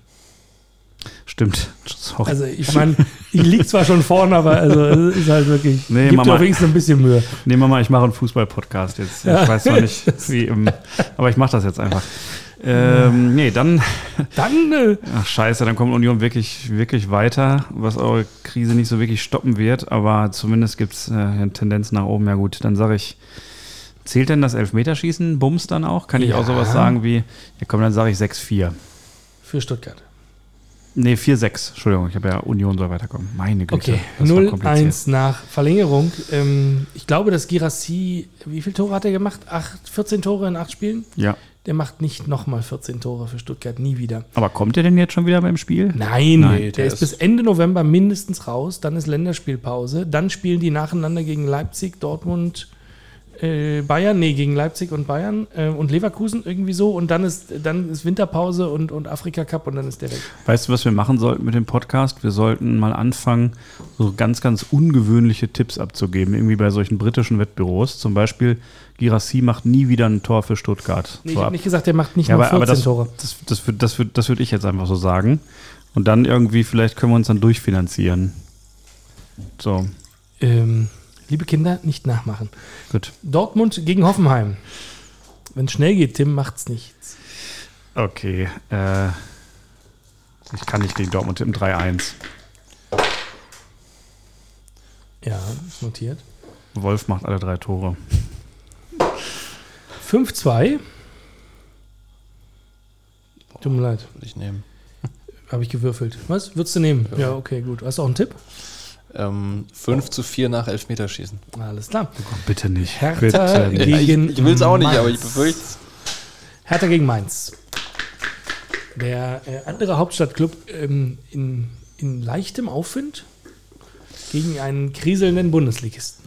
Stimmt. Sorry. Also ich meine, ich liege zwar schon vorne, aber also es ist halt wirklich. Nee, gibt Mama. wenigstens ein bisschen Mühe. Nehmen wir mal, ich mache einen Fußball-Podcast jetzt. Ja. Ich weiß zwar nicht, wie im, aber ich mache das jetzt einfach. Ähm, nee, dann, Dann äh, ach scheiße, dann kommt Union wirklich, wirklich weiter, was eure Krise nicht so wirklich stoppen wird, aber zumindest gibt es äh, eine Tendenz nach oben. Ja gut, dann sage ich, zählt denn das Elfmeterschießen, Bums dann auch? Kann ich auch Ja. sowas sagen wie, ja komm, dann sage ich 6-4. für Stuttgart. Nee, 4-6, Entschuldigung, ich habe ja Union soll weiterkommen. Meine Güte, Okay, das war kompliziert. 0-1 nach Verlängerung. Ähm, ich glaube, dass Girassi, wie viele Tore hat er gemacht? Acht, 14 Tore in acht Spielen? Ja, Der macht nicht nochmal 14 Tore für Stuttgart, nie wieder. aber kommt er denn jetzt schon wieder beim Spiel? Nein, Nein, der, der ist ist- bis Ende November mindestens raus. Dann ist Länderspielpause. Dann spielen die nacheinander gegen Leipzig, Dortmund, äh, Bayern. Nee, gegen Leipzig und Bayern äh, und Leverkusen irgendwie so. Und dann ist, dann ist Winterpause und, und Afrika Cup und dann ist der weg. Weißt du, was wir machen sollten mit dem Podcast? Wir sollten mal anfangen, so ganz, ganz ungewöhnliche Tipps abzugeben, irgendwie bei solchen britischen Wettbüros. Zum Beispiel, Girassi macht nie wieder ein Tor für Stuttgart. Nee, ich habe ab- nicht gesagt, der macht nicht ja, nur aber, 14 aber das, Tore. das, das, würd- das, würd- das würde ich jetzt einfach so sagen. Und dann irgendwie, vielleicht können wir uns dann durchfinanzieren. So, Ähm, liebe Kinder, nicht nachmachen. gut. Dortmund gegen Hoffenheim. Wenn es schnell geht, Tim, macht's nichts. Okay. Äh, ich kann nicht gegen Dortmund tippen. 3-1. Ja, ist notiert. Wolf macht alle drei Tore. 5-2. Tut mir leid, Würde ich nehmen. habe ich gewürfelt. Was? Würdest du nehmen? Ja. okay, gut. Hast du auch einen Tipp? Ähm, 5 zu 4 nach Elfmeterschießen. Alles klar. Oh, bitte nicht. Hertha bitte nicht. gegen ich ich will es auch nicht, aber ich Mainz. befürchte es. Hertha gegen Mainz. Der äh, andere Hauptstadtclub ähm, in, in leichtem Aufwind gegen einen kriselnden Bundesligisten.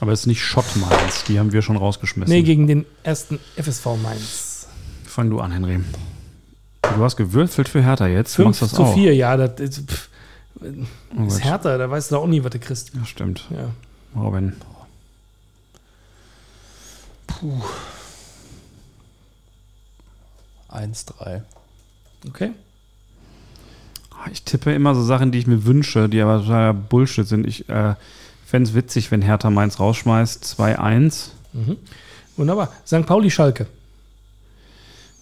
Aber es ist nicht Schott Mainz, die haben wir schon rausgeschmissen. Nee, gegen den ersten FSV Mainz. Fang du an, Henry. Du hast gewürfelt für Hertha jetzt. Du 5 machst das zu auch. 4, ja, das ist, pff, Oh ist. Hertha, da weißt du auch nie, was du kriegst. Ja, stimmt. Ja. Robin. Puh. 1-3. Okay. Ich tippe immer so Sachen, die ich mir wünsche, die aber totaler Bullshit sind. Ich äh, fände es witzig, wenn Hertha Mainz rausschmeißt. 2-1. Mhm. Wunderbar. St. Pauli Schalke.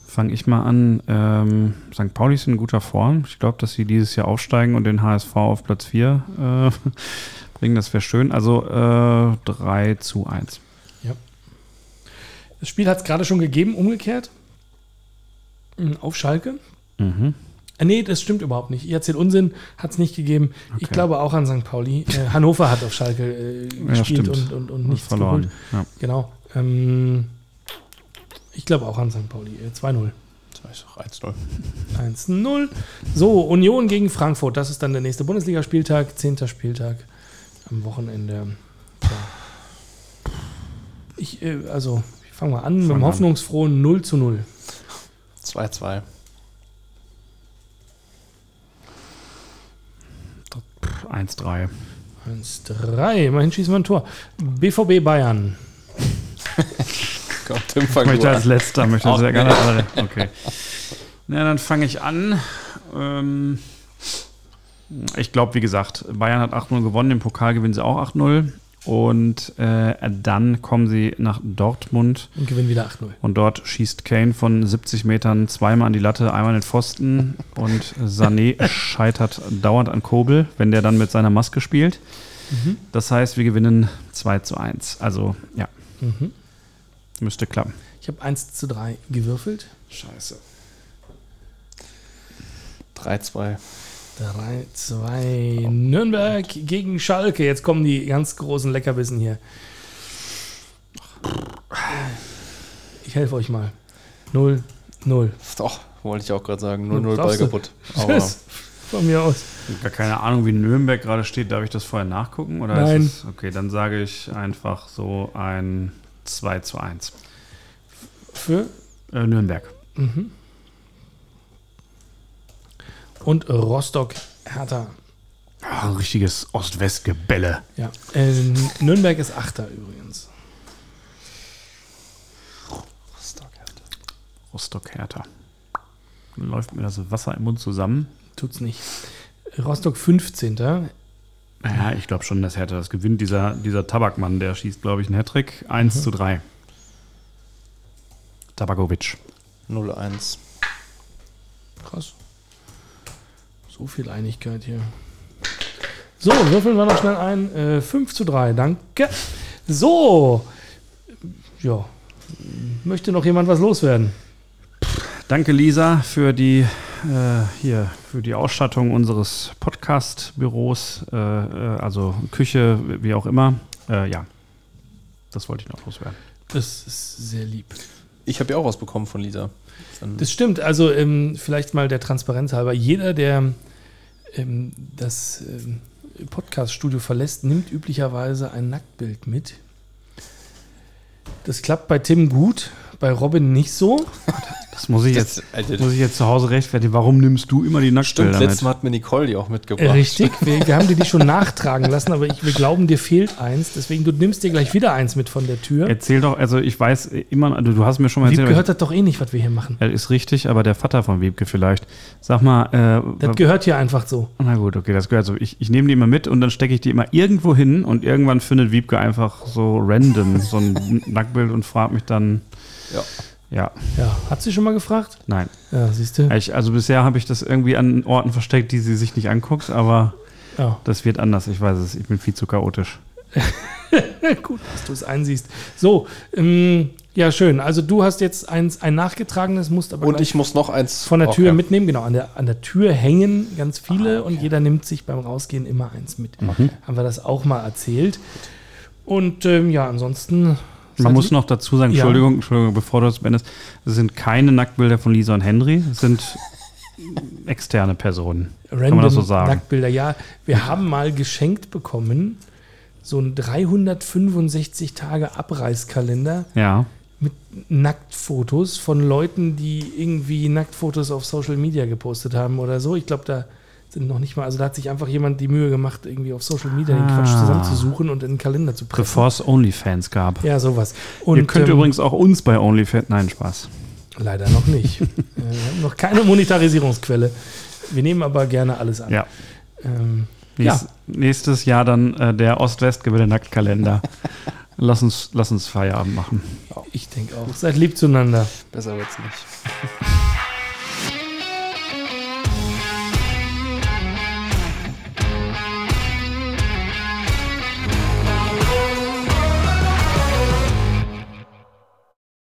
Fange ich mal an. Ähm, St. Pauli ist in guter Form. Ich glaube, dass sie dieses Jahr aufsteigen und den HSV auf Platz 4 äh, bringen. Das wäre schön. Also äh, 3 zu 1. Das Spiel hat es gerade schon gegeben, umgekehrt. Mm, Auf Schalke. Mhm. Äh, nee, das stimmt überhaupt nicht. Ihr erzählt Unsinn, hat es nicht gegeben. Ich Okay. glaube auch an St. Pauli. Äh, Hannover hat auf Schalke äh, gespielt stimmt. und, und, und nichts verloren. Ja. Genau. Ähm, ich glaube auch an St. Pauli. Äh, 2-0. Sag ich doch 1-0. 1-0. So, Union gegen Frankfurt. Das ist dann der nächste Bundesligaspieltag, 10. Spieltag am Wochenende. Ja. Ich, äh, also, ich fange mal an mit dem hoffnungsfrohen 0 zu 0. 2-2. 1-3. 1-3. Immerhin schießen wir ein Tor. BVB Bayern. Komm, Tim, Ich fang möchte du als an. letzter, möchte sehr gerne alle. Okay. Na, dann fange ich an. Ähm, ich glaube, wie gesagt, Bayern hat 8-0 gewonnen, im Pokal gewinnen sie auch 8-0. Und äh, dann kommen sie nach Dortmund Und gewinnen wieder 8-0. und dort schießt Kane von 70 Metern zweimal an die Latte, einmal in den Pfosten und Sané scheitert dauernd an Kobel, wenn der dann mit seiner Maske spielt. Das heißt, wir gewinnen 2 zu 1. Also ja, Mhm. Müsste klappen. Ich habe 1 zu 3 gewürfelt. Scheiße. 3-2. 3, 2. Nürnberg gegen Schalke. Jetzt kommen die ganz großen Leckerbissen hier. Ich helfe euch mal. 0, 0. Doch, wollte ich auch gerade sagen. Du 0-0 Ball kaputt. Aber Von mir aus. Gar keine Ahnung, wie Nürnberg gerade steht. Darf ich das vorher nachgucken? Oder Nein. Ist es, okay, dann sage ich einfach so ein 2 zu 1. Für Äh, Nürnberg. Mhm. Und Rostock Hertha. Ah, richtiges Ost-West-Gebälle. Ja. Äh, Nürnberg ist Achter übrigens. Rostock-Hertha. Dann läuft mir das Wasser im Mund zusammen. Tut's nicht. Rostock 15. Ja, ich glaube schon, dass Hertha das gewinnt. Dieser, dieser Tabakmann, der schießt, glaube ich, einen Hattrick. 1 zu 3. Tabakovic. 0-1. Krass. So viel Einigkeit hier. So, würfeln wir noch schnell ein. Äh, 5 zu 3, danke. So. Ja. Möchte noch jemand was loswerden? Danke, Lisa, für die, äh, hier, für die Ausstattung unseres Podcast-Büros, äh, äh, also Küche, wie auch immer. Äh, ja, das wollte ich noch loswerden. Das ist sehr lieb. Ich habe ja auch was bekommen von Lisa. Dann Das stimmt. Also ähm, vielleicht mal der Transparenz halber. Jeder, der ähm, das ähm, Podcast-Studio verlässt, nimmt üblicherweise ein Nacktbild mit. Das klappt bei Tim gut, bei Robin nicht so. Das muss ich jetzt, Das- Alter, muss ich jetzt zu Hause rechtfertigen. Warum nimmst du immer die Stimmt, Nacktbilder letztes mit? Mal hat mir Nicole die auch mitgebracht. Richtig, wir, wir haben dir die schon nachtragen lassen, aber ich, wir glauben, dir fehlt eins. Deswegen, du nimmst dir gleich wieder eins mit von der Tür. Erzähl doch, also ich weiß immer, also du hast mir schon mal Wiebke erzählt, gehört das doch eh nicht, was wir hier machen. Ist richtig, aber der Vater von Wiebke vielleicht. Sag mal, äh, Das gehört hier einfach so. na gut, okay, das gehört so. Ich, ich nehme die immer mit und dann stecke ich die immer irgendwo hin und irgendwann findet Wiebke einfach so random so ein Nacktbild und fragt mich dann, Ja. ja, Ja, hat sie schon mal gefragt? nein. Ja, siehst du? Ich, also bisher habe ich das irgendwie an Orten versteckt, die sie sich nicht anguckt, aber Ja. das wird anders. Ich weiß es, ich bin viel zu chaotisch. Gut, dass du es einsiehst. So, ähm, ja, schön. Also du hast jetzt eins, ein nachgetragenes, musst aber Und ich muss noch eins von der Tür ja. mitnehmen. Genau, an der, an der Tür hängen ganz viele Ah, okay. und jeder nimmt sich beim Rausgehen immer eins mit. Mhm. Haben wir das auch mal erzählt. Und ähm, ja, ansonsten. Man muss noch dazu sagen, Ja. Entschuldigung, Entschuldigung, bevor du das beendest, es sind keine Nacktbilder von Lisa und Henry, es sind externe Personen. Random Kann man das so sagen? Nacktbilder. Ja, wir haben mal geschenkt bekommen so ein 365 Tage Abreißkalender Ja. mit Nacktfotos von Leuten, die irgendwie Nacktfotos auf Social Media gepostet haben oder so. Ich glaube, da sind noch nicht mal, also da hat sich einfach jemand die Mühe gemacht, irgendwie auf Social Media den Quatsch Ah. zusammenzusuchen und in den Kalender zu pressen. Bevor es OnlyFans gab. Ja, sowas. Und, Ihr könnt ähm, übrigens auch uns bei OnlyFans. Nein, Spaß. Leider noch nicht. äh, wir haben noch keine Monetarisierungsquelle. Wir nehmen aber gerne alles an. Ja. Ähm, Nächst, Nächstes Jahr dann äh, der Ost-West-Gewinne-Nacktkalender. Lass uns, lass uns Feierabend machen. Ich denke auch. Seid lieb zueinander. Besser wird's nicht.